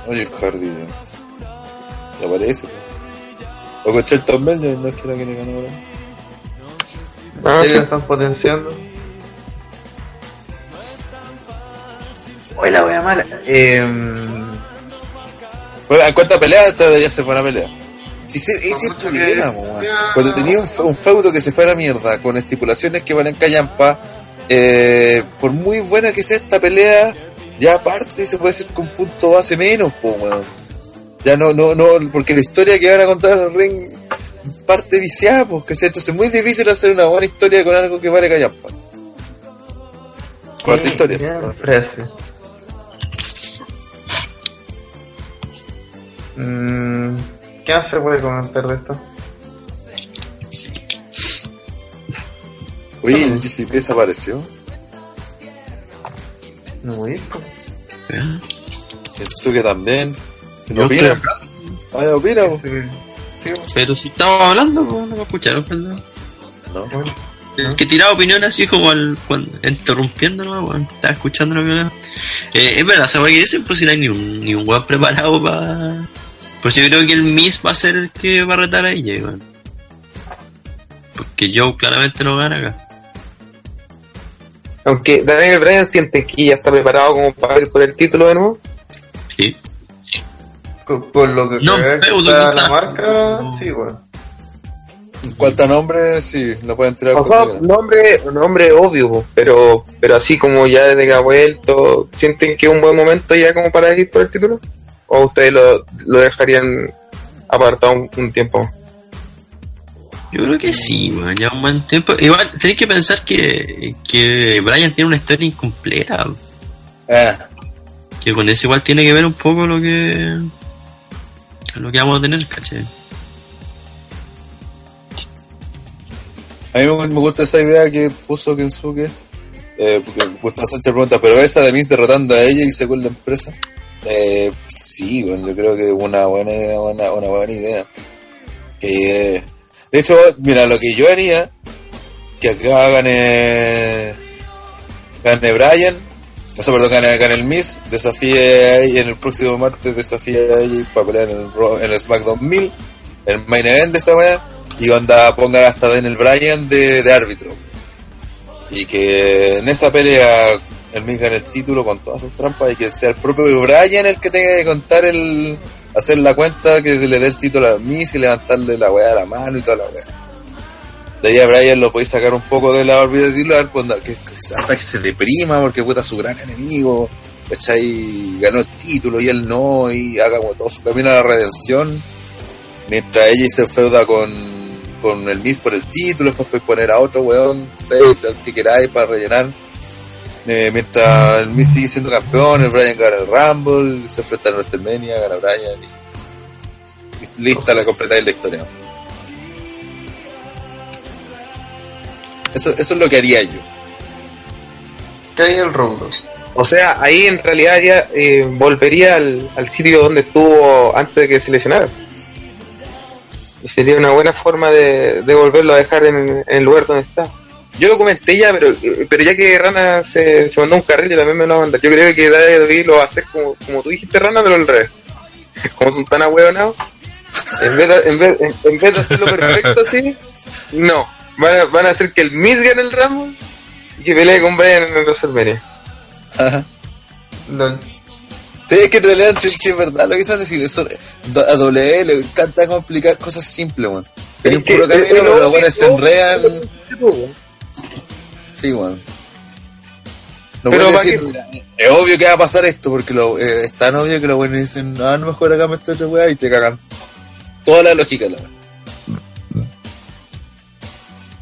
Oye, el Hardy, ya, ya aparece. O con Shelton Benjamin, no es que era que le ganó ahora. Ah, ¿Sí sí. lo están potenciando? Hoy la wea mala. Eh, Bueno, en cuanto a pelea, esta debería ser buena pelea. Si se- ese es el mucho problema. Cuando tenía un, un feudo que se fuera a mierda, con estipulaciones que van en callampa, eh, por muy buena que sea esta pelea, ya aparte se puede hacer con punto base menos, po, weón. Ya no, no, no, porque la historia que van a contar en el ring parte viciada, pues, ¿cachai? Entonces es muy difícil hacer una buena historia con algo que vale callampa. Cuarta historia. Gran frase. Mm, ¿Qué más se puede comentar de esto? Oye, el GCP desapareció. No voy. Eso que también. ¿Qué opina? Vaya, opina, po. Sí. Pero si estaba hablando, pues, no me escucharon, perdón. No. Bueno, El que tiraba opiniones así como al, cuando, interrumpiéndolo, weón, estaba escuchando lo que hablaba. Eh, es verdad, ¿sabes qué dicen? Pues si no hay ni un, ni un weón preparado para. Pues yo creo que el Miss va a ser el que va a retar a ella, weón. Porque Joe claramente no gana acá. Aunque Daniel Bryan siente que ya está preparado como para ir por el título de nuevo. Sí. Con, con lo que No, que está la está. marca, sí, weón. En cuanto a nombre, sí, lo pueden tirar O con sea, cualquiera. nombre, nombre obvio, pero pero así como ya desde que ha vuelto, ¿sienten que es un buen momento ya como para ir por el título? ¿O ustedes lo, lo dejarían apartado un, un tiempo? Yo creo que sí, weón, ya un buen tiempo. Igual, tenéis que pensar que, que Brian tiene una historia incompleta. Ah, Que con eso igual tiene que ver un poco lo que. Lo que vamos a tener, ¿cachai? a mí me, gusta esa idea que puso Kensuke. Eh, porque Gustavo Sánchez pregunta, pero esa de Miss derrotando a ella y según la empresa. Eh, sí, bueno, yo creo que una buena idea, una, una buena idea. Que, eh, de hecho, mira, lo que yo haría, que acá gane, gane Brian, o sea, perdón, gane, gane el Miss, desafíe a ella en el próximo martes, desafíe a ella para pelear en el, en el SmackDown 1000, el main event de esa weá, y onda ponga hasta Daniel Bryan de, de árbitro. Y que en esa pelea el Miz gane el título con todas sus trampas y que sea el propio Bryan el que tenga que contar el hacer la cuenta que le dé el título al Miz y levantarle la weá a la mano y toda la weá. De ahí a Bryan lo podéis sacar un poco de la órbita titular cuando, hasta que se deprima porque puta su gran enemigo, ¿cachai? Ganó el título y él no, y haga como todo su camino a la redención. Mientras ella se feuda con, con el Miz por el título, después puedes poner a otro weón, face, al que queráis para rellenar. Eh, mientras el Miz sigue siendo campeón, el Bryan gana el Rumble, se enfrenta a WrestleMania, gana Bryan y, y lista la completáis la historia. Eso, eso es lo que haría yo. ¿Qué el Road 2? O sea, ahí en realidad ya eh, volvería al, al sitio donde estuvo antes de que se lesionara. Y sería una buena forma de, de volverlo a dejar en, en el lugar donde está. Yo lo comenté ya, pero pero ya que Rana se, se mandó un carril, yo también me lo voy a mandar. Yo creo que David lo va a hacer como, como tú dijiste, Rana, pero al revés. <laughs> Como son tan ahueonados, en vez de, en vez, en, en vez de hacerlo perfecto <laughs> así, no. Van a, van a hacer que el Miz gane el ramo y que pelee con Brian en el WrestleMania. LOL. Sí, es que en realidad sí, es verdad lo que están diciendo. Eso, a W le encanta complicar cosas simples, weón. Tiene un puro camino, pero los buenos se enredan. Sí, weón. No Pero pueden ¿para decir, mira, es obvio que va a pasar esto, porque lo, eh, es tan obvio que los buenos dicen, ah, no mejor acá me estoy otra weá y te cagan. Toda la lógica, la weá.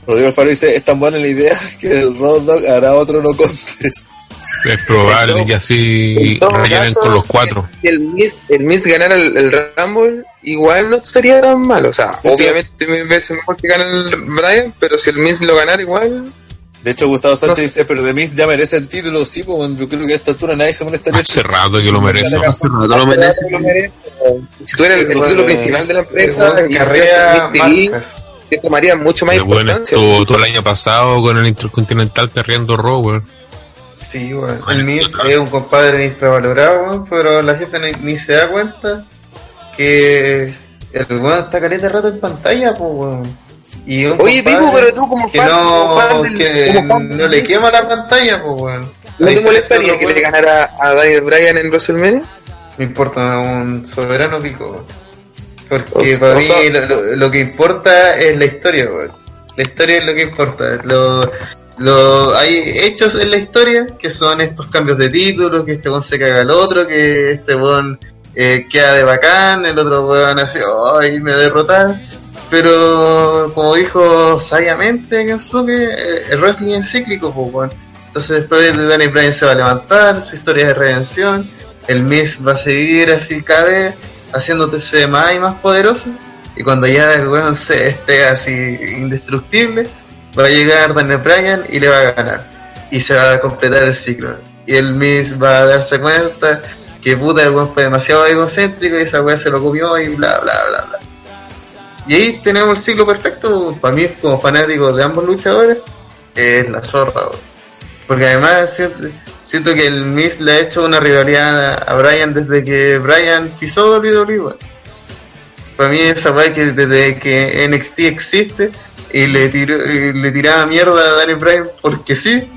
Rodrigo Alfaro dice, es tan buena la idea <laughs> que el Road Dog hará otro no contest. Es probable que así rellenen con los cuatro. Si el Miz, el Miz ganara el, el Rumble, igual no sería tan malo. O sea, De obviamente mil veces mejor que gane el Brian, pero si el Miz lo ganara igual, De hecho, Gustavo Sánchez dice, pero de Miss ya merece el título, sí, bueno, yo creo que a esta altura nadie se molestaría. Hace rato que lo merece. No lo merece. Si tú eres el, título principal de la el empresa weón y carrea fueras Miss TV, marcas. te tomaría mucho más importancia. estuvo todo el año pasado con el Intercontinental perreando Raw, weón. Sí, weón. El Miz es un compadre infravalorado, weón, pero la gente ni, ni se da cuenta que el weón está caleta rato en pantalla, pues, weón. Y un Oye, Pipo, pero tú como que fan, como no, fan del- que como fan del no le Miz, quema la pantalla, pues, weón. ¿No te molestaría que le ganara a Daniel Bryan en WrestleMania? Me importa un soberano pico, weón. Porque O para o mí sea- lo, que importa es la historia, weón. La historia es lo que importa. Lo, lo, hay hechos en la historia que son estos cambios de título, que este weón se caga al otro, que este weón eh, queda de bacán, el otro weón así, ay, me derrotaron. Pero como dijo sabiamente Kensuke, eh, el wrestling es cíclico, pues, weón. Entonces después de Danny Bryan se va a levantar, su historia de redención, el Miz va a seguir así cada vez haciéndose más y más poderoso. Y cuando ya el weón se esté así indestructible, va a llegar Daniel Bryan y le va a ganar. Y se va a completar el ciclo. Y el Miz va a darse cuenta que puta el weón fue demasiado egocéntrico y esa weá se lo comió y bla bla bla bla. Y ahí tenemos el ciclo perfecto. Para mí, como fanático de ambos luchadores, es la zorra. weón. Porque además siento, que el Miz le ha hecho una rivalidad a, Bryan desde que Bryan pisó WWE. weón. Para mí esa weá que desde que NXT existe y le, tiró, le tiraba mierda a Daniel Bryan porque sí.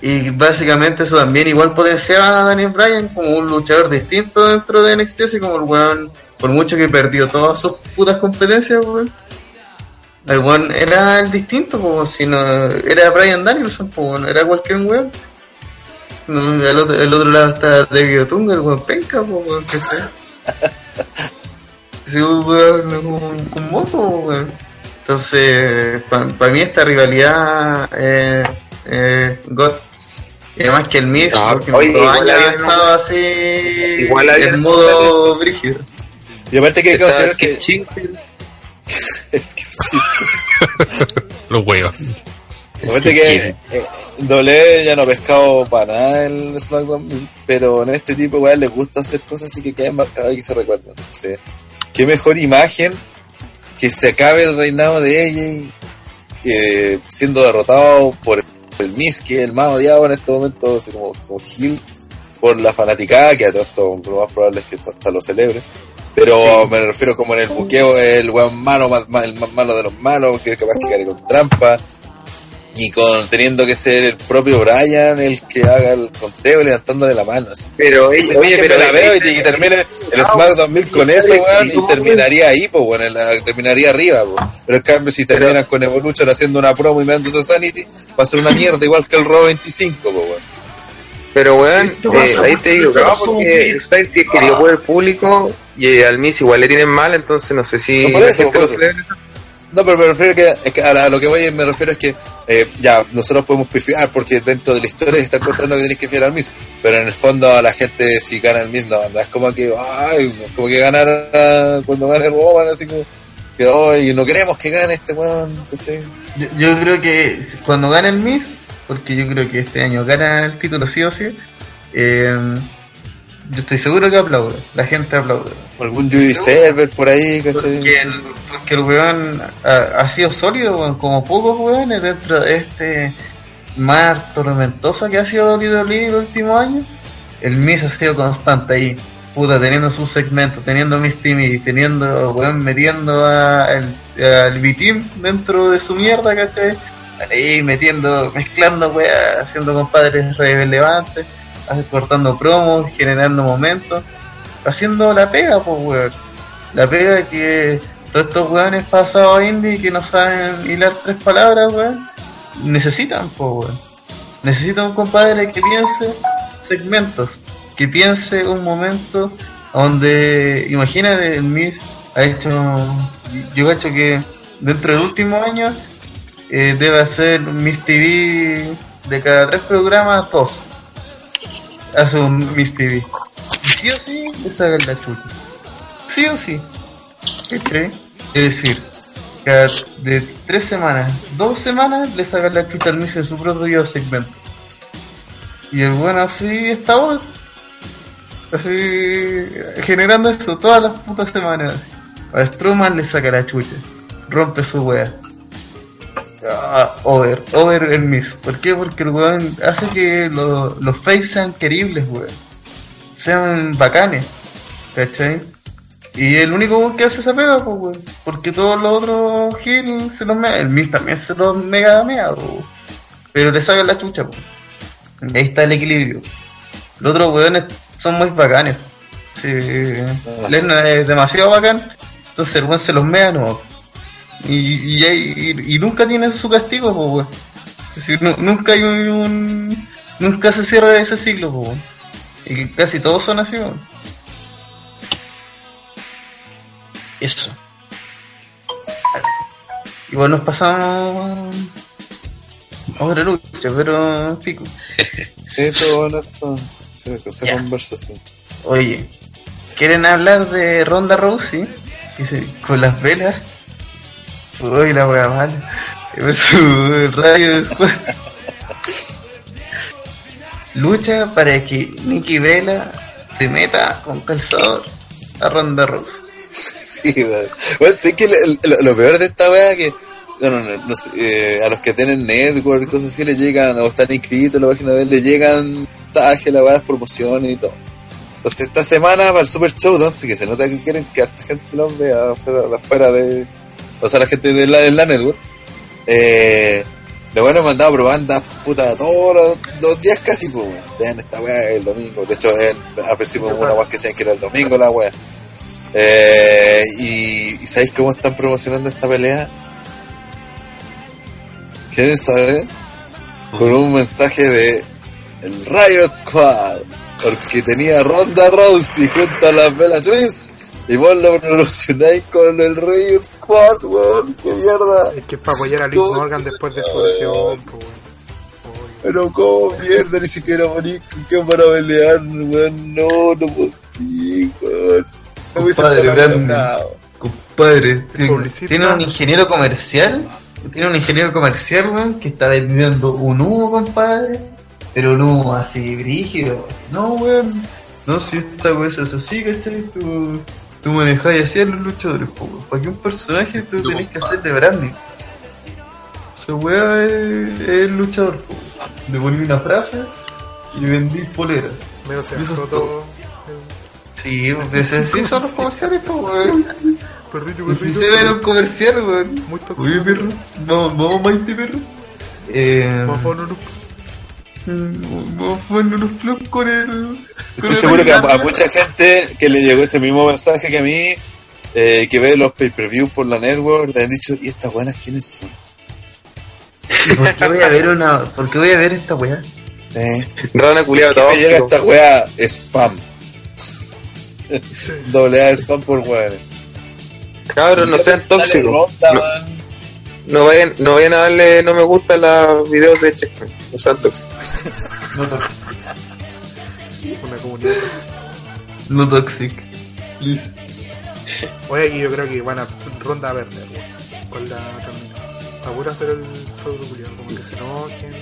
Y básicamente eso también igual potenciaba a Daniel Bryan como un luchador distinto dentro de NXT, así como el weón, por mucho que perdió todas sus putas competencias, weón. El weón era el distinto, pues, si no, era Brian Danielson, pues, era cualquier weón. No, del otro, el otro lado está David Otunga, el weón penca, weón. <laughs> Sí, un weón, un, un moco, weón. Entonces, para mí esta rivalidad es eh, God. Y además que el Miz, Ah, los últimos oye, dos igual años ha había estado así Igual había en modo brígido. Y aparte que hay que que... <laughs> <laughs> Los huevos. Aparte que eh, doble ya no ha pescado para nada el SmackDown, pero en este tipo igual les gusta hacer cosas así que queden marcadas y que se recuerdan. O sea, qué mejor imagen que se acabe el reinado de ella y siendo derrotado por el Miz, que es el más odiado en este momento, así como, como Gil, por la fanaticada, que a todo esto lo más probable es que hasta lo celebre. Pero me refiero como en el buqueo, el weón malo, más, más- el más malo de los malos, que es capaz que cae con trampa. Y con teniendo que ser el propio Brian el que haga el conteo levantándole la mano. Así. Pero, oye, Oye, oye, pero la veo y, y termine el SmackDown 2000 con eso, weón, y terminaría ahí, pues, bueno, en la- terminaría arriba, pues. Pero en cambio, si terminan con Evolution haciendo una promo y meándose a Sanity, va a ser una mierda igual que el Raw 25, pues, weón. Pero weón, eh, ahí te digo, somos porque. Styles sí es querido por el público y al Miss igual le tienen mal, entonces no sé si No, por la eso, gente por lo celebra. No, pero me refiero que, es que a, lo que voy me refiero es que eh, ya nosotros podemos pifiar porque dentro de la historia se está contando que tienes que fiar al mismo, pero en el fondo a la gente si gana el mismo, no, es como que, ay, como que ganar cuando gane Roman, así como que, ay, no queremos que gane este weón. Yo, yo creo que cuando gane el Miss, porque yo creo que este año gana el título sí o sí, eh, yo estoy seguro que aplaude, la gente aplaude. Algún Judy Server por ahí, ¿cachai? Porque el, porque el weón ha, ha sido sólido, como pocos weones dentro de este mar tormentoso que ha sido WWE el último año. El Miz ha sido constante ahí, puta, teniendo su segmento, teniendo Miss Timmy, teniendo, weón, metiendo a, el, al B-Team dentro de su mierda, ¿cachai? Ahí metiendo, mezclando, weón, haciendo compadres relevantes, cortando promos, generando momentos, haciendo la pega, pues, weón. La pega que todos estos weones pasados a indie que no saben hilar tres palabras, weón, necesitan, pues, weón. Necesitan un compadre que piense segmentos, que piense un momento donde, imagínate, el Miss ha hecho, yo hecho que dentro del último año eh, debe hacer Miss TV de cada tres programas, dos. Hace un Miss TV. Sí o sí, le sacan la chuta. Sí o sí. Es decir, cada de tres semanas, dos semanas le sacan la chucha al Miz en su propio segmento. Y el bueno así está bueno. Así generando eso todas las putas semanas. A Strowman le saca la chucha. Rompe su wea. Ah, over, over el Miz. ¿Por qué? Porque el weón hace que lo- los fakes sean queribles, weón. Sean bacanes. ¿Cachai? Y el único weón que hace esa pega, pues, weón. Porque todos los otros Hill se los mega. El Miz también se los mega mega, weón. Pero le sacan la chucha, pues. Ahí está el equilibrio. Los otros weones son muy bacanes. Sí, Lesnar es demasiado bacán. Entonces el weón se los mea, no. Y, y, y- y nunca tiene su castigo, weón. Es decir, nu- nunca hay un, un- Nunca se cierra ese ciclo, pues, weón. Y casi todos son así, weón. Eso. Igual nos pasamos otra lucha, pero pico. <laughs> Sí, todo bueno eso. Se, se Ya. conversa así. Oye, ¿quieren hablar de Ronda Rousey? Dice, con las velas. Uy, la wea mala. Versus Radio de Squad. Lucha para que Nikki Vela se meta con calzador a Ronda Rousey. Sí, weón. Bueno, sí que lo, peor de esta wea que no, no, sé, eh, a los que tienen network y cosas así les llegan, o están inscritos en la página de él, les llegan mensajes, la weá, promociones y todo. Entonces esta semana para el Super Showdown, que se nota que quieren que harta gente los vea afuera de... O sea, la gente de la, de la network. Eh, lo bueno han mandado propaganda puta todos los, los días casi, pues, vean esta weá el domingo. De hecho, él, al una weá que decían que era el domingo la weá. Eh, y, ¿y sabéis cómo están promocionando esta pelea? ¿Quieren saber? Con un mensaje de el Riot Squad. Porque tenía Ronda Rousey junto a las Bella Twins. Y vos lo promocionáis con el Riot Squad, weón. ¡Qué mierda! Es que es para apoyar a No, Morgan después de su lesión, weón. Oye, Pero cómo mierda, ni siquiera morí con qué para pelear, weón. No, no puedo. Sí, weón. No Compadre, grande. Compadre, tiene un ingeniero comercial, tiene un ingeniero comercial, weón, que está vendiendo un humo, compadre, pero un humo así brígido. No, weón, no, si esta weón es así, ¿cachai? Tú, tú manejas así a los luchadores, po. Para que un personaje tú No, tenés que hacer de branding. Esa weá es, es el luchador, po. Le poní una frase y vendí polera. medio se Eso todo. todo. Sí, pues así son los <laughs> comerciales, po, weón. Perrito, perrito. se ven los comerciales, weón. Muy tóxico. Oye, perro, vamos, vamos, Mighty, perro. Eh, Vamos a poner un- vamos a poner unos flops con el. con Estoy el seguro que a, mucha gente que le llegó ese mismo mensaje que a mí, eh, que ve los pay-per-view por la network, le han dicho, ¿y estas buenas quiénes son? ¿Y ¿Por qué voy a ver una.? ¿Por qué voy a ver esta weá? Eh, Rana culiada ¿Qué me llega esta wea? Spam. <laughs> Doble A de spam por weones. Cabros, no sean tóxicos. ronda, No, man. no vayan, no vayan a darle no me gusta a los videos de Checkpoint. No sean tóxicos. No toxic. una comunidad tóxica. No toxic. Listo. Oye, aquí yo creo que van a ronda a perder, weón. Con la termina. Apura hacer el feudo culiado, como que se enojen.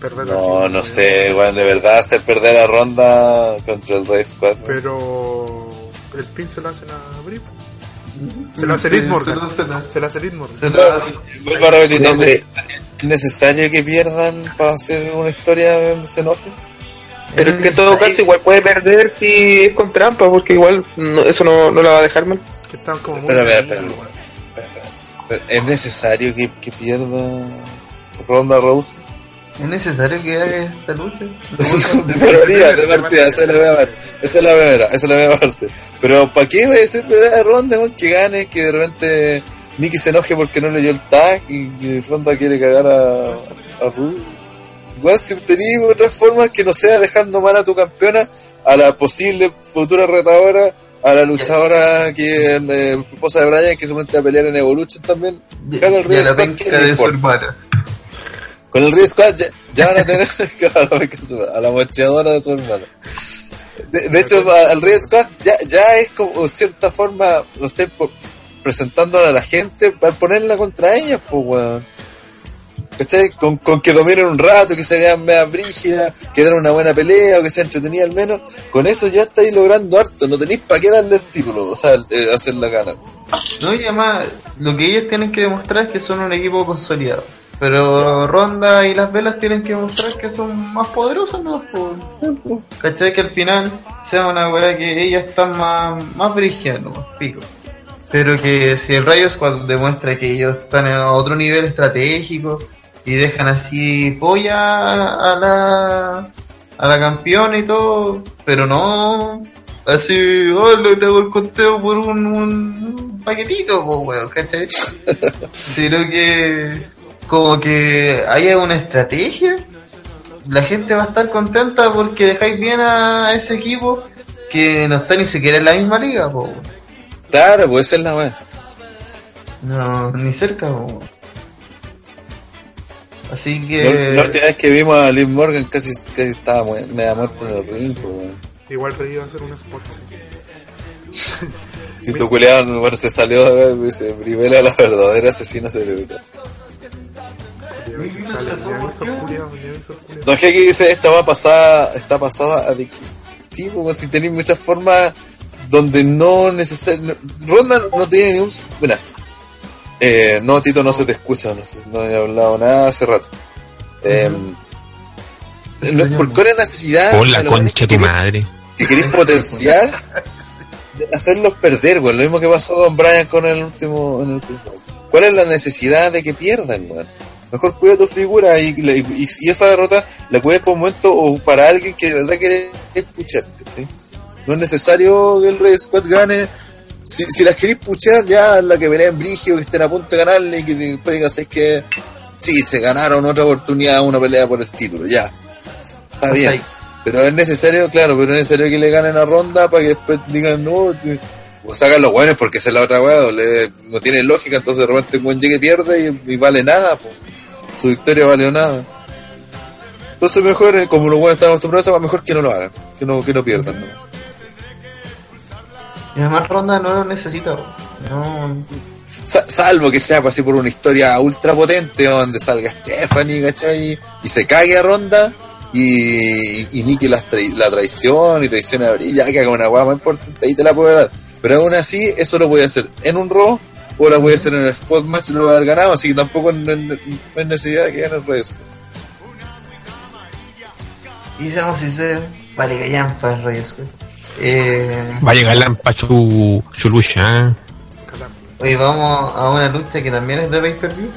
Perder No, así, no sé, weón, de verdad hacer perder la ronda contra el Red Squad. Pero el pin se lo hacen a Bri. po. Se lo hace Sí, Liz Morgan. se lo hace la- Se lo hace Liz Morgan. se lo hace- Vuelvo a repetir, No, ¿es hombre. ¿es necesario que pierdan para hacer una historia donde se enojen? Pero es que en todo caso igual puede perder si es con trampa, porque igual no- eso no, no la va a dejar mal. Que estaban como muy. Espera. weón. Pero, ¿Es necesario que, que pierda Ronda Rose? ¿Es necesario que haga esta lucha? <laughs> de partida, de partida, esa es la primera parte. Esa es la primera, esa es la primera parte. Pero ¿para qué va a ser pelea de Ronda? Que gane, que de repente Nicky se enoje porque no le dio el tag y que Ronda quiere cagar a, a Rude. Weón, si tenés otras formas que no sea dejando mal a tu campeona, a la posible futura retadora, a la luchadora que eh, esposa de Brian, que seguramente va a pelear en Evolution también. Caga el la Squad, ¿qué penca le de su hermana. Con el Squad ya, ya van a tener <laughs> <laughs> a la- mocheadora de su hermano. De, de hecho, al Red Squad ya, ya es como cierta forma, no sé, por presentándola a la gente para ponerla contra ellos, pues, weón. ¿Cachai? Con, con que dominen un rato, que se vean media brígidas, que den una buena pelea o que sea entretenida al menos, con eso ya estáis logrando harto, no tenéis para qué darle el título, o sea, eh, hacer la gana. No, y además, lo que ellos tienen que demostrar es que son un equipo consolidado. Pero Ronda y las velas tienen que demostrar que son más poderosas, ¿no? Por- ¿Cachai? Que al final sea una weá que ellas están más, más brígidas, ¿no? Pico. Pero que si el Rayo Squad demuestra que ellos están a otro nivel estratégico y dejan así polla a la, a la campeona y todo, pero no así, oh, le tengo el conteo por un, un paquetito, po, weón, ¿cachai? <laughs> Sino que como que haya una estrategia, la gente va a estar contenta porque dejáis bien a ese equipo que no está ni siquiera en la misma liga, po. Claro, pues esa es la weá. No, ni cerca, po. Así que... La última vez que vimos a Liv Morgan casi, casi estaba mu- media muerto en el ring, weón. Igual pero iba a hacer un spot. sí. <laughs> Tito Culeado, bueno, se salió dice, Brivela la verdadera asesina cerebral. Don Jeque dice, esta va pasada, está pasada a de que- Sí, pues si tenéis muchas formas donde no necesariamente... Ronda no tiene ni un... Mira, eh, no, Tito, no se te escucha, no, sé, no he hablado nada hace rato. Eh, no, ¿Por qué la necesidad? Por la concha de tu madre. que queréis potenciar <laughs> hacerlos perder, güey. Lo mismo que pasó con Brian con el último, en el último. ¿Cuál es la necesidad de que pierdan, güey? Mejor cuida tu figura y, y, y esa derrota la cuides por un momento o para alguien que de verdad quiere escuchar. ¿cachai? No es necesario que el Red Squad gane. Si, si las queréis puchar, ya la que peleen brigio, que estén a punto de ganarle y que después digas es que sí, se ganaron otra oportunidad, una pelea por el título, ya. Está bien. ahí. Pero es necesario, claro, pero es necesario que le ganen a ronda para que después digan, no, te- o sacan los buenos porque esa es la otra weá, le- no tiene lógica, entonces de repente un buen llegue pierde y, y vale nada, po. su victoria valió nada. Entonces mejor, eh, como los buenos están acostumbrados mejor que no lo hagan, que no, que no pierdan. ¿no? Y además Ronda no lo necesita, no... Sa- salvo que sea pues, así por una historia ultra potente donde salga Stephanie, ¿cachai? Y se cague a ronda y, y, y Nikki la traición y traiciona a Brie, ya que haga una guapa más importante, ahí te la puede dar. Pero aún así, eso lo puede hacer en un Raw o lo puede hacer en el Spot Match y lo va a haber ganado, así que tampoco no no- no hay necesidad de que gane el Squad. Y seamos sinceros, vale callan para el Rayo Squad. Eh, Va a llegar la Pachu Chulucha. hoy vamos a una lucha que también es de pay per view.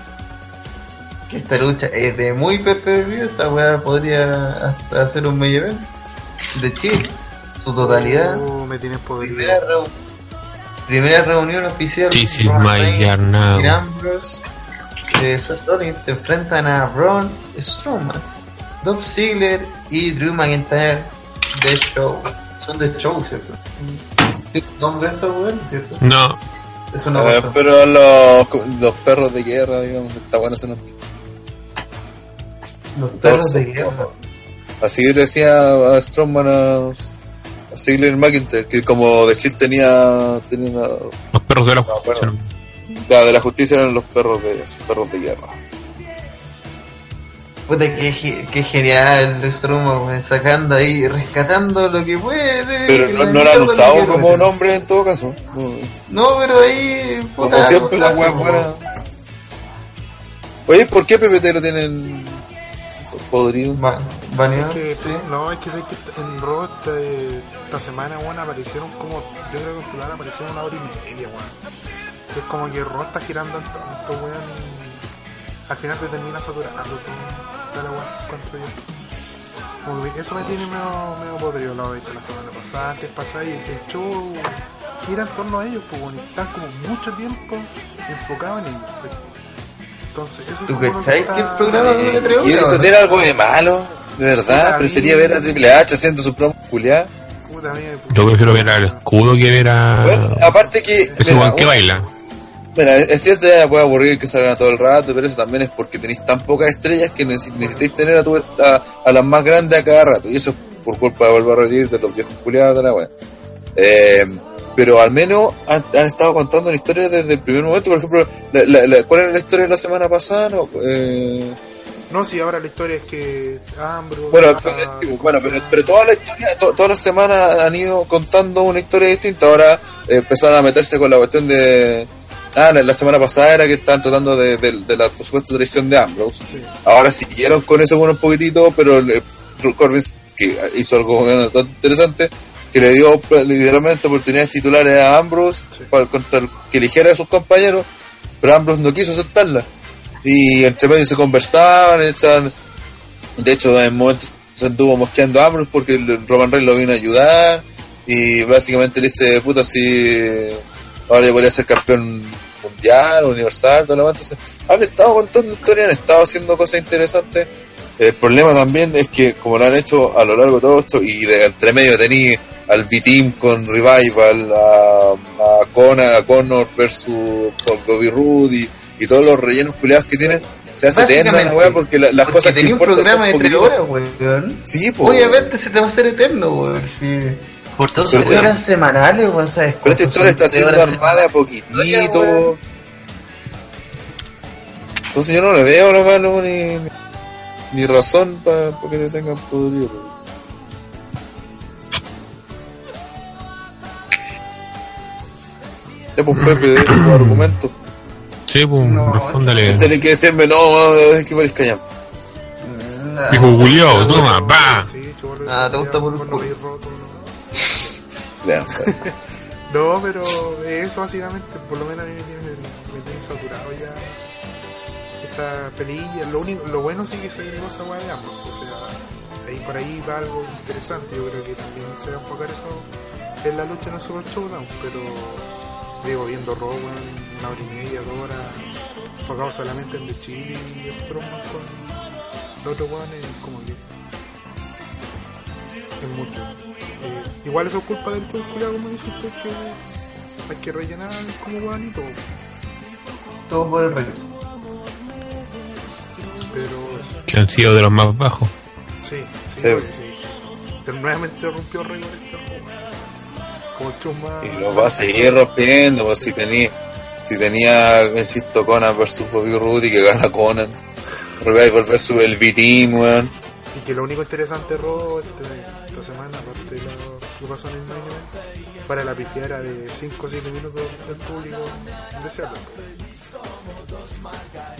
Que esta lucha es de muy pay per view. Esta weá podría hasta hacer un medio event de Chile. Su totalidad. Oh, me tienes podrido. Primera, reu- primera reunión oficial. Sí, Roman my Ambrose eh, Seth Rollins se enfrentan a Braun Strowman, Dolph Ziggler y Drew McIntyre de Show. Son de Show, ¿cierto? ¿Tiene nombre esta weón, cierto? No, Eso no Eh, pasó. pero los, los perros de guerra, digamos, está bueno ese nombre. Los perros de guerra. Así le decía a Strongman a, a Ziggler McIntyre, que como de Chill tenía, tenía una, los perros de la No, justicia. bueno. la de la justicia eran los perros de perros de guerra. Puta, que, que genial Strowman, weón, sacando ahí, rescatando lo que puede. Pero no, no lo han usado como nombre en todo caso. No, No, pero ahí. puta, como siempre la wea fuera. Oye, ¿por qué PPT lo tienen podrido? Baneado, Es que, sí. no, es que sé que en Raw este- esta semana, bueno, aparecieron como, yo creo que en total aparecieron una hora y media, weón. Es como que Raw está girando en tanto, weón, y al final te termina saturando todo, toda la weón, encuentro yo. Como que eso me tiene medio, medio podrido, lo viste la semana pasada, antes pasada, y el show gira en torno a ellos, pues, y están como mucho tiempo enfocados en ellos. pues. Entonces, eso es ¿Tú como lo cachai está- que el programa tres ¿Y eso tiene algo de malo? ¿De verdad? Puta, Preferiría a mí- ver a Triple H haciendo su promo culiada. Yo prefiero ver al escudo que ver a. Bueno, aparte que... weón que un- baila. Es cierto, ya puede aburrir que salgan todo el rato, pero eso también es porque tenéis tan pocas estrellas que neces- necesitáis tener a, tu- a, a las más grandes a cada rato. Y eso es por culpa de volver a reír de los viejos culiados de la wea. Eh, pero al menos han, han estado contando la historia desde el primer momento. Por ejemplo, la, la- la- ¿cuál era la historia de la semana pasada? No, eh, No, si ahora la historia es que Ambrose. bueno, pero, bueno pero, pero toda la historia, to- todas las semanas han ido contando una historia distinta. Ahora eh, empezaron a meterse con la cuestión de. Ah, la, la semana pasada era que estaban tratando de, de- de la por supuesto traición de Ambrose. Sí. Ahora siguieron con eso bueno un poquitito, pero eh, Corbin que hizo algo bastante interesante, que le dio pues, literalmente oportunidades titulares a Ambrose Sí. para contra el- que eligiera a sus compañeros, pero Ambrose no quiso aceptarla. Y entre medio se conversaban, echaban- de hecho en momentos se anduvo mosqueando a Ambrose porque el Roman Reigns lo vino a ayudar y básicamente le dice, puta, si ahora yo podría ser campeón mundial, universal, todo lo demás. Entonces, han estado contando historias, han estado haciendo cosas interesantes. El problema también es que, como lo han hecho a lo largo de todo esto, y de entre medio tenía al B-Team con Revival, a, a, Conor, a Connor versus Bobby Roode y, todos los rellenos culiados que tienen, se hace eterna la weá porque la- las Porque cosas que un importan programa son tres poquititas. horas, weón. Sí, po, Obviamente se te va a hacer eterno, weón. Si... Por todo Entonces Pero- eran semanales, weón, ¿sabes? Pero esta historia está siendo armada a poquitito. Entonces yo no le veo lo malo ni, ni razón para que le tengan podrido. Ya pues Pepe, de <clears throat> su argumento. Sí, pues, No, respóndale. Tiene que decirme, no, es que vais callar. Nah. Dijo Julio, toma, va. Sí, Ah, te gusta por el no roto, <laughs> no. Pero eso básicamente, por lo menos a mí me tiene, me tiene saturado ya esta pelilla. Lo único, lo bueno sí que se dio esa weá de ambos. O sea, ahí por ahí va algo interesante. Yo creo que también se va a enfocar eso en la lucha en el Super Showdown, pero digo, viendo Raw, una hora y media, dos horas, enfocado solamente en The Chile y Strowman con los otros weones, como es mucho. Eh, igual eso es culpa del culiao, como dice usted, que hay que rellenar como guanito, Todo por el rey. pero Que han sido de los más bajos. sí, sí, Sí. sí. Pero nuevamente rompió récord este. Como chuma. Y lo va a seguir rompiendo, pues si tenía, si tenía, insisto, Conan versus Bobby Rudy que gana Conan. Revival versus el B-Team, weón. Y que lo único interesante de Raw este, esta semana, aparte de lo que pasó en el fuera la pifiera de 5 o 7 minutos del público deseado.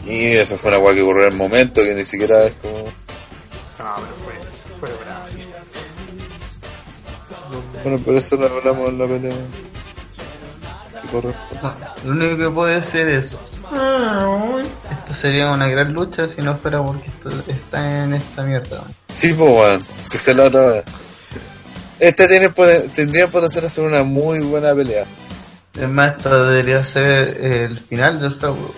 Y eso fue una weá que ocurrió en el momento, que ni siquiera es como... No, pero fue, fue bravo, sí. Bueno, por eso lo hablamos en la pelea. No, lo único que puede ser es. Esto sería una gran lucha si no fuera porque esto está en esta mierda. Sí, pues, weón. Si se la otra vez. Este tiene, tendría potencial de ser una muy buena pelea. Es más, esto debería ser el final del juego.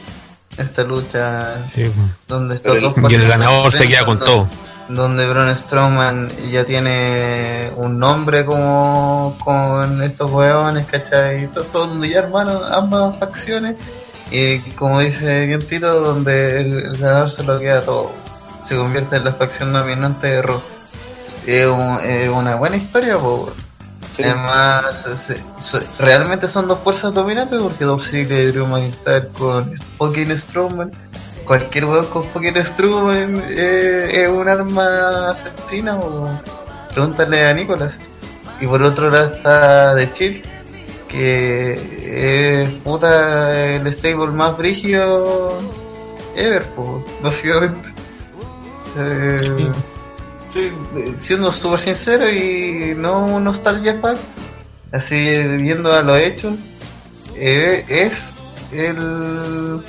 Esta lucha Sí, pues. donde estos dos Y el ganador se queda con todo. Donde Braun Strowman ya tiene un nombre como con estos huevones, ¿cachai? Todo, todo donde ya hermanos, ambas facciones. Y como dice bien Tito, donde el, el ganador se lo queda todo. Se convierte en la facción dominante de Raw. Es, un- es una buena historia, po. Sí. Además, realmente son dos fuerzas dominantes porque Dolph Ziggler y Drew McIntyre con fucking Strowman. Cualquier weón con fucking Strowman eh, es un arma asesina o pregúntale a Nicolás. Y por otro lado está The Chill, que es puta el stable más brígido ever, po, básicamente. Eh, Sí, eh, siendo súper sincero y no nostalgia pack, así viendo a los hechos, eh, es el,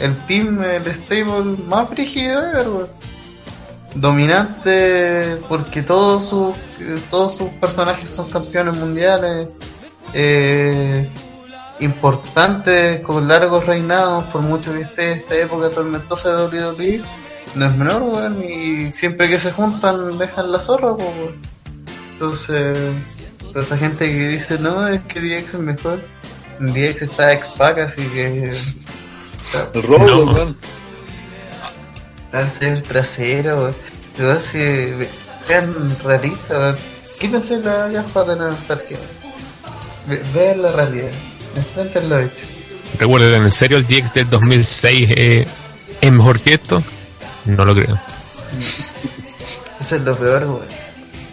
el team, el stable más brígido ever. Dominante porque todos sus todos sus personajes son campeones mundiales, eh, importantes con largos reinados, por mucho que esté esta época tormentosa de WWE no es menor, weón, y siempre que se juntan dejan la zorra, weón. Entonces, toda esa gente que dice, no, es que DX es mejor, DX está X-Pac, así que... o sea, El robo, No. weón. darse el trasero, weón. Así, vean rarita, weón. Quítense la gafa de la nostalgia. Ve- Vean la realidad. Enfrenten lo hecho. Recuerden, ¿en serio el DX del 2006 eh, es mejor que esto? No lo creo. <laughs> Eso es lo peor, weón.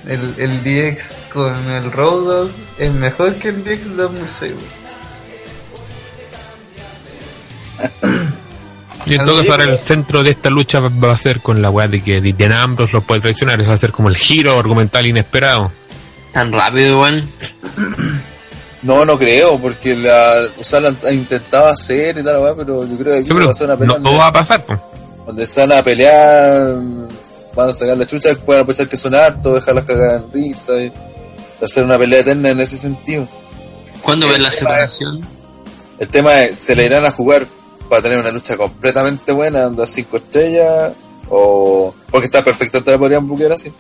El, el DX con el Road Dogg es mejor que el DX 2006, weón. Y en todo caso, ahora el centro de esta lucha va- a ser con la weá de que Dean Ambrose los puede traicionar. Eso va a ser como el giro argumental inesperado. Tan rápido, igual. <clears throat> No, no creo, porque la, o sea, la han intentado hacer y tal, weá, pero yo creo que aquí Sí, pero va a ser una pelea no va a pasar. pues. Donde se van a pelear, van a sacar la chucha, pueden aprovechar que son hartos, dejarlas cagar en risa y hacer una pelea eterna en ese sentido. ¿Cuándo ves la es- separación? El tema es, ¿se le irán a jugar para tener una lucha completamente buena, anda cinco estrellas? O porque está perfecto, te la podrían buquear así.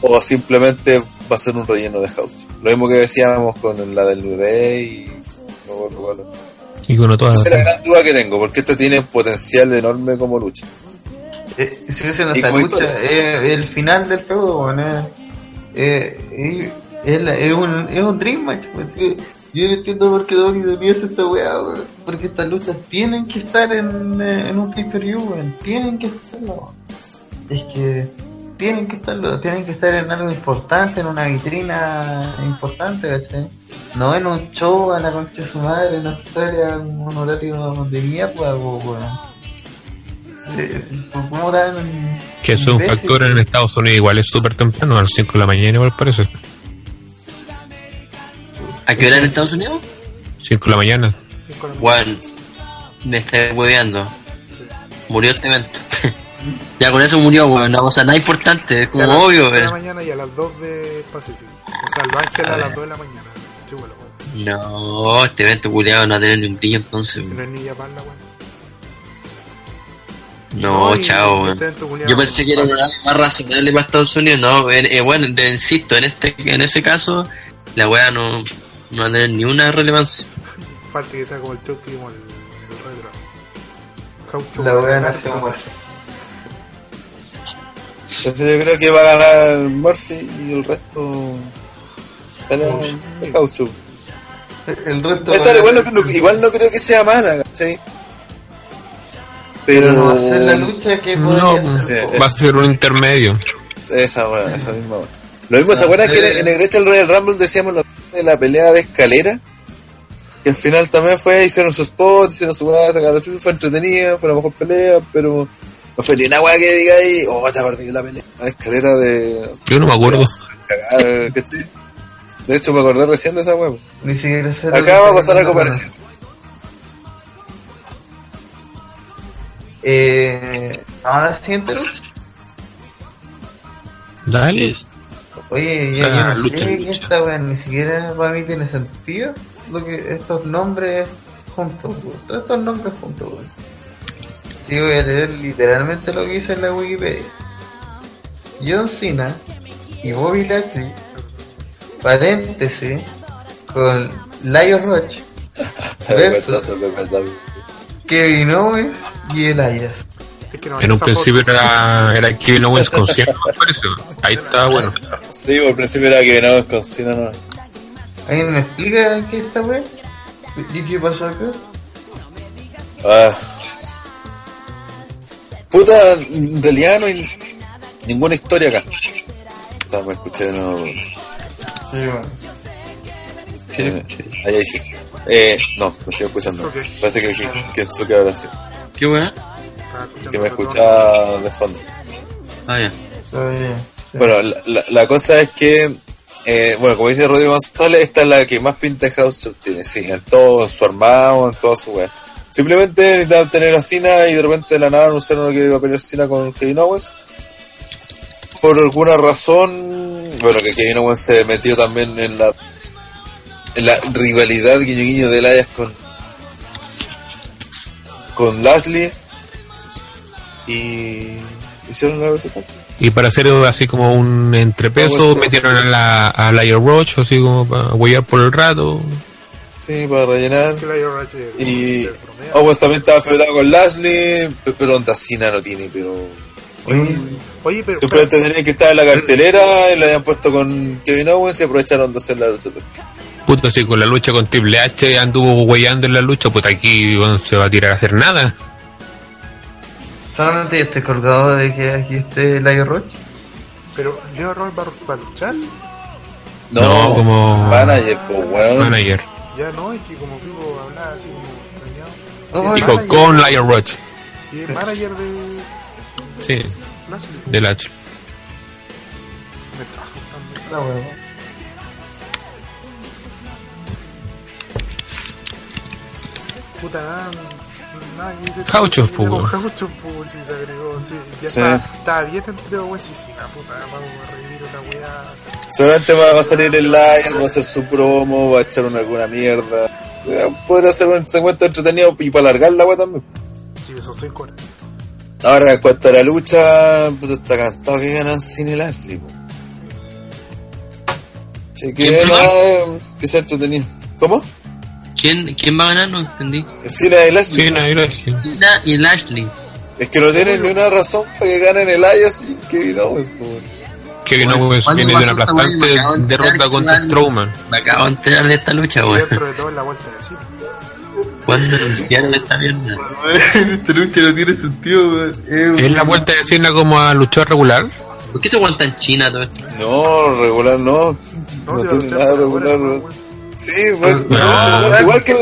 O simplemente va a ser un relleno de house. Lo mismo que decíamos con la del New Day y... no acuerdo cuál. Y todas Esa es la gran duda que tengo, porque este tiene potencial enorme como lucha. Eh, sigue siendo esta lucha, eh, el final del juego, weón. eh, eh, eh, es, un, es un Dream Match. Yo- Yo no entiendo por qué WWE hace esta weá. Porque estas luchas tienen que estar en, eh, en un pay-per-view. Tienen que estarlo. Es que tienen que estarlo, tienen que estar en algo importante, en una vitrina importante, ¿cachai? No en un show a la concha de su madre en Australia, en un horario de mierda, weón. Eh, ¿Cómo dan Que eso es un factor en Estados Unidos. Igual es súper temprano, a las 5 de la mañana, igual parece. ¿A qué hora en Estados Unidos? 5 de la mañana. Juan, me está hueveando. Murió este evento. <laughs> ya con eso murió, weón. No pasa nada importante, es como Y a las obvio, cinco de la pero. mañana y a las 2 de Pacífico. O sea, el Ángel a, A las ver. 2 de la mañana. Chihuahua, weón. No, este evento culiado no va a tener ni un brillo entonces, weón. no es ni Japan la weón. No, chao, weón. este Yo pensé que era una más razonable para Estados Unidos, no, eh, eh, bueno, de- insisto, en este en ese caso, la weá no, no va a tener ni una relevancia. Falta que sea como el Chucky como el, el retro. La ganar nació. Entonces yo creo que va a ganar Murphy y el resto House. El resto Esta igual no, no- igual no creo que sea mala, ¿cachai? pero Pero no va a ser la lucha que No, podría ser. sí, Va a ser un intermedio. Esa, weón, esa misma weón. Lo mismo, ¿se acuerdan que en en el Great Royal Rumble decíamos lo de la pelea de escalera? Que al final también fue, hicieron su spot, hicieron su weá, sacaron chucha, fue entretenida, fue la mejor pelea, pero no fue ni una weá que diga ahí, oh, te ha perdido la pelea. La escalera de Yo no me acuerdo. <laughs> De hecho me acordé recién de esa weá. Ni siquiera Acá va a pasar algo parecido. Eh, ¿Vamos a la siguiente lucha? Dale. Oye, ya O sea, yo no lucha, sé que lucha. esta weá ni siquiera para mí tiene sentido lo que estos nombres juntos, weón. todos estos nombres juntos, weón. Sí, voy a leer literalmente lo que dice en la Wikipedia. John Cena y Bobby Lashley, paréntesis, con Lio Roach <laughs> versus Kevin Owens y Elias. Es que no, En un principio foto- era, era Kevin Owens con 100, me parece. Ahí está bueno. Sí, por el principio era que no, con Cena no. ¿Alguien me explica qué esta weá? ¿Y qué pasó acá? Ah. Puta, en realidad no hay ninguna historia acá. Estamos escuchando. Sí, bueno. Eh, ahí, ahí sí. Eh, no, lo sigo escuchando. Ok. Parece que, que, que Suki ahora sí. ¿Qué weá? Que me escucha de fondo. Ah, ya. Sí. Bueno, la, la, la cosa es que, eh, bueno, como dice Rodrigo González, esta es la que más pinta de House Show tiene, sí, en todo su armado, en toda su wea. Simplemente necesitaban tener a Cena y de repente de la nada anunciaron que iba a pelear Cena con Kevin Owens. Por alguna razón, bueno, que Kevin Owens se metió también en la en la rivalidad guiño guiño de Elias con con Lashley y hicieron la versión Y para hacer así como un entrepeso, metieron a la a Lio Roach, así como para huellar por el rato. Sí, para rellenar. Y. Owens también estaba enfrentado con Lashley, pe- pero Onda Cena no tiene, pero Oye, Oye, pero. Simplemente tenían que estar en la cartelera y la habían puesto con Kevin Owens y aprovecharon de hacer la lucha. Puta, si con la lucha con Triple H anduvo huellando en la lucha, pues aquí weón, se va a tirar a hacer nada. Solamente yo estoy colgado de que aquí esté Lio Roach. Pero Leo Roy va, a luchar. No, No, como- manager, pues weón. Manager. Ya no, es que como Pico hablaba así como extrañado. Dijo con Lion Roach. Y es manager de Sí. Del H. Me está asustando. La huevo. Puta, nada, weón. Caucho, po, sí, se agregó. Sí, ya Sí. Estaba, estaba bien entre Owens y Cena, puta, vamos a revivir una weá. Seguramente va, a salir el live, va a hacer su promo, va a echar una, alguna mierda. Eh, Podría ser un segmento entretenido y para alargar la weá también. Sí, son 5 horas. Ahora, en cuanto a la lucha, está cantado que ganan sin el Ashley. po. Así que, ¿Quién se va? eh, que entretenido. ¿Cómo? ¿Quién, ¿Quién va a ganar? No entendí. Sin el Ashley. Sí, no, y Lashley. Cena y Lashley. Es que no tienen ni una razón para que ganen el Ayas y Kevin Owens. po. Kevin Owens ¿Cuándo viene de una aplastante derrota contra Strowman. Me acabo de enterar de esta lucha, Y weón. dentro de todo, es la vuelta de Cena. ¿Cuándo anunciaron esta mierda? <laughs> Esta lucha no tiene sentido, weón. Es la vuelta de Cena como a luchar regular. ¿Por qué se aguanta en China todo esto? No, regular no. No, a tiene nada regular. no, weón. weón. Sí, bueno, Ah. no, igual que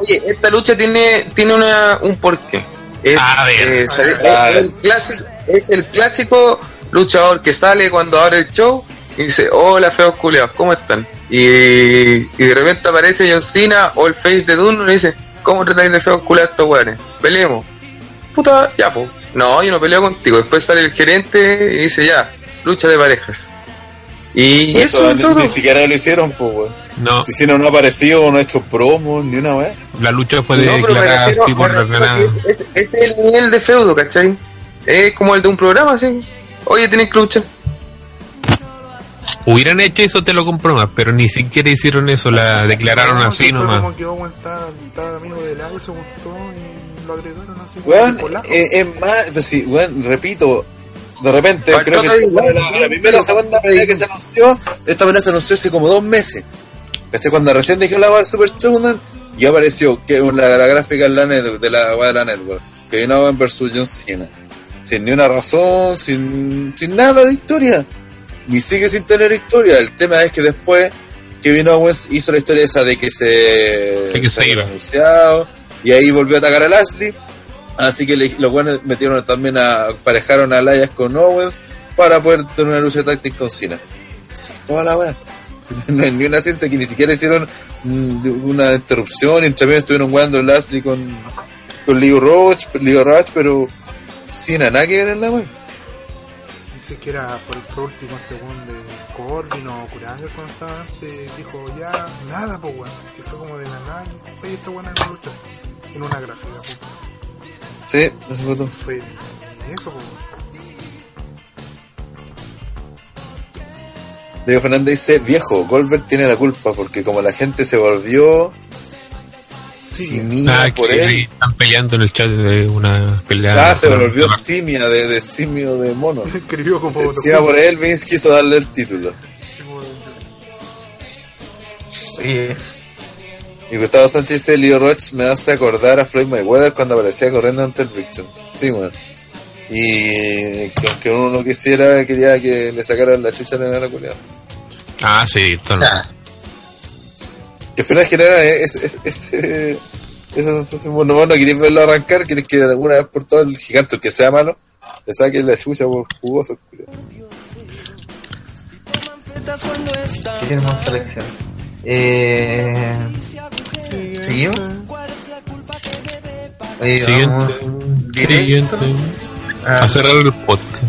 Oye, esta lucha tiene, tiene una, un porqué. Es, A ver. eh, sale- A es ver. el clásico, es el clásico luchador que sale cuando abre el show y dice, hola feos culeados, ¿cómo están? Y, y de repente aparece John Cena o el face de turno y dice, ¿cómo tratáis de feos culeados estos weones? Peleemos. Puta, ya po. No, yo no peleo contigo. Después sale el gerente y dice, ya, lucha de parejas. Y eso, eso, es ni, todo. ni siquiera lo hicieron, pues, weón. No, Si no, no ha aparecido, no ha hecho promos, ni una vez. la lucha fue No, pero me declarada así por Ese es el nivel de feudo, ¿cachai? Es como el de un programa, así. Oye, tienes que luchar. Hubieran hecho eso, te lo compro más, pero ni siquiera hicieron eso, la declararon No, así nomás. como que Owen estaba, estaba amigo de lado y se gustó y lo agregaron así. como Weón, polaco. eh, es más, pues sí, weón, repito, de repente, creo que la, la primera o segunda pelea que se anunció, esta pelea se anunció hace como dos meses. ¿Cachai? Cuando recién dije la Super Showdown, y apareció que la, la gráfica en la net, de la de la network, que Owen versus John Cena. Sin ni una razón, sin, sin nada de historia. Ni sigue sin tener historia. El tema es que después Kevin Owens hizo la historia esa de que se, De que se había iba. anunciado y ahí volvió a atacar a Lashley. Así que le- los buenos metieron también a parejaron a Elias con Owens para poder tener una lucha táctica con Cena. Toda la weá. <laughs> No hay ni una ciencia que ni siquiera hicieron mm, una interrupción. Y entre medio estuvieron jugando Lashley con, con Leo Roach, Leo Roach, pero Cena nada que ver en la weá. Dice que era por, por último este weón de Corbin o Curanger cuando estaba antes, dijo ya nada, pues weón, que fue como de la nada, y, oye, esta buena es lucha en una gráfica, pues. Sí, eso fue todo. fue eso, pues. Diego Fernández dice, viejo, Goldberg tiene la culpa porque como la gente se volvió simia Ah, por él. están peleando en el chat de una pelea. Ah, se volvió simia de, de simio de mono. <laughs> Escribió como Se encima por él, Vince quiso darle el título. Oye, Y Gustavo Sánchez dice, Leo Roach me hace acordar a Floyd Mayweather cuando aparecía corriendo ante el Victor. Sí, bueno. Y que aunque uno no quisiera, quería que le sacaran la chucha de la culiada. Ah, sí, esto no. Ah, Que al final genera ese, ese, ese, esa sensación, bueno, querés verlo arrancar, querés que de alguna vez por todo el gigante, el que sea malo, le saque la chucha por jugoso. ¿qué tenemos selección? Eh, ¿Seguimos? Oye, Siguiente. vamos directo Siguiente. a, A cerrar el podcast.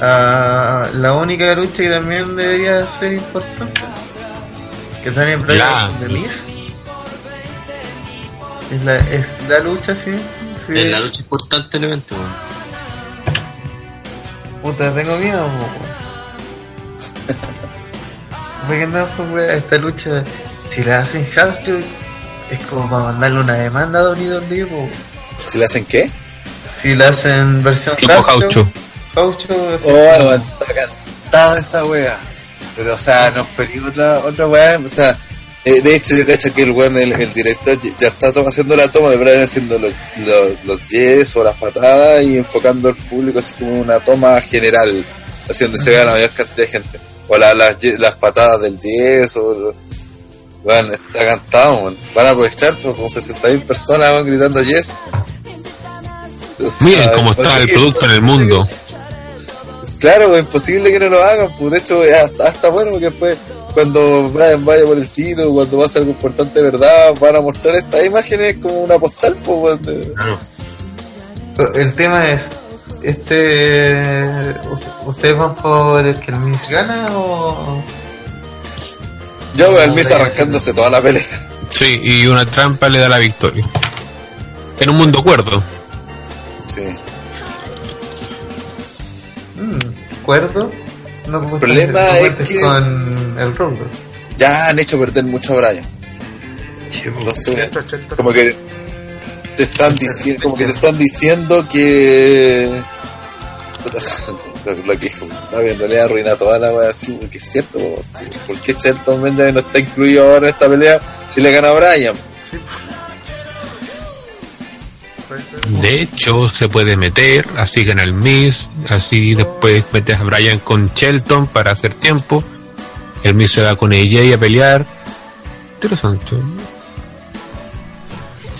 a la única lucha que también debería ser importante. Que también La- de Miz. Es la, es la lucha, sí. sí. es la lucha importante del evento, weón. Puta, tengo miedo. Porque andamos con weá, esta lucha, si la hacen house show, es como para mandarle una demanda a WWE, po. ¿Si le hacen qué? Si la hacen versión Tipo house show, Faucho. así, Oh, cantada esa wea. Pero, o sea, nos perdimos otra, otra wea. O sea, eh, de hecho, yo cacho que el weón, el, el director, ya- está haciendo la toma de Brian haciendo los, los, los yes o las patadas y enfocando al público así como una toma general, así donde se vea la mayor cantidad de gente. O la- las, las patadas del yes o. Bueno, está cantado, man. Van a aprovechar pues, como 60.000 personas van gritando yes. O sea, Miren cómo está el <laughs> producto en el mundo. <laughs> Claro, es imposible que no lo hagan, pues de hecho hasta, hasta bueno porque después cuando Brian vaya por el título, cuando pase algo importante de verdad, van a mostrar estas imágenes como una postal, pues Claro. El tema es, este, ¿ustedes van por el que el Miss gana o...? Yo veo al Brian, arrancándose toda la pelea. <laughs> Sí, y una trampa le da la victoria. En un mundo cuerdo. Sí. Mm, ¿Cuerdo? No El problema es que- con el Rondo. Ya han hecho perder mucho a Brian. Pues. Entonces, como que te están diciendo, como que te están diciendo que <laughs> lo, que dijo, en realidad arruina toda la wea así, porque es cierto. ¿por qué Shelton Mendes no está incluido ahora en esta pelea si le gana a Brian? Sí. De hecho, se puede meter, así gana el Miss, así después metes a Brian con Shelton para hacer tiempo. El Miss se va con AJ a pelear. Interesante.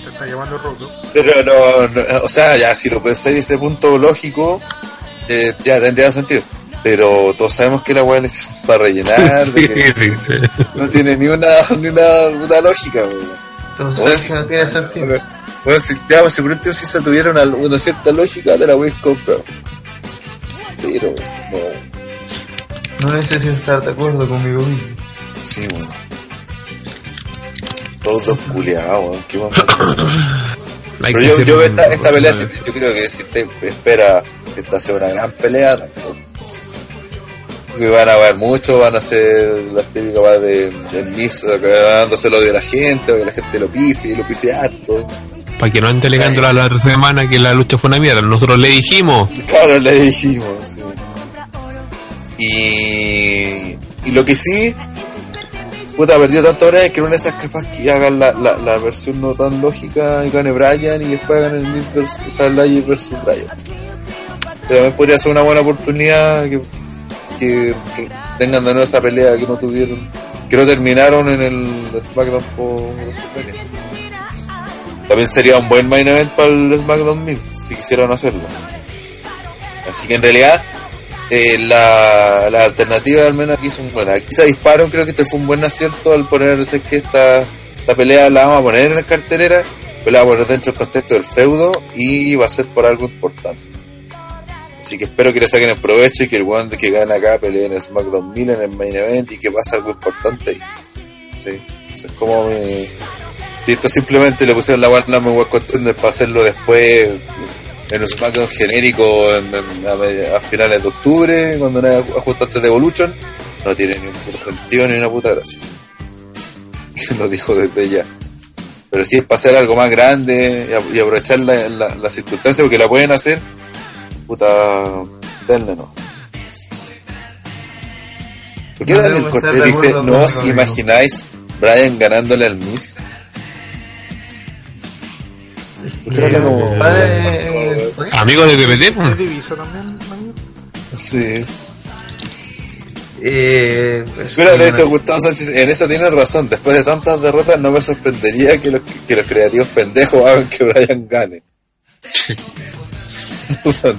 Te está llamando Rodo. Pero no, no, o sea, ya si lo pensáis ese punto lógico, eh, ya tendría sentido. Pero todos sabemos que la weá es para rellenar, <laughs> de Sí, que sí, sí. no tiene ni una, ni una, puta lógica, weón. Entonces, no tiene sentido. Bueno, si, ya, si por último si se tuviera una, una cierta lógica, te la voy a comprar. Pero, no, No necesito estar de acuerdo conmigo mismo. sí, bueno. Todos culiados, weón, qué <coughs> Pero que yo, yo esta, esta pelea, yo creo que si te espera que esta sea una gran pelea, tampoco. Porque van a haber muchos, van a ser las típicas va, de, de Miss ganándoselo de la gente, o que la gente lo pifie, lo pifie harto. Para que no ande alegando la, la semana que la lucha fue una mierda. Nosotros le dijimos. Claro, le dijimos, sí. Y, y lo que sí, puta, perdió tanto ahora que de esas capaz que hagan la, la, la versión no tan lógica y gane Brian y después hagan el Miz versus, o sea, versus Brian. Pero también podría ser una buena oportunidad que, que tengan de nuevo esa pelea que no tuvieron, que no terminaron en el SmackDown por WrestleMania. También sería un buen main event para el SmackDown 1000, si quisieran hacerlo. Así que en realidad, eh, la, la alternativa al menos aquí son buenas. Aquí se disparon, creo que este fue un buen acierto al poner, que esta, esta pelea la vamos a poner en la cartelera, pero la vamos a poner dentro del contexto del feudo y va a ser por algo importante. Así que espero que le saquen el provecho y que el one que gana acá pelee en el SmackDown 1000 en el main event y que pase algo importante. Sí, eso es como. Si esto simplemente le pusieron la Warner muy contender para hacerlo después en un SmackDown genérico en- en- a, finales de octubre, cuando no hay justo antes de Evolution, no tiene ni un sentido ni una puta gracia. Que <laughs> lo dijo desde ya. Pero si es para hacer algo más grande y, aprovechar la, la, la circunstancia porque la pueden hacer, puta, denle no. ¿Por qué No estar Cortés de dice, no os imagináis Brian ganándole al Miz? ¿Por qué habla como- Padre, ¿fue? Amigos de PPT, pues. ¿Es divisa también, amigo? Sí. Eh, pues, Mira, de hecho, Gustavo Sánchez, en eso tiene razón. Después de tantas derrotas, no me sorprendería que los, que los creativos pendejos hagan que Brian gane. <laughs>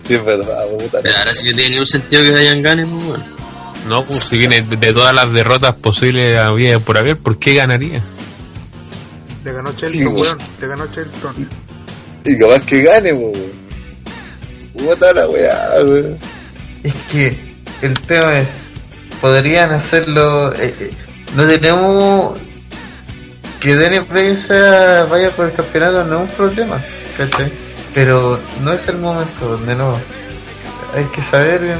sí, es verdad, puta. Pero ahora sí que tiene ningún sentido que Brian gane, pues bueno. No, pues si viene de, todas las derrotas posibles había por haber, ¿por qué ganaría? Le ganó Shelton, Sí, güey. weón. Le ganó Shelton. Y capaz que gane, weón. Puta la weá, weón. Es que el tema es, podrían hacerlo, eh, eh, no tenemos que DNP sea vaya por el campeonato, no es un problema, ¿cachai? Pero no es el momento, de nuevo. Hay que saber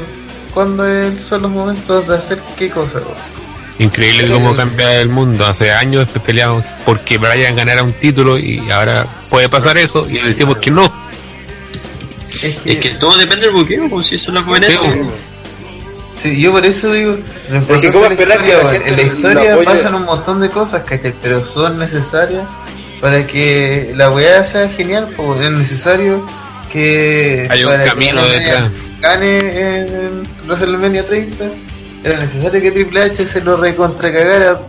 cuándo son los momentos de hacer qué cosa. weón. Increíble cómo cambia el mundo. Hace años peleamos porque Brian ganara un título y ahora puede pasar eso y le decimos que no. Es que, Es que todo depende del buqueo, pues si eso es la coherencia. Sí, yo por eso digo, lo importante ¿cómo de la esperar que la historia, gente en la lo historia pasan un montón de cosas, ¿cachai? Pero son necesarias para que la weá sea genial, pues es necesario que Hay un para que camino detrás. gane en WrestleMania 30 era necesario que Triple H se lo recontracagara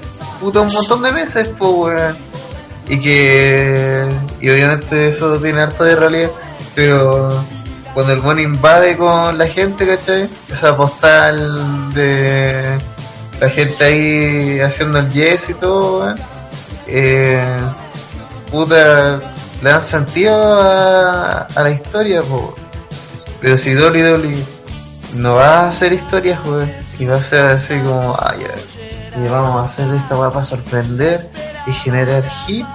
puta un montón de veces, pues weón. Y que. Y obviamente eso tiene harto de realidad, pero cuando el buen invade con la gente, ¿cachai? Esa postal de la gente ahí haciendo el yes y todo, weón. Eh, puta, le dan sentido a, a la historia, po. Pero si Dolly Dolly no va a hacer historias, weón, y va a ser así como, ah, ya, y vamos a hacer esta weá para sorprender y generar hit,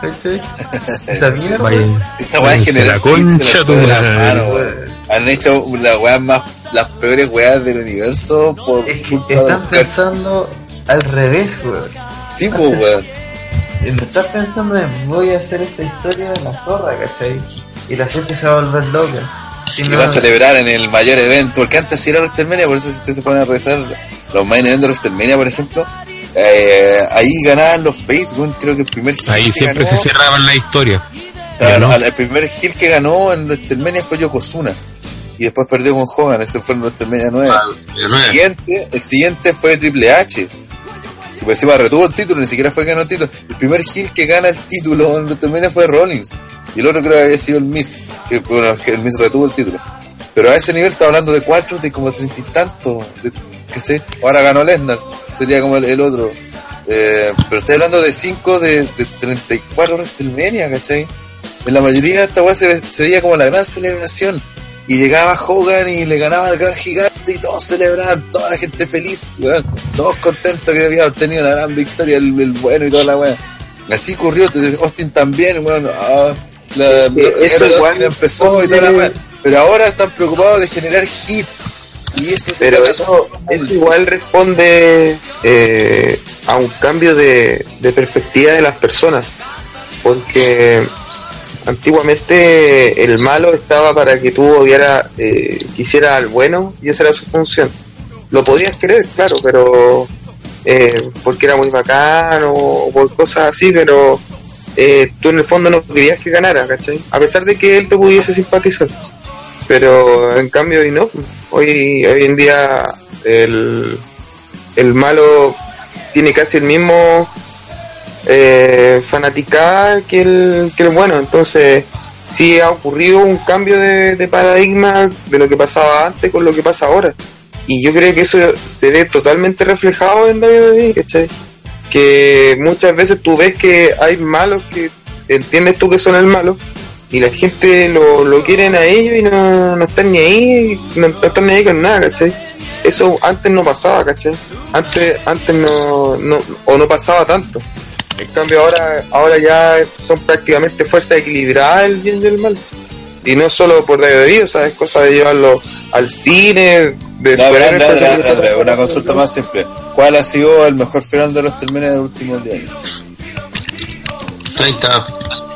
¿cachai? <laughs> Esa mierda. Esa weá Váyanse genera la concha hits, tu madre. Han hecho las weas más, las peores weas del universo por es que están de- pensando al revés, weón. Sí, pues weón. <laughs> No estás pensando en voy a hacer esta historia de la zorra, ¿cachai? Y la gente se va a volver loca. Si Y no- va a celebrar en el mayor evento, porque antes sí era WrestleMania, por eso si ustedes se ponen a revisar los main events de WrestleMania, por ejemplo, eh, ahí ganaban los Facebook, creo que el primer heel Ahí que siempre ganó, se cerraban la historia. claro, ganó. al- el primer heel que ganó en WrestleMania fue Yokozuna, y después perdió con Hogan, ese fue en WrestleMania 9. Ah, el siguiente, el siguiente fue Triple H, que pues encima retuvo el título, ni siquiera fue que ganó el título. El primer heel que gana el título en WrestleMania fue Rollins, y el otro creo que había sido el Miz, que el Miz retuvo el título. Pero a ese nivel está hablando de cuatro, de como treinta y tanto, de, que sé, ahora ganó Lesnar, sería como el, otro. Eh, pero estoy hablando de cinco de, de 34 WrestleMania, ¿cachai? En la mayoría de esta weá se, se veía como la gran celebración. Y llegaba Hogan y le ganaba al gran gigante y todos celebraban, toda la gente feliz, weón, todos contentos que había obtenido la gran victoria, el, el bueno y toda la weá. Así ocurrió, entonces Austin también, weón, ah, la, que eso Austin igual empezó y toda la. Pero ahora están preocupados de generar hit. Y eso Pero eso, eso igual responde eh, a un cambio de, de perspectiva de las personas. Porque antiguamente el malo estaba para que tú hubiera, eh, quisiera al bueno y esa era su función. Lo podías querer, claro, pero eh, porque era muy bacano o por cosas así, pero eh, tú en el fondo no querías que ganara, ¿cachai? A pesar de que él te pudiese simpatizar. Pero en cambio hoy no. Hoy, hoy en día el, el malo tiene casi el mismo eh, fanaticada que el, que el bueno. Entonces sí ha ocurrido un cambio de, paradigma de lo que pasaba antes con lo que pasa ahora. Y yo creo que eso se ve totalmente reflejado en WWE, ¿cachai? Que muchas veces tú ves que hay malos que entiendes tú que son el malo y la gente lo, lo quieren a ellos y no, no están ni ahí, no, están ni ahí con nada, ¿cachai? Eso antes no pasaba, ¿cachai? Antes, antes no, no, o no pasaba tanto. En cambio ahora, ahora ya son prácticamente fuerzas equilibradas el bien y el mal. Y no solo por WWE, o sea, es cosa de llevarlo al cine, de No, Andrea, Andrea, una consulta <laughs> más simple. ¿Cuál ha sido el mejor final de los termines del último día? 30.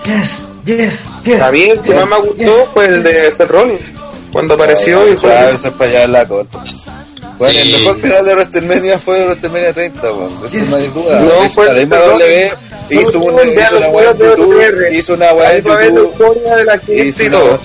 Yes, yes, yes. A mí el que más me gustó fue el de Seth Rollins, cuando apareció y fue... Claro, eso es para allá en la corta. Bueno, Sí. el mejor final de WrestleMania fue de WrestleMania 30, weón. Eso no hay duda. No, fue la W No, hizo, un, hizo una weá en YouTube, hizo una weá Ahí en a YouTube. de la gente y todo.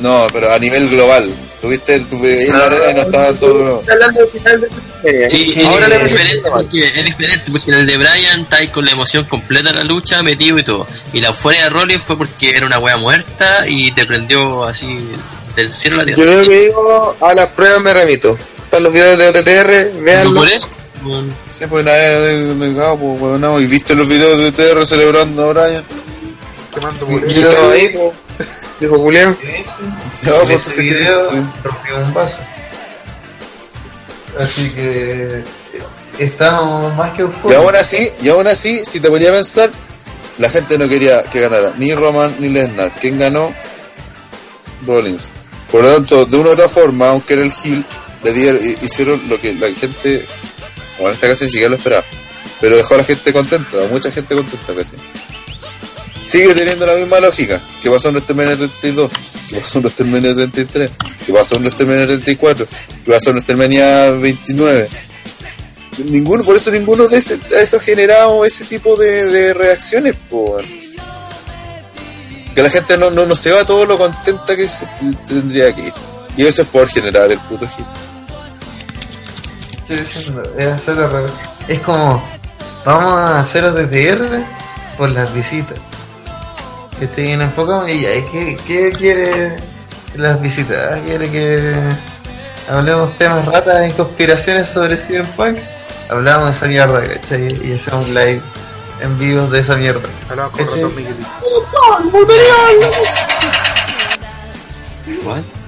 No, pero a nivel global. Tuviste, tuve en la arena y no estaban todos. Está hablando del final de WrestleMania. Sí, ahora es diferente porque es diferente porque en el de Brian está ahí con la emoción completa de la lucha, metido y todo. Y la euforia de Rollins fue porque era una wea muerta y te prendió así del cielo a la Yo tierra. lo que digo, a las pruebas me remito. Están los videos de OTTR, ¿Tú veanlo. Bueno, Sí, pues nada de, de cabo, weón, no. Y viste los videos de TR celebrando a Brian. Quemando por dijo Julián. No, en pues que- video rompió un vaso. Así que eh, estamos más que Y eufóricos. aún así, y aún así, si te ponía a pensar, la gente no quería que ganara ni Roman ni Lesnar. ¿Quién ganó? Rollins. Por lo tanto, de una u otra forma, aunque era el heel, le dieron, hi- hicieron lo que la gente, bueno, en este caso ni siquiera lo esperaba, pero dejó a la gente contenta, a mucha gente contenta casi. Sigue teniendo la misma lógica que pasó en este mes 32. ¿Qué pasó en WrestleMania 33? ¿Qué pasó en WrestleMania 34? ¿Qué pasó en WrestleMania 29? Ninguno, por eso ninguno de, ese, de eso ha generado ese tipo de, reacciones, por que la gente no, no, no se va todo lo contenta que se tendría que ir. Y eso es por generar el puto hit. Diciendo, es. Es como, vamos a hacerlo desde R por las visitas. Que esté bien enfocado y ya, ¿y ¿qué, qué quiere las visitas? ¿Quiere que hablemos temas ratas y conspiraciones sobre Cyberpunk? Hablamos de esa mierda, ¿cachai? Y hacemos live en vivo de esa mierda. Hablamos con. Ratón Miguelito.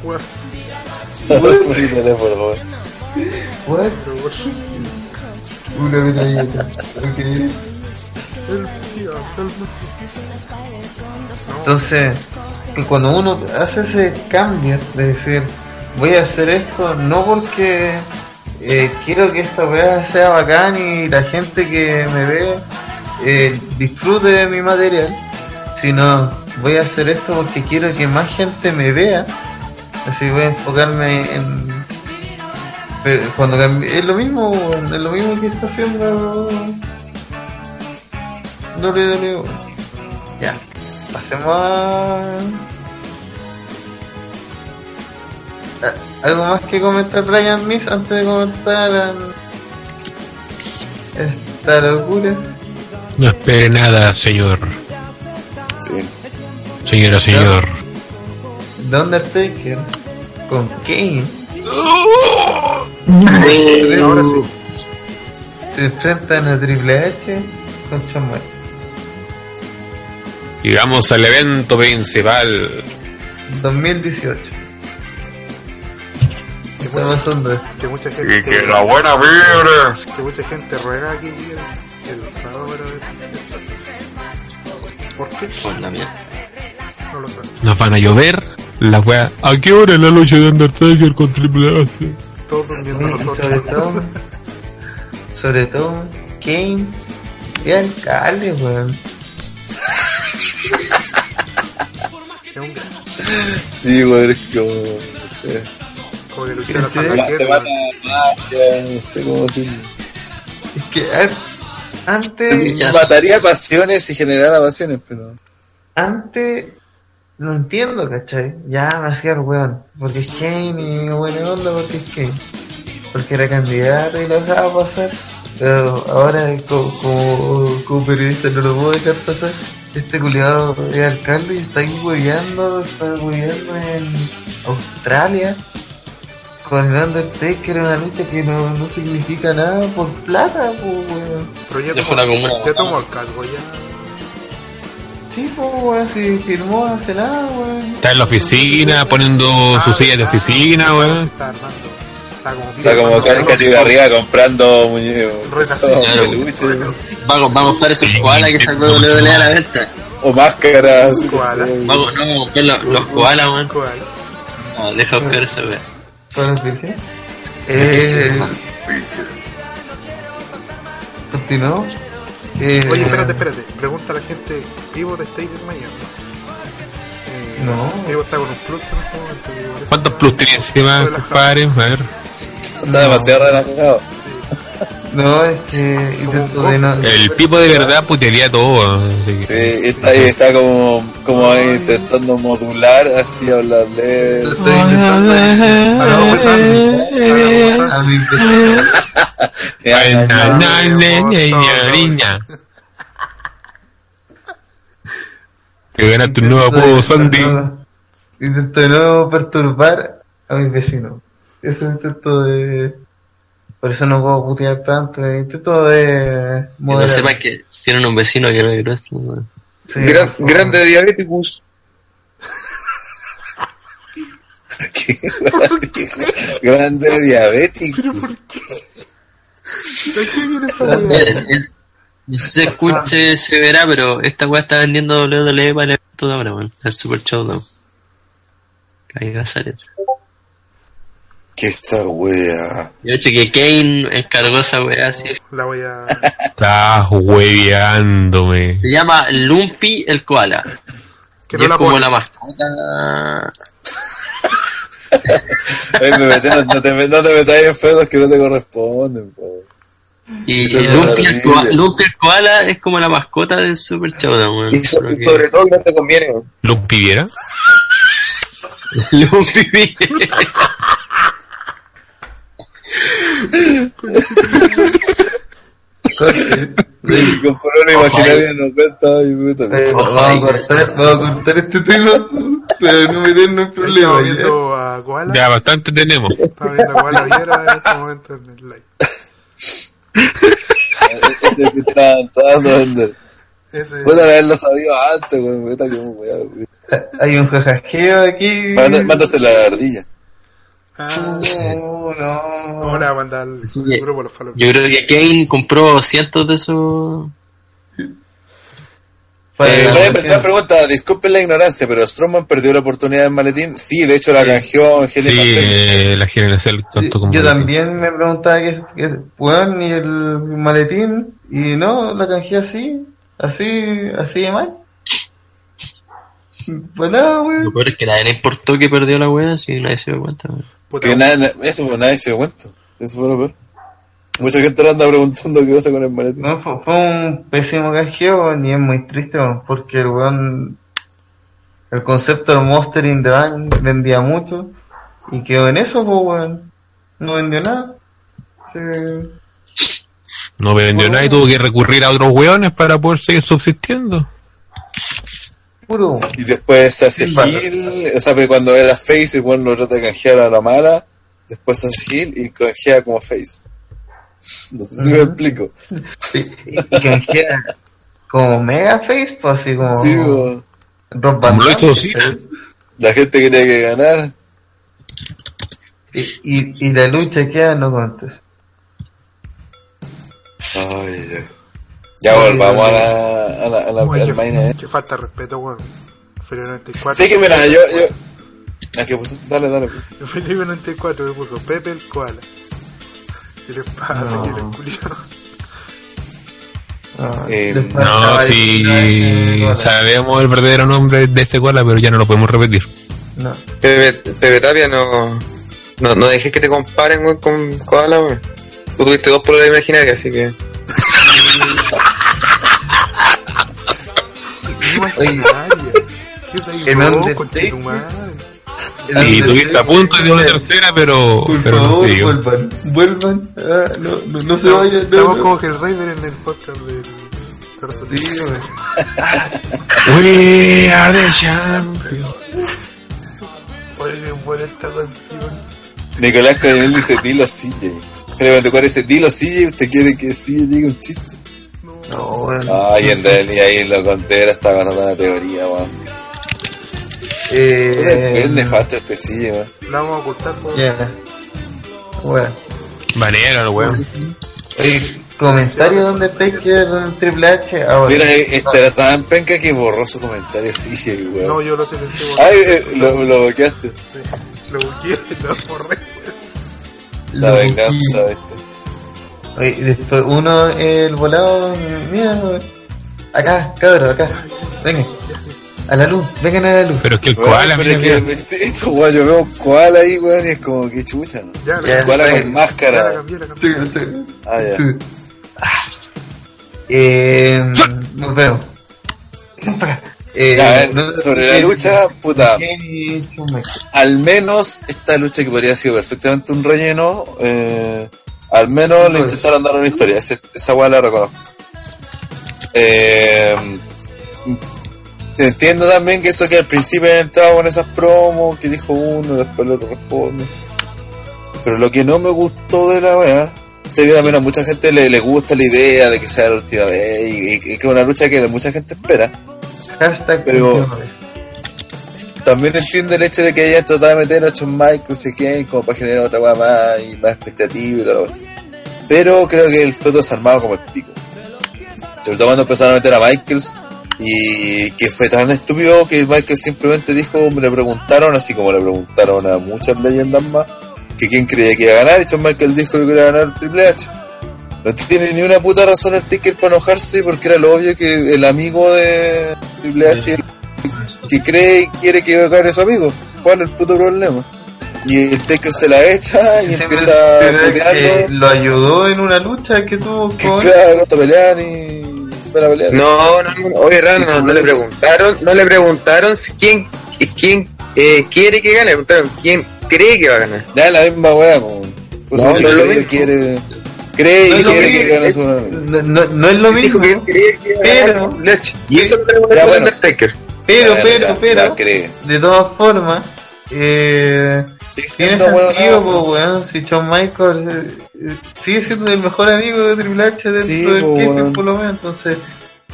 What? Mi teléfono. What? Una medalleta. Ok. El Mesías, el Entonces, que cuando uno hace ese cambio de decir, voy a hacer esto no porque eh, quiero que esta weá sea bacán y la gente que me ve eh, disfrute de mi material, sino voy a hacer esto porque quiero que más gente me vea. Así voy a enfocarme en... Pero cuando es lo mismo, es lo mismo que está haciendo WWE. Ya, pasemos a... ¿Algo más que comentar Brian Miss antes de comentar a... esta locura? No espere nada, señor. Sí. Señora, señor. The Undertaker con Kane Ahora sí. se enfrentan a Triple H con Michaels. Llegamos al evento principal. 2018. ¿Qué está pasando? Que mucha gente. buena vibra. que mucha gente ruega que llegue el, el sábado para ver. ¿Por qué? Por la mierda. No lo sé. Nos van a llover. La wea. ¿A qué hora es la lucha de Undertaker con Triple H? Todos durmiendo Y sobre nosotros. todo, sobre todo, Kane es alcalde, weón. Es un gran. Sí, weón, es como. No sé. Como que luchara Sí. San Te Raquel, mata weón. magia, no sé cómo decirlo. Es que a- antes, Ya. Mataría pasiones y generara pasiones, pero. antes, no entiendo, ¿cachai? Ya me hacía el weón, porque es Kane y buena onda porque es Kane. Porque era candidato y lo dejaba pasar. Pero ahora co- como, como, periodista no lo puedo dejar pasar. Este culiado es alcalde y está ahí hueveando, está hueveando en Australia. Con el Undertaker en una lucha que no, no significa nada por plata, pues weón. Pero ya tomó, la comuna. ya tomó el cargo, ya. Sí, pues weón, si firmó hace nada, weón. Está en la oficina, poniendo su silla de oficina, weón. Está armando. Está como Está como Cati arriba comprando peluches, Vamos, vamos a buscar esos koalas que sacó WWE a la venta. O máscaras. Vamos, no, vamos a buscar los, los koalas, man. No, deja buscar esa wea. ¿Cuál es el Eh, continuamos. Eh, Oye, espérate, espérate. Pregunta a la gente, ¿Vivo de Stage mañana? Eh, No. Vivo está con un plus en este momento. ¿Cuántos plus tiene encima, compadre? A ver. Está demasiado relajado. No, es que intento de no. El tipo de verdad putearía todo. así que- Sí, está ahí, está como, como ahí intentando modular, así hablarle. Estoy intentando a mi no, niña, no. niña. Que ganaste un nuevo apodo, Sandy. Intento de no perturbar a mis vecinos. Eso intento de. Por eso no puedo putear tanto. Intento de. Que no moderar. sepan que tienen un vecino que no es. Sí, Gran- por grande diabéticos. <laughs> Grande diabético. ¿De qué viene esa weá? Eh, eh, No sé si se escuche, se verá, pero esta weá está vendiendo WWE para el evento de ahora, weón. El Super Showdown. Ahí va a salir. Que esta wea. Yo hecho que Kane encargó esa weá así. La voy a. Estás hueveándome. Se llama Lumpy el Koala. Que y no es la como pone. la mascota. <laughs> Oye, me metí, no, no te, no te metas en feudos que no te corresponden, po. Y Lumpy el, maravilla. koa- Lumpy el koala es como la mascota del Super Showdown, weón. Y, so- Creo y que- sobre todo que no te conviene, weón. Lumpy Viera. <laughs> Lumpy. Corte. Con color imaginario no cuenta y puta. Vamos, a cortar, este tema, pero no meternos en Estaba problemas. ¿ya? viendo a Koala. Ya bastante tenemos. Estaba viendo a Koala Viera en este momento en el live. Ese que tratando de vender. Puta haberlo sabido antes, weón. Hay un jajajeo aquí. Mándase la ardilla. Ah, No, no. ¿Cómo le va a mandar al Oye, grupo los follow? Yo creo que Kane compró cientos de esos. Eh, Brian pregunta, disculpen la ignorancia, pero Strowman perdió la oportunidad del maletín. Sí, de hecho la canjeó Sí, Angélica Cel. eh, la General contó como. Yo también me preguntaba qué weón, y el maletín, y no, la canjeé así, así, así de mal. Pues nada, Lo weón. peor es que nadie le importó que perdió la wea, si nadie se dio cuenta. weón. Puta, Que nada, na- eso pues nadie se dio cuenta. Eso fue lo peor. Mucha gente le anda preguntando qué pasa con el maletín. No, fue, fue un pésimo canjeo, ni es muy triste, porque el weón, el concepto del Monster in the Bank vendía mucho, y quedó en eso, pues weón. No vendió nada. Se- No me vendió nada y tuvo que recurrir a otros hueones para poder seguir subsistiendo. Puro. Y después se hace heel, o sea, pero cuando era face, el weón lo trata de canjear a la mala, después se hace heel y canjea como face. No sé si me explico. Y, y canjea como mega face, pues así como. Sí, Como la gente quería que ganar. Y, y, y la lucha queda no contes. Ay, ya. Ya volvamos a la, a la, a la, Oye, al que, main event. que falta respeto, weón. Felipe 94. Sí que mira, yo, yo. ¿A qué puso? Dale, dale. Felipe 94 me puso Pepe el koala. ¿Qué les pasa? No. ¿Qué les culiao? Ah, Eh, No, si sabemos el verdadero nombre de este koala, pero ya no lo podemos repetir. No. Pepe, Pepe Tapia no, no, no dejes que te comparen weón, con Koala, weón. Tú tuviste dos pruebas imaginarias, así que. Y tuviste a punto de una tercera, pero, Por pero no favor, siguió. vuelvan. Vuelvan. Ah, no, no, no se vayan. estamos No, no. como que el Raider en el podcast del Corazón. We are the champions. Oye, qué buena esta canción. Nicolás Cadenel dice, dilo CJ. Pero cuando dice, dilo CJ, usted quiere que CJ diga un chiste. No, weón. Ay, en realidad ahí lo conté, era estaba ganando la teoría, weón. Eh, Es nefasto este CJ, weón. La vamos a ocultar por. Ya. Bueno. Manera, el weón. Oye, comentario donde Taker en Triple H ahora. Mira, eh, este era tan penca que borró su comentario CJ, weón. No, yo lo silencié. Ay, eh, lo, lo bloqueaste. Sí, Lo busqué, <laughs> lo borré. La Lo venganza, este. Oye, y después uno, el volado, mira, acá, cabrón, acá, vengan, a la luz, vengan a la luz. Pero es que el Weón, koala, pero mira, es que, mira. sí, esto, weón, yo veo un koala ahí, weón, y es como que chucha, ¿no? Ya, Koala con la máscara. cambié, la Sí, cambié. sí. Ah, ya. Sí. Ah. Eh, nos vemos. Ven para acá. Eh, Ya, no- sobre la lucha, puta. Al menos esta lucha que podría haber sido perfectamente un relleno, eh, al menos le Pues. intentaron dar una historia, ese- esa weá la reconozco. Eh, entiendo también que eso que al principio han entrado con esas promos, que dijo uno, después el otro responde. Pero lo que no me gustó de la weá, sé que también a mucha gente le, le gusta la idea de que sea la última vez y, y- y que es una lucha que mucha gente espera. Hashtag Pero- última vez. También entiendo el hecho de que hayan tratado de meter a Shawn Michaels y Kane como para generar otra weá más y más expectativa y la cuestión. Pero creo que el fue desarmado como el pico. Sobre todo cuando empezaron a meter a Michaels y que fue tan estúpido que Michael simplemente dijo, me le preguntaron, así como le preguntaron a muchas leyendas más, que quién creía que iba a ganar y Shawn Michaels dijo que iba a ganar Triple H. No tiene ni una puta razón el ticket para enojarse porque era lo obvio que el amigo de Triple H porque cree y quiere que gane su amigo. ¿Cuál es el puto problema? Y el Taker se la echa y empieza a pero es que lo ayudó en una lucha que tuvo Que con... claro, te pelean y. Van a pelear. No, no, no, oye, Rano, no, no le preguntaron, no le preguntaron si quién, quién eh, quiere que gane, le preguntaron quién cree que va a ganar. Ya es la misma weá, eso No, que no es lo mismo. quiere. Cree No y es lo quiere mismo, que gane es- su amigo. No, no, no es lo Dijo mismo, que cree que va a Pero-. Y eso le Ya, preguntaron a bueno. Undertaker. Pero, pero, pero, cree. de todas formas, eh, Sí, tiene sentido, pues, weón, si Shawn Michaels eh, eh, sigue siendo el mejor amigo de Triple H dentro Sí, del kayfabe, weón. por lo menos, entonces,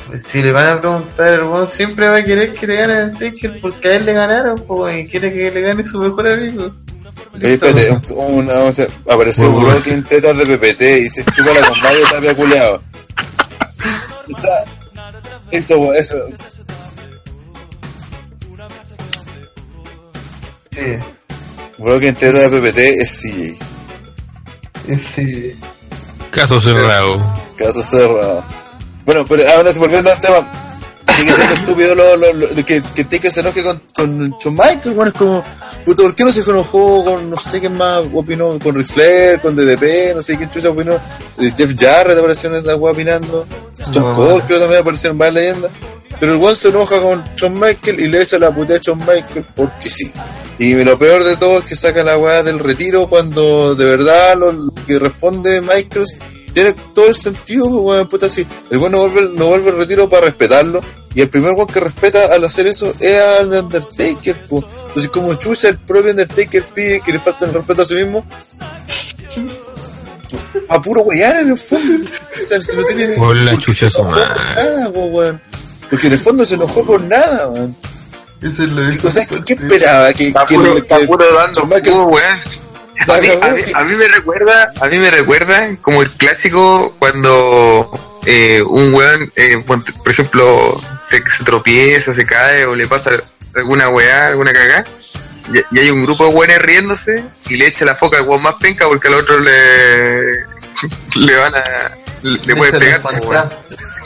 pues, si le van a preguntar, el weón siempre va a querer que le gane el Taker porque a él le ganaron, pues, y quiere que le gane su mejor amigo. Oye, espérate, un- un- vamos a- apareció un Brock en tetas de PPT y se chupa la con Mario tapia culeado. Está- Eso, eso. Sí, Brock en tetas de PPT es CJ. sí. Caso cerrado. Caso cerrado. Bueno, pero ahora sí, volviendo al tema. Sigue siendo estúpido lo, lo, lo- que, que Taker se enoje con, con Shawn Michaels. Bueno, es como, puto, ¿por qué no se enojó con no sé quién más opinó? Con Ric Flair, con DDP, no sé quién chucha opinó. Eh, Jeff Jarrett apareció en esa weá opinando. Cold bueno. creo también apareció en varias leyendas. Pero el one se enoja con Shawn Michaels y le echa la putea a Shawn Michaels porque sí. Y lo peor de todo es que saca la weá del retiro cuando de verdad lo lo que responde Michaels tiene todo el sentido, pues, weón, puta. El weón no vuelve, no vuelve al retiro para respetarlo. Y el primer weón que respeta al hacer eso es al Undertaker, pues. Entonces, como chucha, el propio Undertaker pide que le falte el respeto a sí mismo. A puro weyar en el fondo. O sea, si no tiene Por la chucha su madre. nada, pues, weón. Porque en el fondo se enojó por nada, weón. Eso es lo O sea, ¿qué, qué esperaba? Que, Está que, puro, que- está puro dando weón. A mí, a, mí, a mí me recuerda, a mí me recuerda como el clásico cuando eh, un weón, eh, por ejemplo, se, se tropieza, se cae o le pasa alguna weá, alguna cagá, y, y hay un grupo de weones riéndose y le echa la foca al weón más penca porque al otro le, <laughs> le van a, le pueden pegar.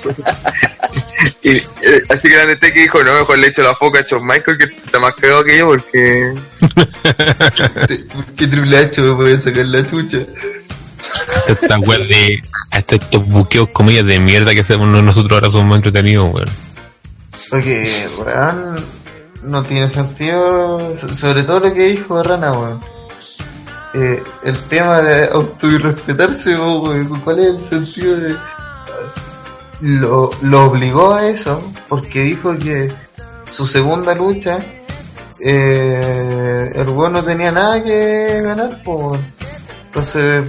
<laughs> Y, eh, así que el que dijo, no, mejor le echo la foca a Shawn Michael que está más cagado que yo porque <laughs> ¿Qué Triple H me puede sacar la chucha? Esta weá de. Hasta estos buqueos, comillas de mierda que hacemos nosotros ahora son más entretenidos, weón. Porque, weón, no tiene sentido, so- sobre todo lo que dijo Rana, weón. Eh, el tema de auto-irrespetarse, weón, ¿cuál es el sentido de...? Lo, lo obligó a eso, porque dijo que su segunda lucha, eh, el weón no tenía nada que ganar, weón. Entonces,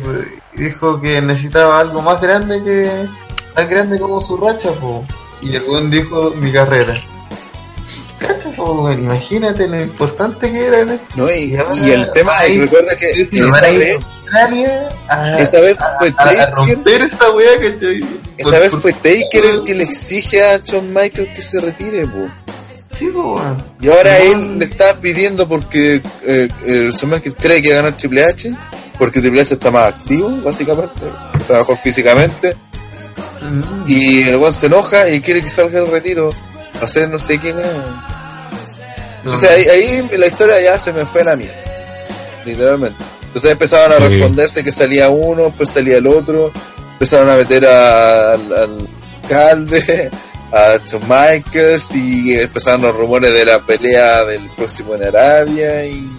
dijo que necesitaba algo más grande que... tan grande como su racha, pues. Y el weón dijo mi carrera. Cacha, po, imagínate lo importante que era, ¿no? No, y, Y ahora- y el tema, ahí- recuerda que Sí, esa vez, a Australia a, esa vez fue a- a Taker, romper esa weá, ¿cachai? esa Por- vez por- fue Taker el que le exige a Shawn Michaels que se retire, po. Sí, po, weón. Y ahora No. él le está pidiendo porque eh, el Shawn Michaels cree que va a ganar Triple H, porque Triple H está más activo, básicamente, está mejor físicamente, Mm. y el weón se enoja y quiere que salga el retiro, a hacer no sé quién es. Entonces ahí, ahí la historia ya se me fue a la mierda, literalmente. Entonces empezaron a responderse que salía uno, pues salía el otro, empezaron a meter a- al, al alcalde, <laughs> a Shawn Michaels y empezaron los rumores de la pelea del próximo en Arabia y,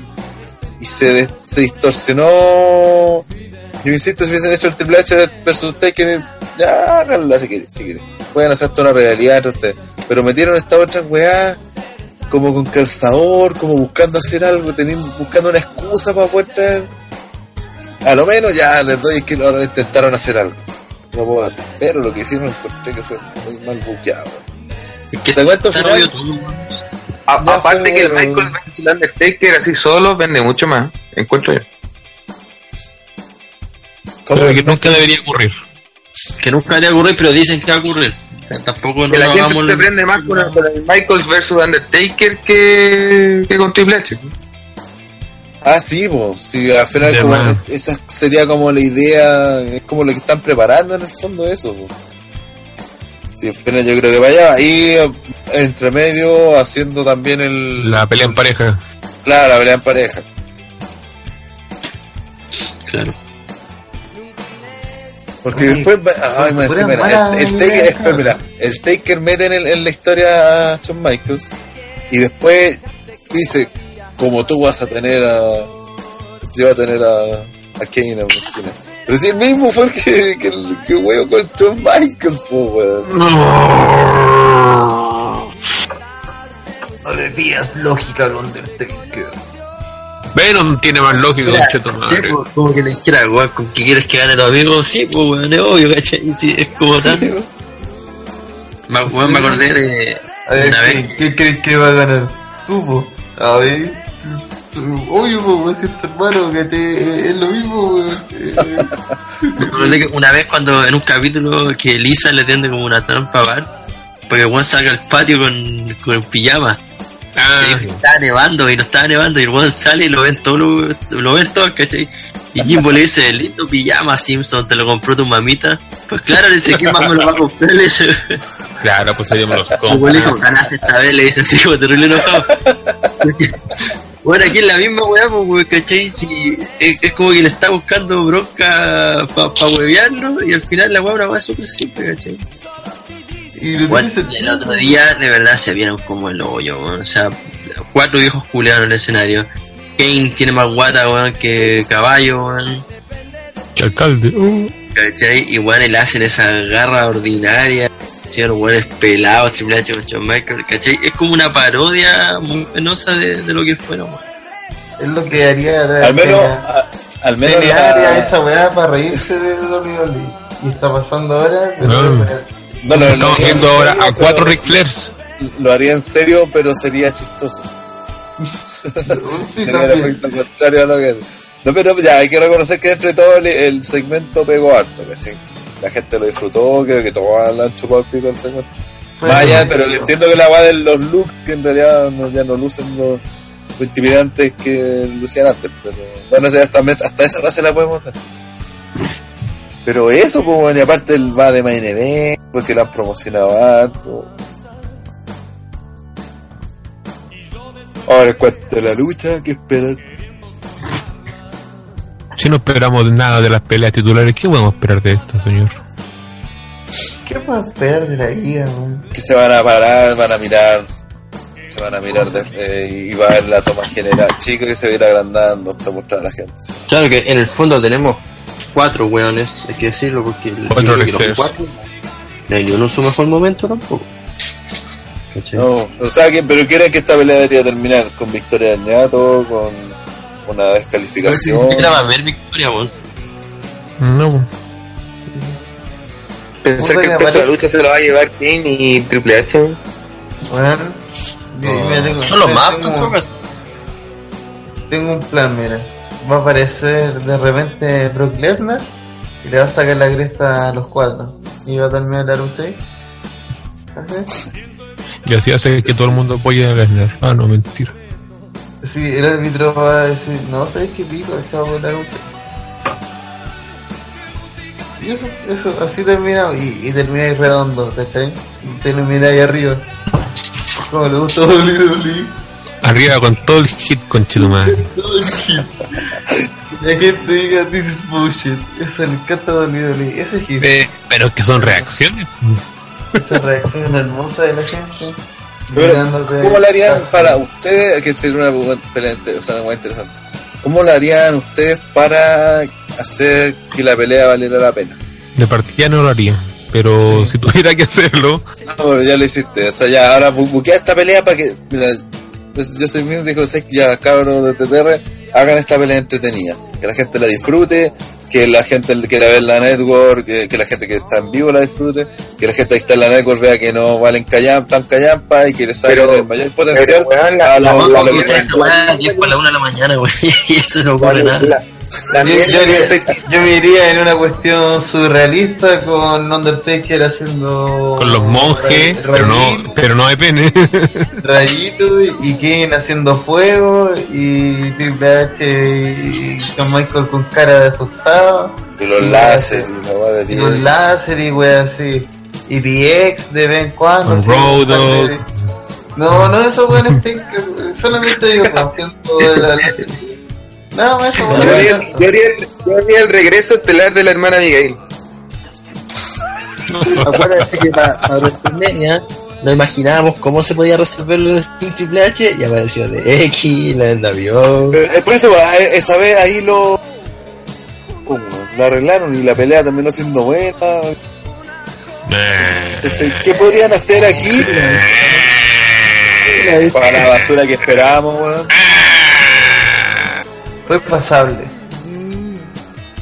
y se, se distorsionó. Yo insisto, si hubiesen hecho el Triple H versus Taker, ya háganla si quieren, si quieren. Pueden hacer toda una realidad entre ustedes. Pero metieron esta otra weá como con calzador, como buscando hacer algo, teniendo, buscando una excusa para poder traer. A lo menos ya les doy que ahora intentaron hacer algo. No puedo dar. Pero lo que hicieron encontré que fue muy mal buqueado. Es que ¿Se final? A- Ya aparte fue que el. Michael versus el Undertaker así solo vende mucho más, encuentro yo. Pero que nunca debería ocurrir. Que nunca debería ocurrir, pero dicen que va a ocurrir. O sea, tampoco no la lo gente se prende más con el, con el Michaels versus Undertaker que, que con Triple H. Ah, sí, pues. Sí, al final como- esa sería como la idea, es como lo que están preparando en el fondo eso, po. Steve Finney yo creo que vaya. Y entre medio haciendo también el... La pelea en pareja. Claro, la pelea en pareja. Claro. Porque Oye, después, va- ay, más encima, malas el, el espera, mira, el Taker mete en, el- en la historia a Shawn Michaels y después dice, como tú vas a tener a, se va a tener a, a Kane, a Machina. Pero si el mismo fue el que, que, el- que huevo con Shawn Michaels, po, weón. No le pidas lógica al Undertaker. Venom tiene más lógica, Mira, sí, madre. como que le dijera, weón, ¿con qué quieres que gane tu amigo? Sí, pues, weón, es obvio, ¿cachai? Sí, es como tan. Me, weón, me acordé de. A ver, Una ¿qué, vez. ¿qué crees que va a ganar? Tú, po. A ver. Obvio, po, weón, si es tu hermano, que te, es lo mismo, weón. <laughs> Eh, una vez cuando en un capítulo que Lisa le tiende como una trampa a Bart, porque weón saca al patio con, con pijama. Ah, Y estaba nevando y no estaba nevando y el weón sale y lo ven todos, lo, lo ven todos, ¿cachai? Y Jimbo le dice, lindo pijama Simpson, te lo compró tu mamita. Pues claro, le dice, ¿quién más me lo va a comprar? Le dice, claro, pues yo me los compro. le dijo, ganaste esta vez, le dice así como terrible enojado. <laughs> Bueno, aquí es la misma weá, pues, ¿cachai? Si, es, es como que le está buscando bronca para pa huevearlo y al final la weá una weá súper simple, ¿cachai? y Bueno, el otro día de verdad se vieron como el hoyo. O sea, cuatro viejos culeados en el escenario. Kane tiene más guata, weón, que caballo, weón. Alcalde. uh. ¿Cachai? Y weón, le hacen esa garra ordinaria. Hicieron weones pelados, Triple H con Shawn Michaels, ¿cachai? Es como una parodia muy penosa de, de lo que fueron, weón. Es lo que haría. Al menos, a- al menos la- haría esa weá para reírse de WWE. Y está pasando ahora, pero. No. no, lo- Estamos lo- viendo ahora a cuatro Ric Flairs. Lo haría en serio, pero sería chistoso. <laughs> Sí, el efecto contrario a lo que No, pero ya hay que reconocer que dentro de todo el, el segmento pegó harto, ¿cachai? La gente lo disfrutó, creo que todos le han chupado el pico al segmento. Allá, bonito. pero entiendo que la va de los looks, que en realidad no- ya no lucen los, lo intimidantes que lucían antes. Pero bueno, hasta, hasta esa base la podemos dar. Pero eso, pues, bueno, y aparte el va de Main Event, porque lo han promocionado harto. Ahora, en cuanto a la lucha, ¿qué esperar? Si no esperamos nada de las peleas titulares, ¿qué podemos esperar de esto, señor? ¿Qué puedo esperar de la vida, weón? Que se van a parar, van a mirar, se van a mirar de- eh, y va a ver la toma general. Chico que se va a ir agrandando hasta mostrar a la gente. ¿sí? Claro que en el fondo tenemos cuatro weones, hay que decirlo, porque el, Cuatro yo creo que los cuatro no hay ni uno en su mejor momento tampoco. ¿Cachai? No, o sea, que, pero quieren que esta pelea debería terminar con victoria del ñato, con una descalificación. siquiera va a haber victoria, weón. No. Pensar que el peso de la lucha se lo va a llevar Kane y Triple H. Bueno, Son los más, tengo, tengo un plan, mira. Va a aparecer de repente Brock Lesnar y le va a sacar la cresta a los cuatro. Y va a terminar la lucha ahí. Ajá. Y así hace que todo el mundo apoye a Lesnar. Ah, no, mentira. Sí, el árbitro va a decir, no sabes qué pico, estaba por la lucha. Y eso, eso, así termina, y, y termina ahí redondo, ¿cachai? Termina ahí arriba. Como le gusta WWE. Arriba con todo el hit, conchetumadre. <laughs> Todo el hit. La gente diga, this is bullshit. Eso le encanta a WWE. Ese hit, Eh, pero es que son reacciones. Esa reacción hermosa de la gente. Pero, ¿cómo le harían para ustedes, que sería una pelea, o sea, una interesante, ¿cómo le harían ustedes para hacer que la pelea valiera la pena? De partida no lo haría. Pero si tuviera que hacerlo, No, pero ya lo hiciste, o sea, ya ahora bu- buquea esta pelea para que, mira, pues, yo soy mismo, dijo, "Sé que ya cabros de TTR, hagan esta pelea entretenida, que la gente la disfrute, que la gente que quiera ver la network, que, que la gente que está en vivo la disfrute, que la gente que está en la network vea que no valen callampa, tan callampa y que le saquen el mayor potencial pero, weón, la- a la- lo- No, a lo como que que esta weá 10 para la 1 de la mañana, güey. <laughs> Y eso no ocurre La, nada. la- Yo, yo yo me iría en una cuestión surrealista con Undertaker haciendo con los monjes, pero no, pero no de pene. <laughs> rayito y Kane haciendo fuego y Triple H y Shawn Michael con cara de asustado. Y los y láser y la weá de y los láser y wey así Y DX de vez en cuando. Así, Road de- No, no, eso bueno es solamente digo, pues, haciendo la, la- Nada más eso, Yo haría, no. yo haría el, yo haría el regreso estelar de la hermana Miguel. <laughs> Acuérdense que para WrestleMania nos imaginábamos cómo se podía resolver lo de Sting Triple H y apareció de X, la NWO. Pero, eh, por eso, ah, esa vez ahí lo. ¿Cómo? Lo arreglaron y la pelea terminó siendo buena. Eh, Entonces, ¿qué podrían hacer aquí? Para la basura que esperábamos, weón. Fue pasable.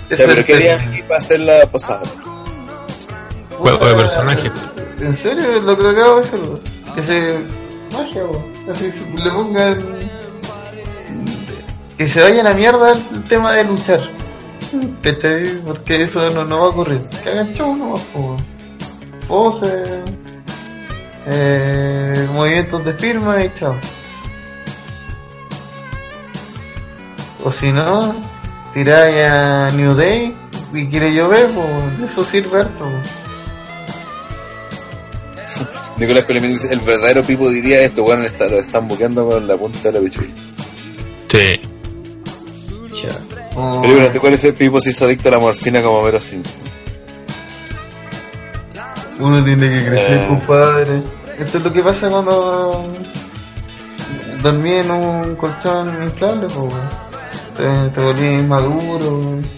Pero querían hacer la pasada. Juego de personaje. ¿En serio? Lo que acabo de hacer. Que se. Magia. Así se- le pongan. Que se vayan a mierda el tema de luchar. ¿Cachai? Porque eso no, no va a ocurrir. Que hagan show nomás, po, weón. Poses. Eh, movimientos de firma y chao. O si no, tiráis a New Day y quiere llover, pues eso sirve harto. <laughs> Nicolás Coleman dice: el verdadero Pipo diría esto, weón, está, lo están buqueando con la punta de la pichula. Sí. Como- Felipe, ¿no te acuerdas el Pipo se hizo adicto a la morfina como Mero Simpson? Uno tiene que crecer, Eh. compadre. Esto es lo que pasa cuando dormí en un colchón inflable, po. Te, te volví inmaduro, weón.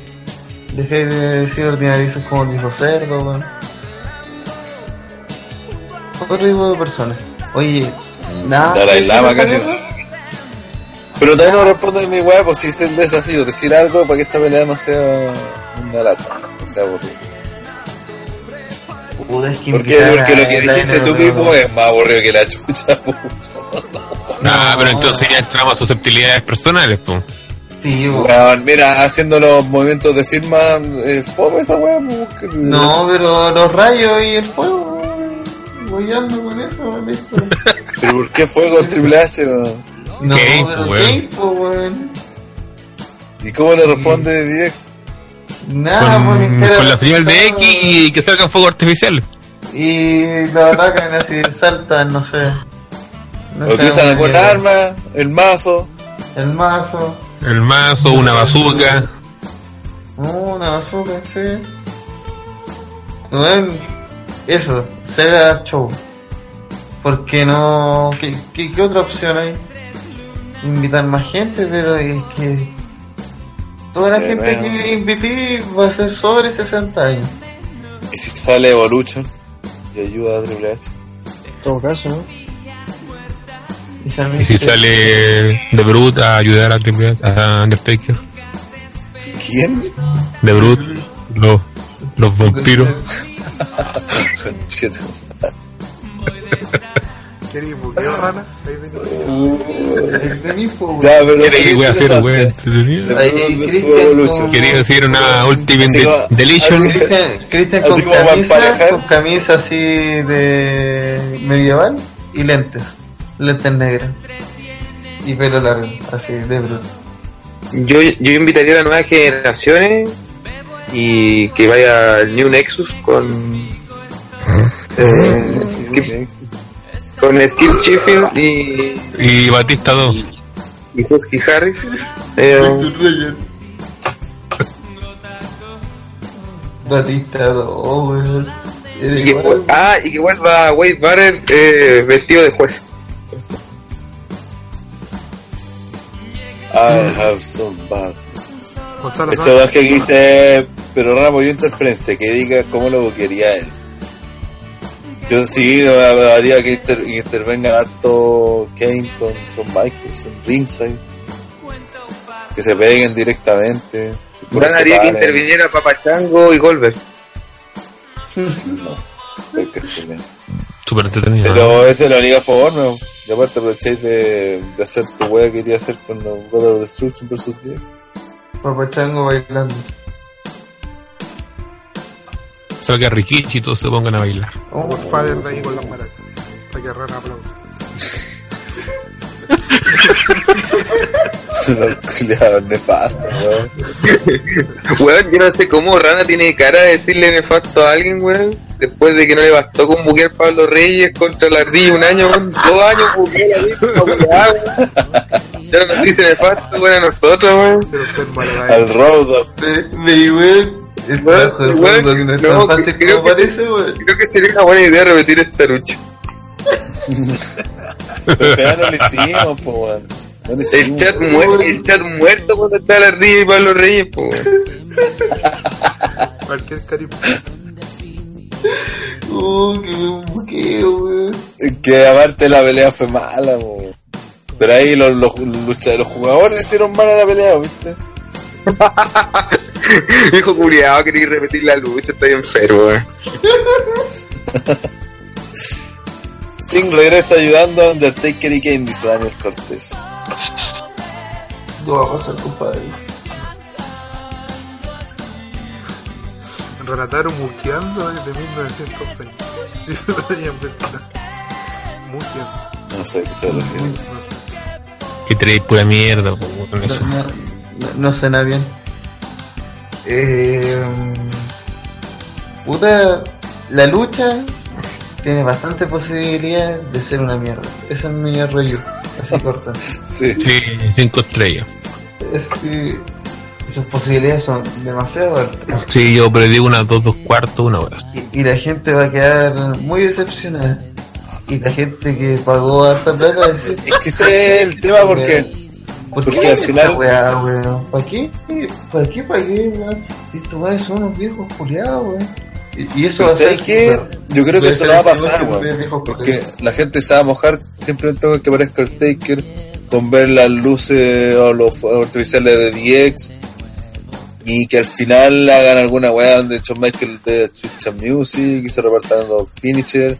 Dejé de decir ordinariezos como el viejo cerdo, weón. Otro tipo de personas. Oye, nada. Pero también no responde mi weá, pues si es el desafío, decir algo para que esta pelea no sea una lata, no sea aburrida. Puta, es que Porque, porque lo que dijiste tú. Pipo, es más aburrido que la chucha, pues. Ah, pero entonces ya entramos a susceptibilidades personales, pues. Sí, mira, haciendo los movimientos de firma, eh, fome esa weá, pues. No, pero los rayos y el fuego, weón. Voyando con eso, listo. Pero ¿por qué fue con <laughs> Triple H, weón? No, Game, pero weón. Game, po, weón. ¿Y cómo le responde DX? Nada, Con, pues, con la señal de. X y que salgan fuegos artificiales. Y lo atacan así, saltan, no sé. No utilizan alguna arma, el mazo. El mazo, El mazo, una bazooka. una bazooka, sí. Bueno, eso, Sega Show. ¿Por qué no? ¿Qué, qué, qué otra opción hay? Invitar más gente, pero es que toda la gente bueno. que invité va a ser sobre 60 años. Y si sale Evolution y ayuda a Triple H. En todo caso, ¿no? Y, si sale de Brut a ayudar a, Triple H, a Undertaker. ¿Quién? Brut, los, los vampiros. Conchito. ¿Queréis buqueo, rana? Ahí venía. El de Nifo, güey. Ya, pero ¿Qué sería voy a hacer, Quería una Ultimate Deletion. Cristian, con camisa, con camisa así de medieval y lentes, lentes negras y pelo largo, así de bruto. Yo, yo invitaría a las nuevas generaciones y que vaya al New Nexus con. eh, Skip- con Steve Sheffield y, Y Batista 2. y Husky Harris. Eh, <laughs> Batista, oh, weón. Era y que, igual. ah, y que vuelva Wade Barrett eh, vestido de juez. I have some bad news. Gonzalo Esto es que dice, pero Ramos, yo interferencia, que diga cómo lo quería él. Yo sí, me daría que, inter- intervengan harto Kane con John Michaels en ringside. Que se peguen directamente. haría que interviniera Papachango y <laughs> que escoger. Súper entretenido. ¿no? Pero esa es la única forma. Y aparte aprovecháis de, de hacer tu wea que quería hacer con los God of Destruction vs. DX. Papachango bailando. Salga Rikichi y todos se pongan a bailar. Oh, Por Fader de ahí con las maracas. Para que rana aplauso. Los culiados nefastos, weón. Weón, yo no sé cómo Rana tiene cara de decirle nefasto a alguien, weón. Después de que no le bastó con buquear Pablo Reyes contra la ardilla un año, weón. Dos años buquear a. Ya no nos dice nefasto, weón, a nosotros, weón. Al. Road Me, weón. El trabajo de weón, fondo que no es no, tan fácil como parece, weón. Creo que sería una buena idea repetir esta lucha. <laughs> Pero ya no lo hicimos, po, weón. No lo El chat, muerto, el chat muerto cuando está la ardilla y Pablo Reyes, po, weón. Cualquier cariño. Uh, <laughs> qué weón. Que aparte la pelea fue mala, po, weón. Pero ahí los, los, los jugadores hicieron mal a la pelea, ¿viste? <laughs> Hijo culiado, quería repetir la lucha, estoy enfermo, weón. <laughs> Sting regresa ayudando a Undertaker y Kane, dice Daniel Cortés. ¿Qué va a pasar, compadre? Relataron muqueando desde 1920. Dice Brian Beltrán. Muqueando. No sé a qué se refiere. No sé. Que trae pura mierda con No, eso. no, no, no suena bien. Eh, puta, la lucha tiene bastante posibilidad de ser una mierda. Esa es mi review, así <laughs> corta. Sí. Sí, cinco estrellas. Es que esas posibilidades son demasiado altas. Sí, yo predigo unas dos, dos cuartos, una hora. Y, y la gente va a quedar muy decepcionada. Y la gente que pagó harta plata va a decir, Es que ese es el tema porque ¿Por Porque qué al final- weá, weón? ¿Para qué? ¿Para qué? ¿Para qué, weón? Si estos weones son unos viejos culiados, weón. Y, y eso Pero va a ser. ¿sabes qué? Yo creo que eso no va a pasar, weón, Porque culiados. la gente se va a mojar simplemente con que aparezca el Taker, con ver las luces o los artificiales de DX y que al final hagan alguna weá donde Shawn Michael de Chucha Music y se repartan los finisher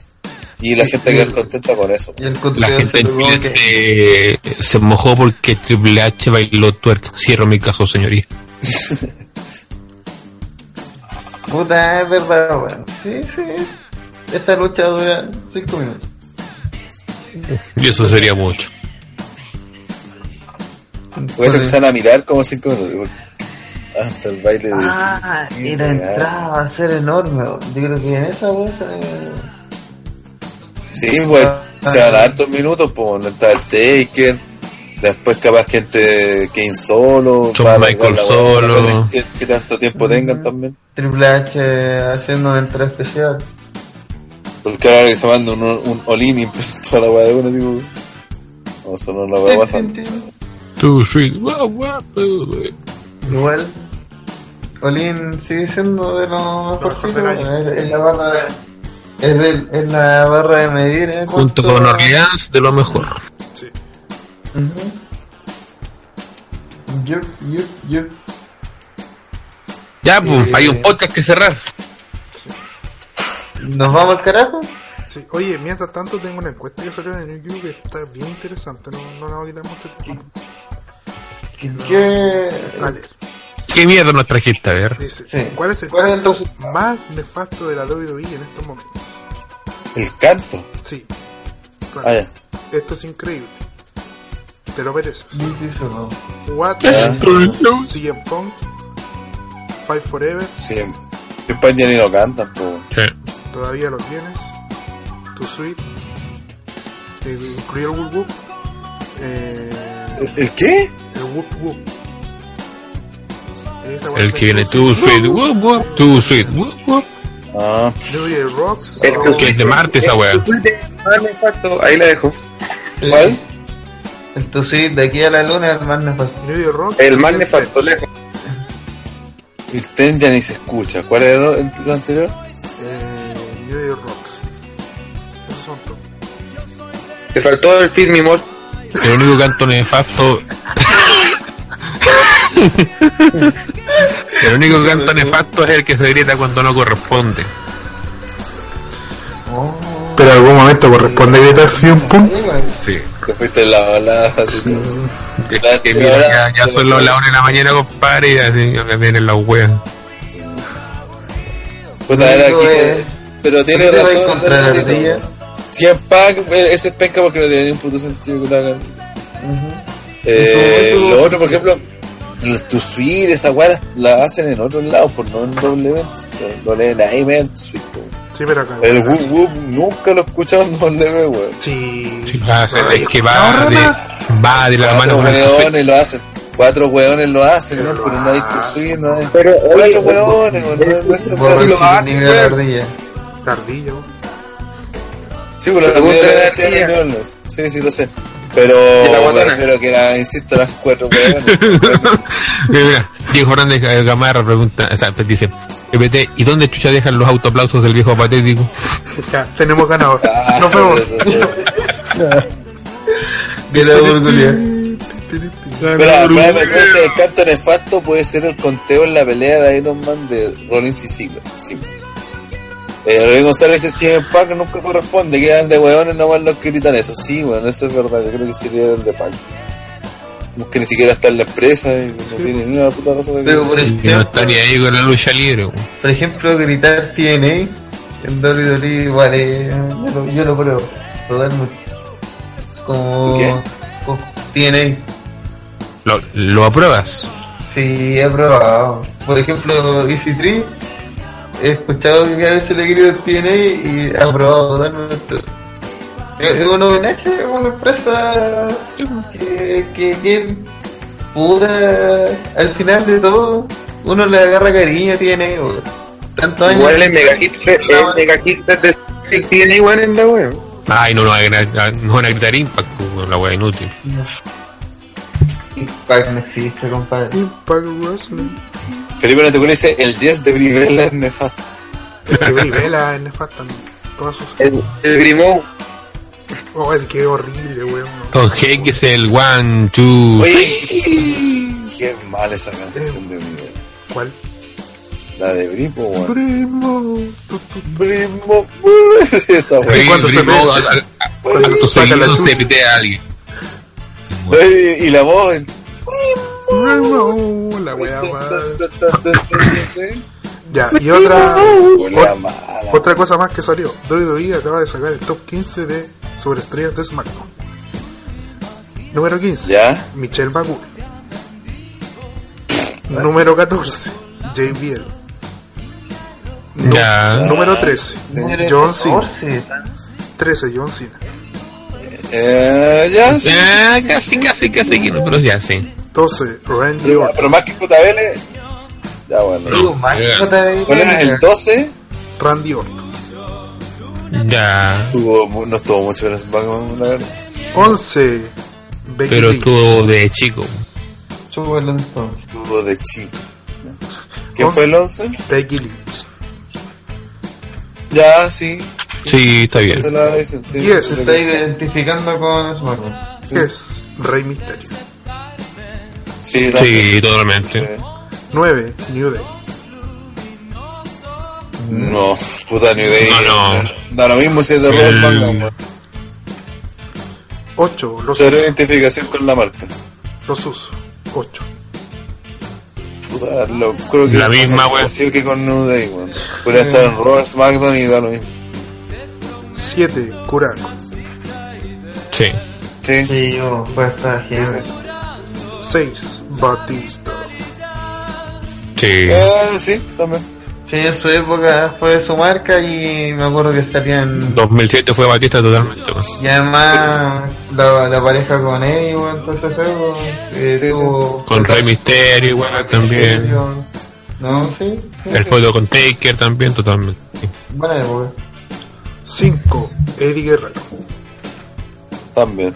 y la gente queda contenta con eso. Y el La gente en Chile que- se mojó porque Triple H bailó tuerca. Cierro mi caso, señoría. <laughs> Puta, es verdad, weón. Sí, sí. Esta lucha dura 5 minutos. Y eso sería mucho. Voy a empezar a mirar como cinco minutos. porque Hasta el baile de. Ah, y la entrada va a ser enorme. Yo creo que en esa weón se. Sí, pues se van a dar dos minutos, pues está el Taker, después capaz que entre Kane solo, para Michael solo. Que, que tanto tiempo tengan también. Triple H haciendo una entrada especial. Porque ahora que se manda un, un all-in y empieza toda la weá de uno, digo. Vamos a sonar la weá pasando. Guau, guau, baby. Igual, Olin sigue siendo de lo mejorcito. mejor del año. Es, es la barra de, es, del- es la barra de medir. ¿eh? Junto ¿Cuánto- con Orleans, de lo mejor. Sí. Yup, yup, yup. Ya, pues, Eh, hay un podcast que cerrar. ¿Nos vamos al carajo? Sí. Oye, mientras tanto tengo una encuesta que salió de New York que está bien interesante. No, no la voy a quitar mucho tiempo. ¿Qué? qué- Dale. ¿Qué mierda nos trajiste a ver? Dice, Sí. ¿cuál es el ¿Cuál es el canto más nefasto de la WWE en estos momentos? El canto. Sí. O sea, Ah. Esto es increíble. Te lo mereces. Sí, sí, eso no. What. CM Punk, Fight Forever, Sí. En España ni lo cantan, pues. Sí. todavía lo tienes. Too Sweet, el Real Whoop Whoop, eh, ¿El, el qué? el Whoop Whoop. El que viene too sweet. Whoop, whoop, too sweet. Whoop, whoop. Ah, Rocks, El o- Que es de Marte esa weá. Ah, Ahí la dejo. ¿cuál? Entonces, de aquí a la luna, el más nefasto. El más nefasto, lejos. El ya ni se escucha. ¿Cuál era lo- el, lo anterior? eh, New Year Rocks. Esos son todos. Te faltó el Feed Me More. El único canto nefasto. <laughs> el único canto nefasto es el que se grita cuando no corresponde. Pero en algún momento corresponde gritar Punk. Sí. Que fuiste la balada así. Que, que mira, ya, ya son las la una de la mañana, compadre, y así me vienen las weas. Puta, era aquí. es- Pero tiene ¿Por qué te vas razón. contra la ardilla? Pack, ese es penca porque no tiene ni un puto sentido que lo hagan. Eh, lo otro, por ejemplo, los- tu suite, esa weá la hacen en otros lados, por no en doble o sea, Lo leen ahí, me tu suite. Sí, pero acá. El whoop whoop nunca lo he escuchado en doble, weón. Sí. Sí, va a ser- es que va ¿escuchado, de, va de la mano con el weones lo hacen. Cuatro weones lo hacen, Pero ¿no? lo Pero no hay hacen. suite, no hay. Pero, oye, Cuatro weones, weón. no- no es tan Borra fácil. su hace, nivel de weón. ardilla. Tardillo. Sí, pero. Sí, sí, lo sé. Pero la me refiero que era, insisto, las cuatro. <laughs> Mira, Diego Hernández eh, Gamarra pregunta, o sea, dice, EPT, ¿y dónde chucha dejan los autoaplausos del viejo patético? Ya, tenemos ganador. <laughs> Ah, Nos vemos. eso sí. De la oportunidad. Pero, el canto nefasto puede ser el conteo en la pelea de Iron Man de Rollins y Ziggler. Sí. Eh, Rodrigo González dice, si en Pac nunca corresponde, quedan de hueones nomás los que gritan eso. Sí, bueno, eso es verdad, yo creo que sería el de Pac. Como que ni siquiera está en la empresa y no tiene ni una puta razón de Pero por Y no ejemplo, estaría ahí con la lucha libre. weón. por ejemplo, gritar TNA en WWE igual es, yo lo, yo lo pruebo totalmente. Como, ¿Tú qué? como TNA. ¿Lo, ¿Lo apruebas? Sí, he probado. Por ejemplo, Easy Tree, he escuchado que a veces le grito TNA y ha probado totalmente. Es es un homenaje a una empresa que, que, que puta, al final de todo, uno le agarra cariño a TNA. o Tantos años. igual el mega hit, el mega hit de si tiene igual en la web. Ay, no, no, van a gritar- no van a gritar Impact, la wea inútil. Impact no existe, compadre. Impact Wrestling. Felipe Natecún dice, el 10 de Brivela es nefasto. Que Brivela es nefasta en todas sus. El, el Grimo, Oh, es que es horrible, weón. Don Heck es el one, two, Oye, qué mal esa canción de Brivela. ¿Cuál? La de Brimo, weón. Primo. Tu, tu. Brimo, esa weón. cuando se Brimo, ve- a- cuando se pitea a alguien. Y la voz. Primo. La wea <laughs> madre. <laughs> Ya, y otra. Otra cosa más que salió. WWE acaba de sacar el top 15 de sobreestrellas de SmackDown. Número 15. ¿Ya? Michelle McCool. <laughs> Número 14. JBL. Nu- Ya. Número 13. Número John Cena. 14, 13. John Cena. Eh, ya, sí. Ya, casi, casi, casi, que no, pero ya, sí. 12. Randy Orton. pero más que JBL. Ya, bueno. Digo, más ya. que JBL. ¿Cuál era el 12? Randy Orton. Ya. Tuvo, mu- no estuvo mucho en SmackDown, la verdad. 11. Becky Pero Lynch. estuvo de chico. Chúpalo entonces. Tuvo de chico. ¿Quién Oh. fue el 11? Becky Lynch. Ya, sí. Sí, está Te bien. la dicen, sí. Yes. Se está identificando con SmackDown. Es Rey Mysterio. Sí. Sí, totalmente. 9. New Day. No, puta New Day. No, no. Da lo mismo si es de weón. 8. Los, Cero identificación con la marca. los Usos. 8. Puta, lo, creo que La misma, parecido que con New Day, weón. Podría estar en Raw, SmackDown y da lo mismo. 7. Kurako. Sí. Sí. Sí, yo, puede estar genial. 6. Batista. Sí. Eh, sí, también. Sí, en su época fue su marca y me acuerdo que salían. 2007 fue Batista totalmente. weón. Y además la, la pareja con Eddie, todo ese juego. Eh, Sí, sí. tuvo- Con Rey Mysterio igual también. No, sí. El foto con Taker también totalmente. Sí. Buena época. 5. Eddie Guerrero. También.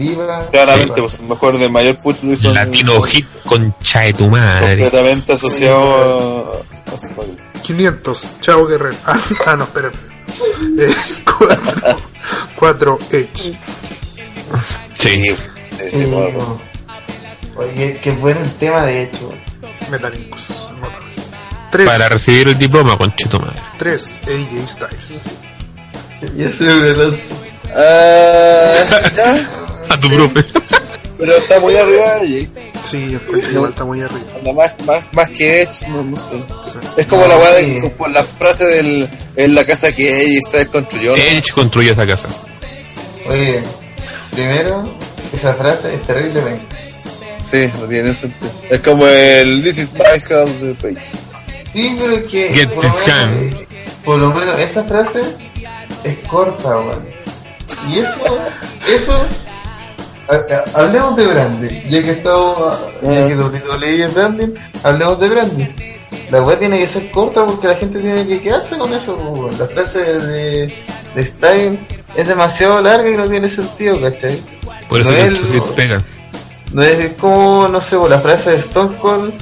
Viva. Claramente, pues, mejor de mayor hizo en- Latino Hit concha de tu madre. completamente asociado a, a SmackDown. 500. Chavo Guerrero. Ah, ah, no, espera. 4. 4. Edge. Sí. Sí, weón. Oye, qué- bueno el tema de hecho. Metallicus. Notable. 3. Para recibir el diploma, tu madre. 3. AJ Styles. Y ese es Ah, ya, A tu profe. pero está muy arriba y Sí, igual está muy arriba. anda más, más, más que Edge, no, no sé. Es como la weá de como la frase del en la casa que Edge construyó. ¿no? Edge construyó esa casa. Oye, primero, esa frase es terrible, Sí, no tiene sentido. Es como el This is my house de Page. Sí, pero es que Get por, lo this menos, gun. eh, por lo menos esa frase es corta, weón. Y eso, eso, hablemos de branding, ya que estamos, ya que WWE es branding, hablemos de branding. La weá tiene que ser corta porque la gente tiene que quedarse con eso, po, weón. La frase de, de Style es demasiado larga y no tiene sentido, ¿cachai? Por eso No es pega. No es como, no sé, las frases de Stone Cold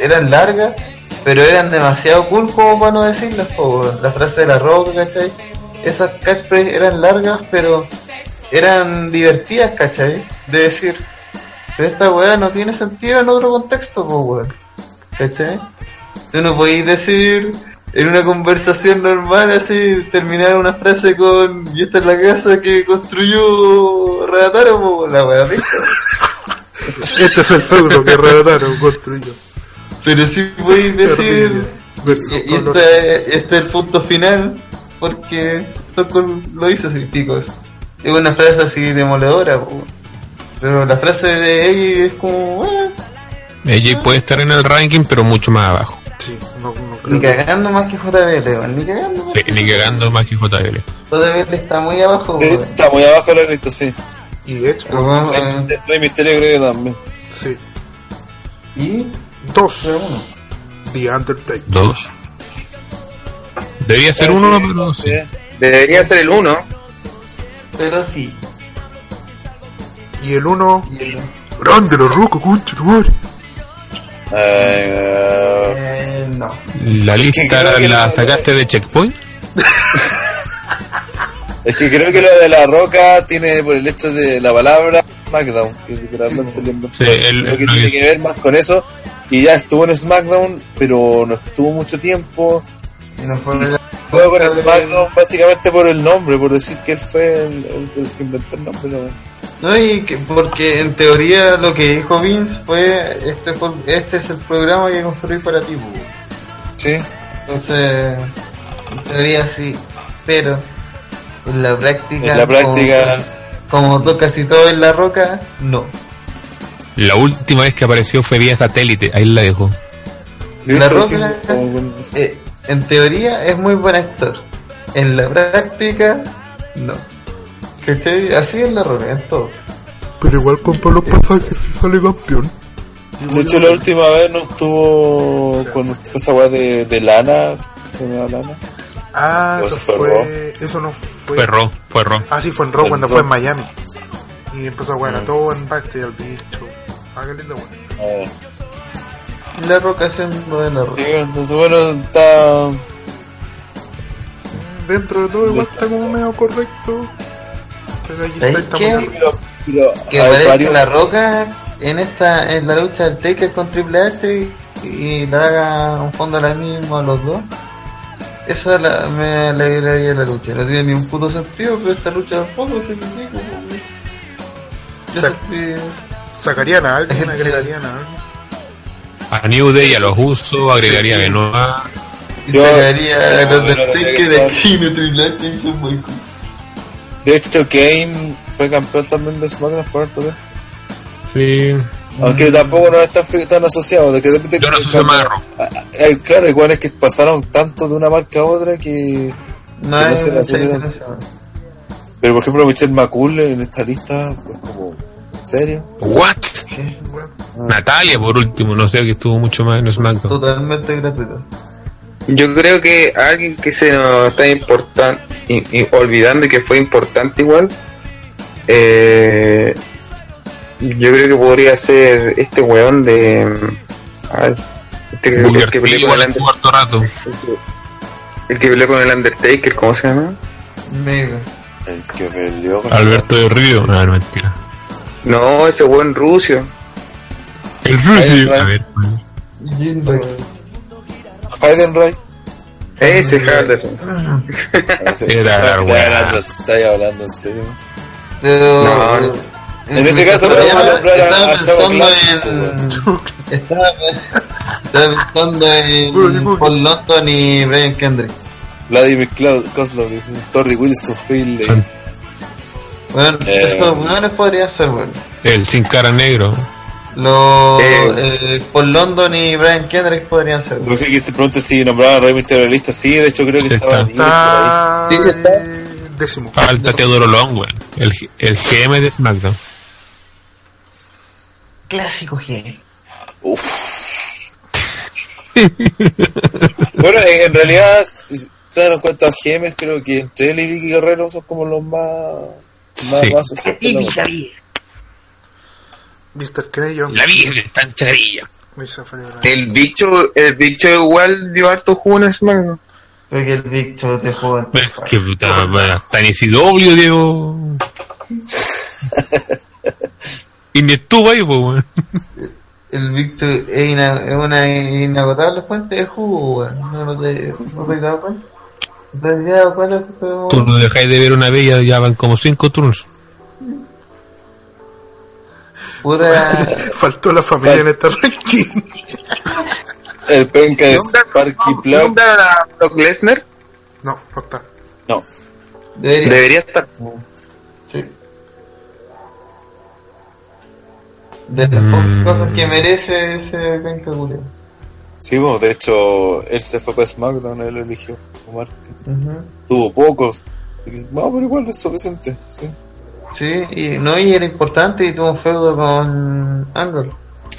eran largas, pero eran demasiado cool como para no decirlas, po, weón. La frase de la roca, ¿cachai? Esas catchphrases eran largas, pero eran divertidas, ¿cachai? De decir, pero esta weá no tiene sentido en otro contexto, po, weón. ¿Cachai? Tú no podéis decir en una conversación normal así, terminar una frase con y esta es la casa que construyó Radataro, weón, la weá. <laughs> Este es el feudo que Redataro construyó. Pero sí podéis <laughs> decir, y, este, este es el punto final, porque Stone Cold lo hizo así, picos. Es una frase así demoledora, po. pero la frase de ella es como, eh, Ella puede estar en el ranking, pero mucho más abajo. Sí, no, no ni cagando más que JBL, weón, ni cagando más Sí, que ni cagando más que JBL. JBL está muy abajo, Sí. Está muy abajo la lista, sí. Y Pero, weón, eh, Rey Misterio creo que también. sí. y Dos. Uno. The Undertaker. Dos. Debía ser Ah, uno, pero sí. sí. Debería ser el 1. Pero sí. Y el uno, Y el- grande la roca, concha tu madre. Eh, eh, no. La lista la no- sacaste de Checkpoint. <laughs> es que creo que lo de la roca tiene por el hecho de la palabra SmackDown, que literalmente le. Sí, el- Creo que el- tiene que ver más con eso. Y ya estuvo en SmackDown, pero no estuvo mucho tiempo. Y no fue Juego con SmackDown básicamente por el nombre, por decir que él fue el, el- el que inventó el nombre. ¿no? No, y que, porque en teoría lo que dijo Vince fue, este, este es el programa que construí para ti. Sí. Entonces, en teoría sí, pero en la práctica, En la práctica, como, como casi todo en la roca, no. La última vez que apareció fue vía satélite. Ahí la dejo. de La hecho, Roca- sí, como Eh, en teoría es muy buen actor, en la práctica, no. ¿Cachai? Así es la roca, en todo. Pero igual compra los pasajes y sale campeón. De hecho, la última vez no estuvo cuando fue esa weá de, de lana. ¿cómo era lana? Ah, ¿O eso eso fue fue. Eso no fue. Fue Ro, fue Ro. Ah, sí, fue en En cuando fue en Miami. Y empezó a jugar a todo en backstage al bicho. Ah, qué lindo, bueno. La roca siendo de la roca. sí, entonces bueno, está. Dentro de todo, igual está como medio correcto. Pero ahí ¿Sabes está, qué? Pero, pero que varios- la roca en esta en la lucha del Taker con Triple H y, y le haga un fondo a la misma a los dos eso la- me alegraría la lucha no tiene ni un puto sentido pero esta lucha tampoco se me dijo yo Sa- sentí- Sacarían a alguien, <laughs> agregarían a alguien. A New Day a los usos, agregaría Sí. Benoit. y Yo- sacaría a los bueno, del no tendría Taker que de estar. aquí de Triple H y Shawn Michaels. De hecho, Kane fue campeón también de SmackDown por harto. Sí. Aunque tampoco no está tan asociado. De que de repente- Yo no soy más. Ah, ah, Claro, igual es que pasaron tanto de una marca a otra que. no Que no se la Pero por ejemplo, Michelle McCool en esta lista, pues como. ¿En serio? What? Natalia, por último, no sé, que estuvo mucho más en SmackDown. totalmente gratuito Yo creo que alguien que se nos está importando y, y olvidando y que fue importante igual, eh, yo creo que podría ser este weón de. ay, este que, el que peleó con el, Under- harto rato. el que peleó con el Undertaker, ¿cómo se llama? mega El que peleó con. Alberto de Río. No, no, mentira. No, ese weón Rucio. El Rusi. Ay, A ver. Jim Rex. Heidenreich. Ese Henderson. Era la weá. Estáis hablando en serio. Pero. No, no. En ese caso, estaba, pensando Clásico, en. Estaba, estaba pensando en Paul London y Brian Kendrick. Vladimir Cloud, Kozlov, dice, Torrey Wilson, Phil. Bueno, Eh. estos weones podrían ser, bueno. El sin cara negro. Los Eh. eh, Paul London y Brian Kendrick podrían ser. Lo que se pregunta si nombraban a Rey Mysterio en la lista. Sí, de hecho creo que estaba está. ahí. Está Sí, sí, está. décimo. Falta Teodoro Long, weón. El, el GM de SmackDown. Clásico G. Bueno, en, en realidad, claro, en cuanto a GMs, creo que entre él y Vicky Guerrero son como los más. Sí. la wea. Mr. Crayon. La Virgen está en. El bicho, el bicho igual dio harto jugo en SmackDown. Creo que el Big Show te es que puta, bueno, está en ICW, Diego. <laughs> y ni estuvo ahí, pues, weón. El Show es, una inagotable fuente de jugo, weón. No, te, no te dado cuenta. Tú no dejáis de ver una bella, ya van como cinco turnos. Puta. <laughs> Faltó la familia en este ranking. El penca de ¿Nombran- Sparky Plug. ¿Nombran a Brock Lesnar? No, no está. No, Debería. Debería estar. Sí. De las Mm. pocas cosas que merece ese penca culeo. sí, bueno, de hecho, él se fue para SmackDown, él eligió Omar. Tuvo pocos. No, pero igual es suficiente, sí. Sí, y no, y era importante y tuvo un feudo con Angle.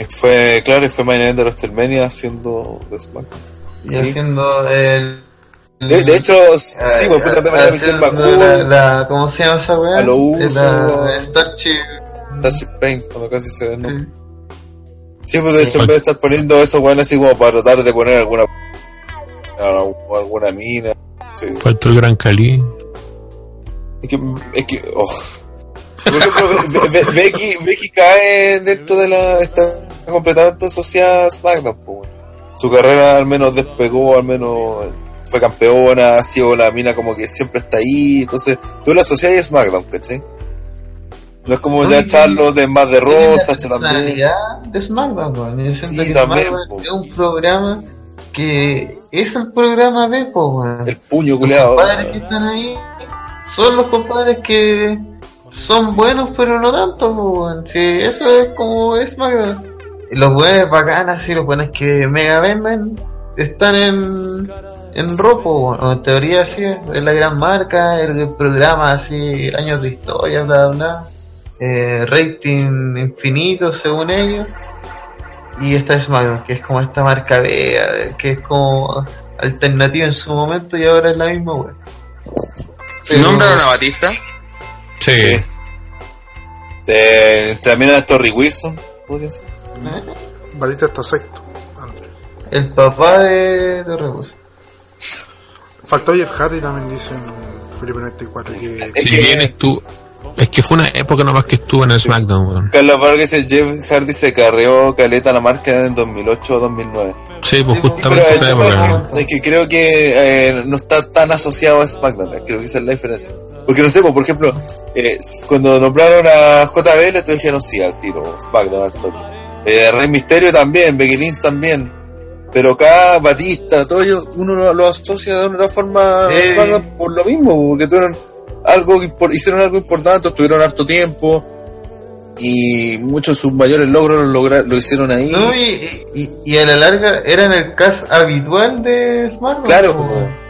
Fue, claro, y fue main event de WrestleMania haciendo de SmackDown. Y Sí. haciendo el. De, de hecho, sí, eh, pues puta de la la, la- ¿Cómo se llama esa weá? A lo uso. La Starship. Starship Pain, cuando casi se desnuda. Sí. Sí, pues de hecho, en vez de estar poniendo esos weones así como para tratar de poner alguna. alguna mina. Sí. Faltó el Gran Cali. Es que. Es que oh. Por ejemplo, <laughs> Be- Be- Becky, Becky cae dentro de la. Está completamente asociada a SmackDown. po, weón. Su carrera al menos despegó, al menos fue campeona, ha sido la mina como que siempre está ahí. Entonces, tú la asocias a SmackDown, ¿cachai? No es como ya Oye, Charlos de más de Rosa, también. de SmackDown. Yo siento Sí, que también, SmackDown es un programa que es el programa B, weón. El puño Los culeado. compadres que están ahí son los compadres que son buenos, pero no tanto, weón. Sí, eso es como es SmackDown. Los buenos bacanas, sí, los buenos que mega venden, están en, en ropo, weón. o en teoría sí, es la gran marca, el programa así, años de historia, bla, bla, bla. Eh, rating infinito según ellos. Y está SmackDown, que es como esta marca B, eh, que es como alternativa en su momento y ahora es la misma, weón. Pero- ¿Nombraron a Batista? Sí. Sí. De, también a Torrey Wilson, podría ser. ¿Eh? Batista está sexto. André. El papá de, de Rebus. Faltó Jeff Hardy también dicen Felipe 94 que Es Si bien estuvo. Es que fue una época nomás que estuvo en el SmackDown, weón. Carlos Vargas dice Jeff Hardy se carreó caleta la marca en 2008 o 2009. Sí, pues Sí, pues, justamente el esa época. es que, es que creo que eh, no está tan asociado a SmackDown, creo que esa es la diferencia. Porque no sé, pues, por ejemplo, eh, cuando nombraron a JBL, todos dijeron sí al tiro, SmackDown al toque. Eh, Rey Misterio también, Becky Lynch también. Pero acá Batista, todo ello, uno lo, lo asocia de una forma a Sí. SmackDown por lo mismo, porque tuvieron algo, hicieron algo importante, tuvieron harto tiempo y muchos de sus mayores logros lo, logra- lo hicieron ahí. No, y, y, y a la larga eran el cast habitual de SmackDown. Claro, como-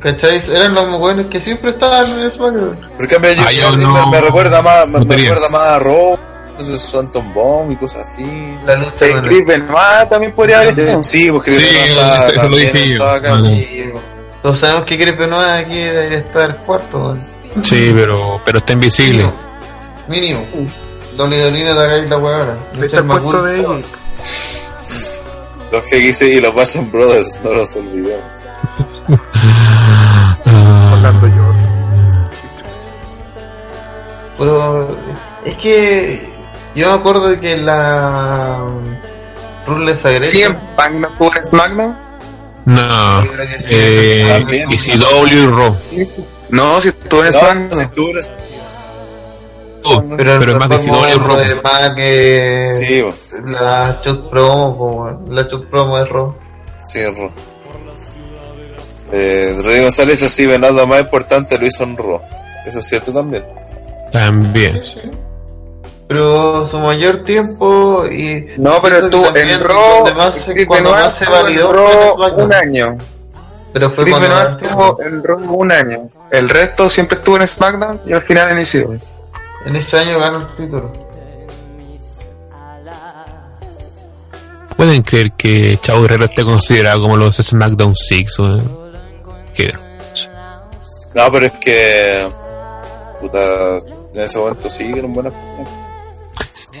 ¿Cachai? Eran los buenos que siempre estaban en SmackDown. Por cambio, Jeff Ah, yo no- me, me recuerda más, me, me recuerda más a Raw, entonces Bomb y cosas así. La lucha con Chris Benoit también podría haber estado. Sí, porque Sí, Benoit eso- está- eso lo también dije yo. estaba acá. Vale. y, Todos sabemos que Chris Benoit aquí debería estar cuarto. Sí, pero, pero está invisible. Mínimo. Dolidolina de acá y la weá ahora. ahí está el puesto de ellos. Los que hice y los Basham Brothers, no los olvidemos. Ah, Orlando George. Pero es que yo me acuerdo de que la Rules Aggression ¿CM Punk no jugó en SmackDown? no. Eh, También. ECW y Raw. No, si estuvo en No, SmackDown. si tú eres- Oh, pero, pero es más de Raw. es más que Sí, bo, la shot promo, la shot promo de Raw. sí, Raw. Eh, Rodrigo González, eso sí, lo más importante lo hizo en Raw. Eso es cierto también. También. Pero su mayor tiempo y. No, pero también en Raw. donde más cuando más se validó un año. Pero fue Chris cuando estuvo en Raw un año. El resto siempre estuvo en SmackDown y al final inició. En ese año ganó el título. ¿Pueden creer que Chavo Guerrero esté considerado como los SmackDown 6? weón? ¿Qué? No, pero es que. Puta, en ese momento sí que eran buenas.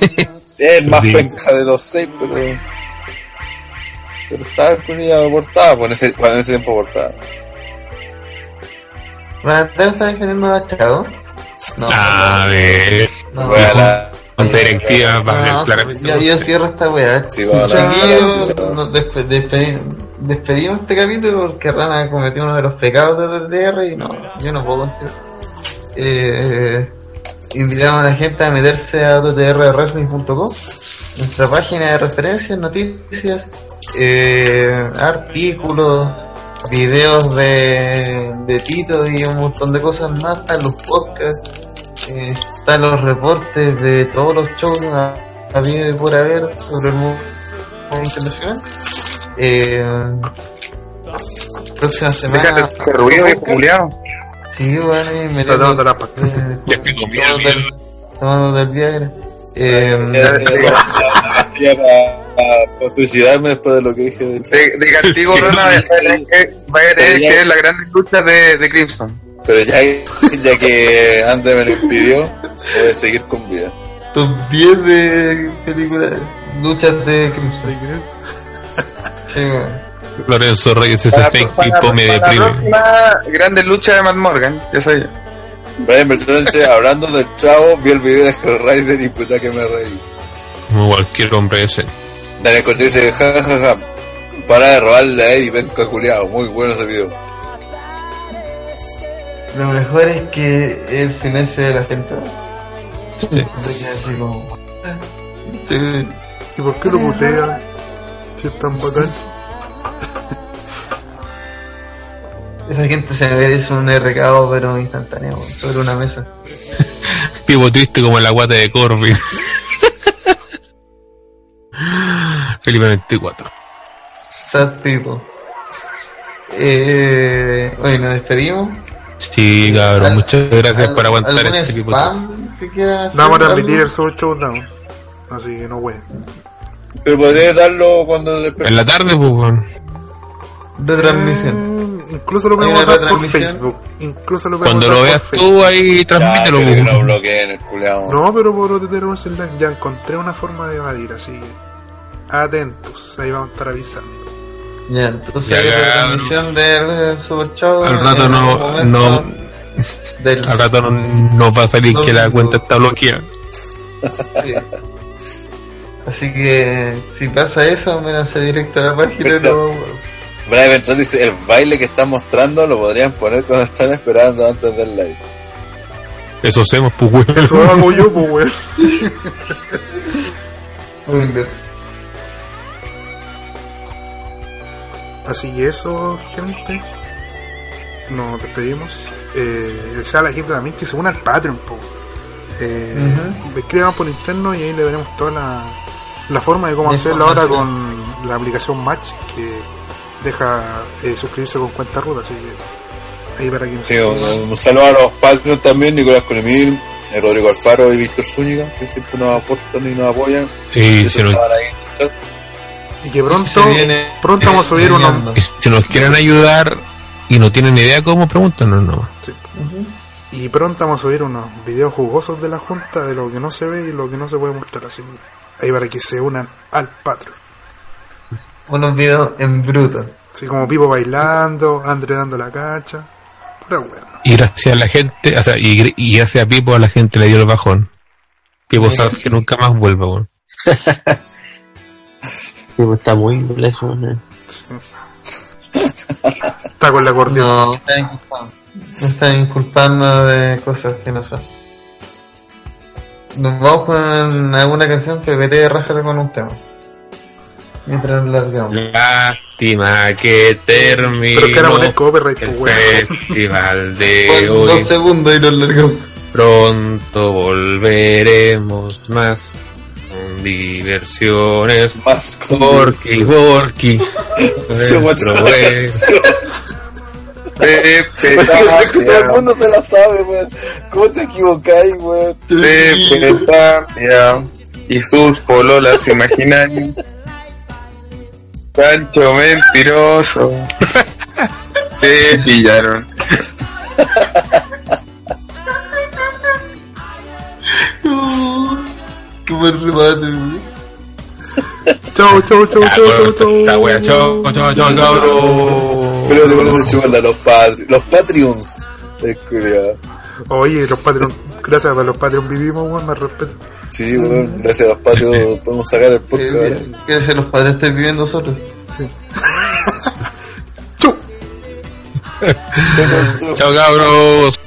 <laughs> es el más Sí. penca de los seis, pero. Pero estaba con ella portada, pues en ese, bueno, en ese tiempo portada. ¿Rafael está defendiendo a Chavo? No. A ver. no. Voy a la. Con directiva ver No, yo, yo cierro esta weá. Sí, va nos despe- despe- despedimos este capítulo porque Rana cometió uno de los pecados de TTR y no, yo no puedo continuar. Eh, invitamos a la gente a meterse a ttrwrestling.com, nuestra página de referencias, noticias, eh, artículos, videos de, de Tito y un montón de cosas más, están los podcasts, eh, están los reportes de todos los shows a, a y por haber sobre el mundo internacional. Eh, próxima semana. Este ruido y culiao. Sí, bueno, y me Está dando la eh, tomando tomando del Viagra. Eh, Era para, para suicidarme después de lo que dije de. De, de castigo, Sí. Rana, va a tener que a tener que ver las grandes luchas de, de Crimson. Pero ya, ya que Ande me lo impidió, voy a seguir con vida. top 10 de películas, luchas de Crimson. <laughs> Sí. Lorenzo Reyes ese Para- fake para- para la próxima grandes luchas de Matt Morgan, ya sabía. Brian Bertrand hablando del chavo, vi el video de Rider y puta que me reí. Como cualquier hombre ese. Daniel Cortés dice, ja ja ja, para de robarle a Eddie, venga culiao, muy bueno ese video. Lo mejor es que el silencio de la gente. Sí. Se queda así como. Sí. ¿Y por qué lo putean? Si es tan bacán. <laughs> Esa gente se merece un RKO pero instantáneo sobre una mesa. <laughs> Tipo triste como la guata de Corbin. <laughs> Felipe 24. Sad people. Eh, oye, nos despedimos. Sí, cabrón, Al- muchas gracias ¿Al- por aguantar algún este tipo de que vamos a transmitir el Super Showdown. Así que no wey. Pero podrías darlo cuando. En la tarde, pues, weón. Retransmisión. Eh, incluso lo podemos dar por. Facebook. Incluso lo podemos Cuando lo veas tú ahí, transmítelo, pues. no bloqueen el. No, pero por Wrestling Live ya encontré una forma de evadir, así que atentos, ahí vamos a estar avisando. Ya, entonces Ya, ya. retransmisión del Super Show. Al rato no- momento no- <laughs> del- Al rato no, no va a salir que la cuenta está bloqueada. Sí. Así que si pasa eso, me hace directo a la página y lo. Brian Bertrand dice, el baile que están mostrando lo podrían poner cuando están esperando antes del live. Eso hacemos, pues. Eso hago yo, pues. <laughs> Así que eso, gente. Nos despedimos. Eh, o sea, la gente también que se una al Patreon, po. Eh, Escriban por interno y ahí le veremos toda la, la forma de cómo hacerlo ahora con la aplicación Match que deja eh, suscribirse con cuenta ruta. Así que ahí para quien Sí, un, un saludo a los Patreons también, Nicolás Colemir, eh, Rodrigo Alfaro y Víctor Zúñiga, que siempre nos aportan y nos apoyan. Y estaban ahí. Y que pronto, pronto vamos a subir y si nos quieren ayudar y no tienen idea cómo, pregúntanos nomás. Y pronto vamos a subir unos videos jugosos de la junta de lo que no se ve y lo que no se puede mostrar así. Ahí para que se unan al Patreon. unos videos en bruto. Así como Pipo bailando, André dando la cacha. Pura weón. Y gracias a la gente, o sea, y, y gracias a Pipo a la gente le dio el bajón. Pipo sabe que nunca más vuelva, weón. <laughs> Sí, pues, está muy blessed, ¿no? Está con la acordeón. No, me están inculpando. Me están inculpando de cosas que no son. Nos vamos con alguna canción PPT rájala con un tema. Mientras nos largamos. Lástima que terminó Pero que era poner copyright, el pues festival de <laughs> hoy. dos segundos y nos largamos. Pronto volveremos más diversiones. Más muestra- <laughs> buen- Pepe que <laughs> todo el mundo se la sabe, weón. ¿Cómo te equivocáis, weón? Pepe Tapia y sus pololas imaginarias. Pancho mentiroso. <laughs> Te pillaron. Buen remate. <laughs> Chau, chau, chau, chau, chau, chau. esta wea, chau, chau, chau, cabrón. Pero te a chuparla a los, patri los Patreons. Es culiao. Oye, los Patreon, gracias a los Patreon vivimos, weón, más respeto. Sí, weón. Gracias a los Patreons podemos sacar el podcast. ¿Qué, qué se los padres estén viviendo nosotros? Chau. Chau, cabros.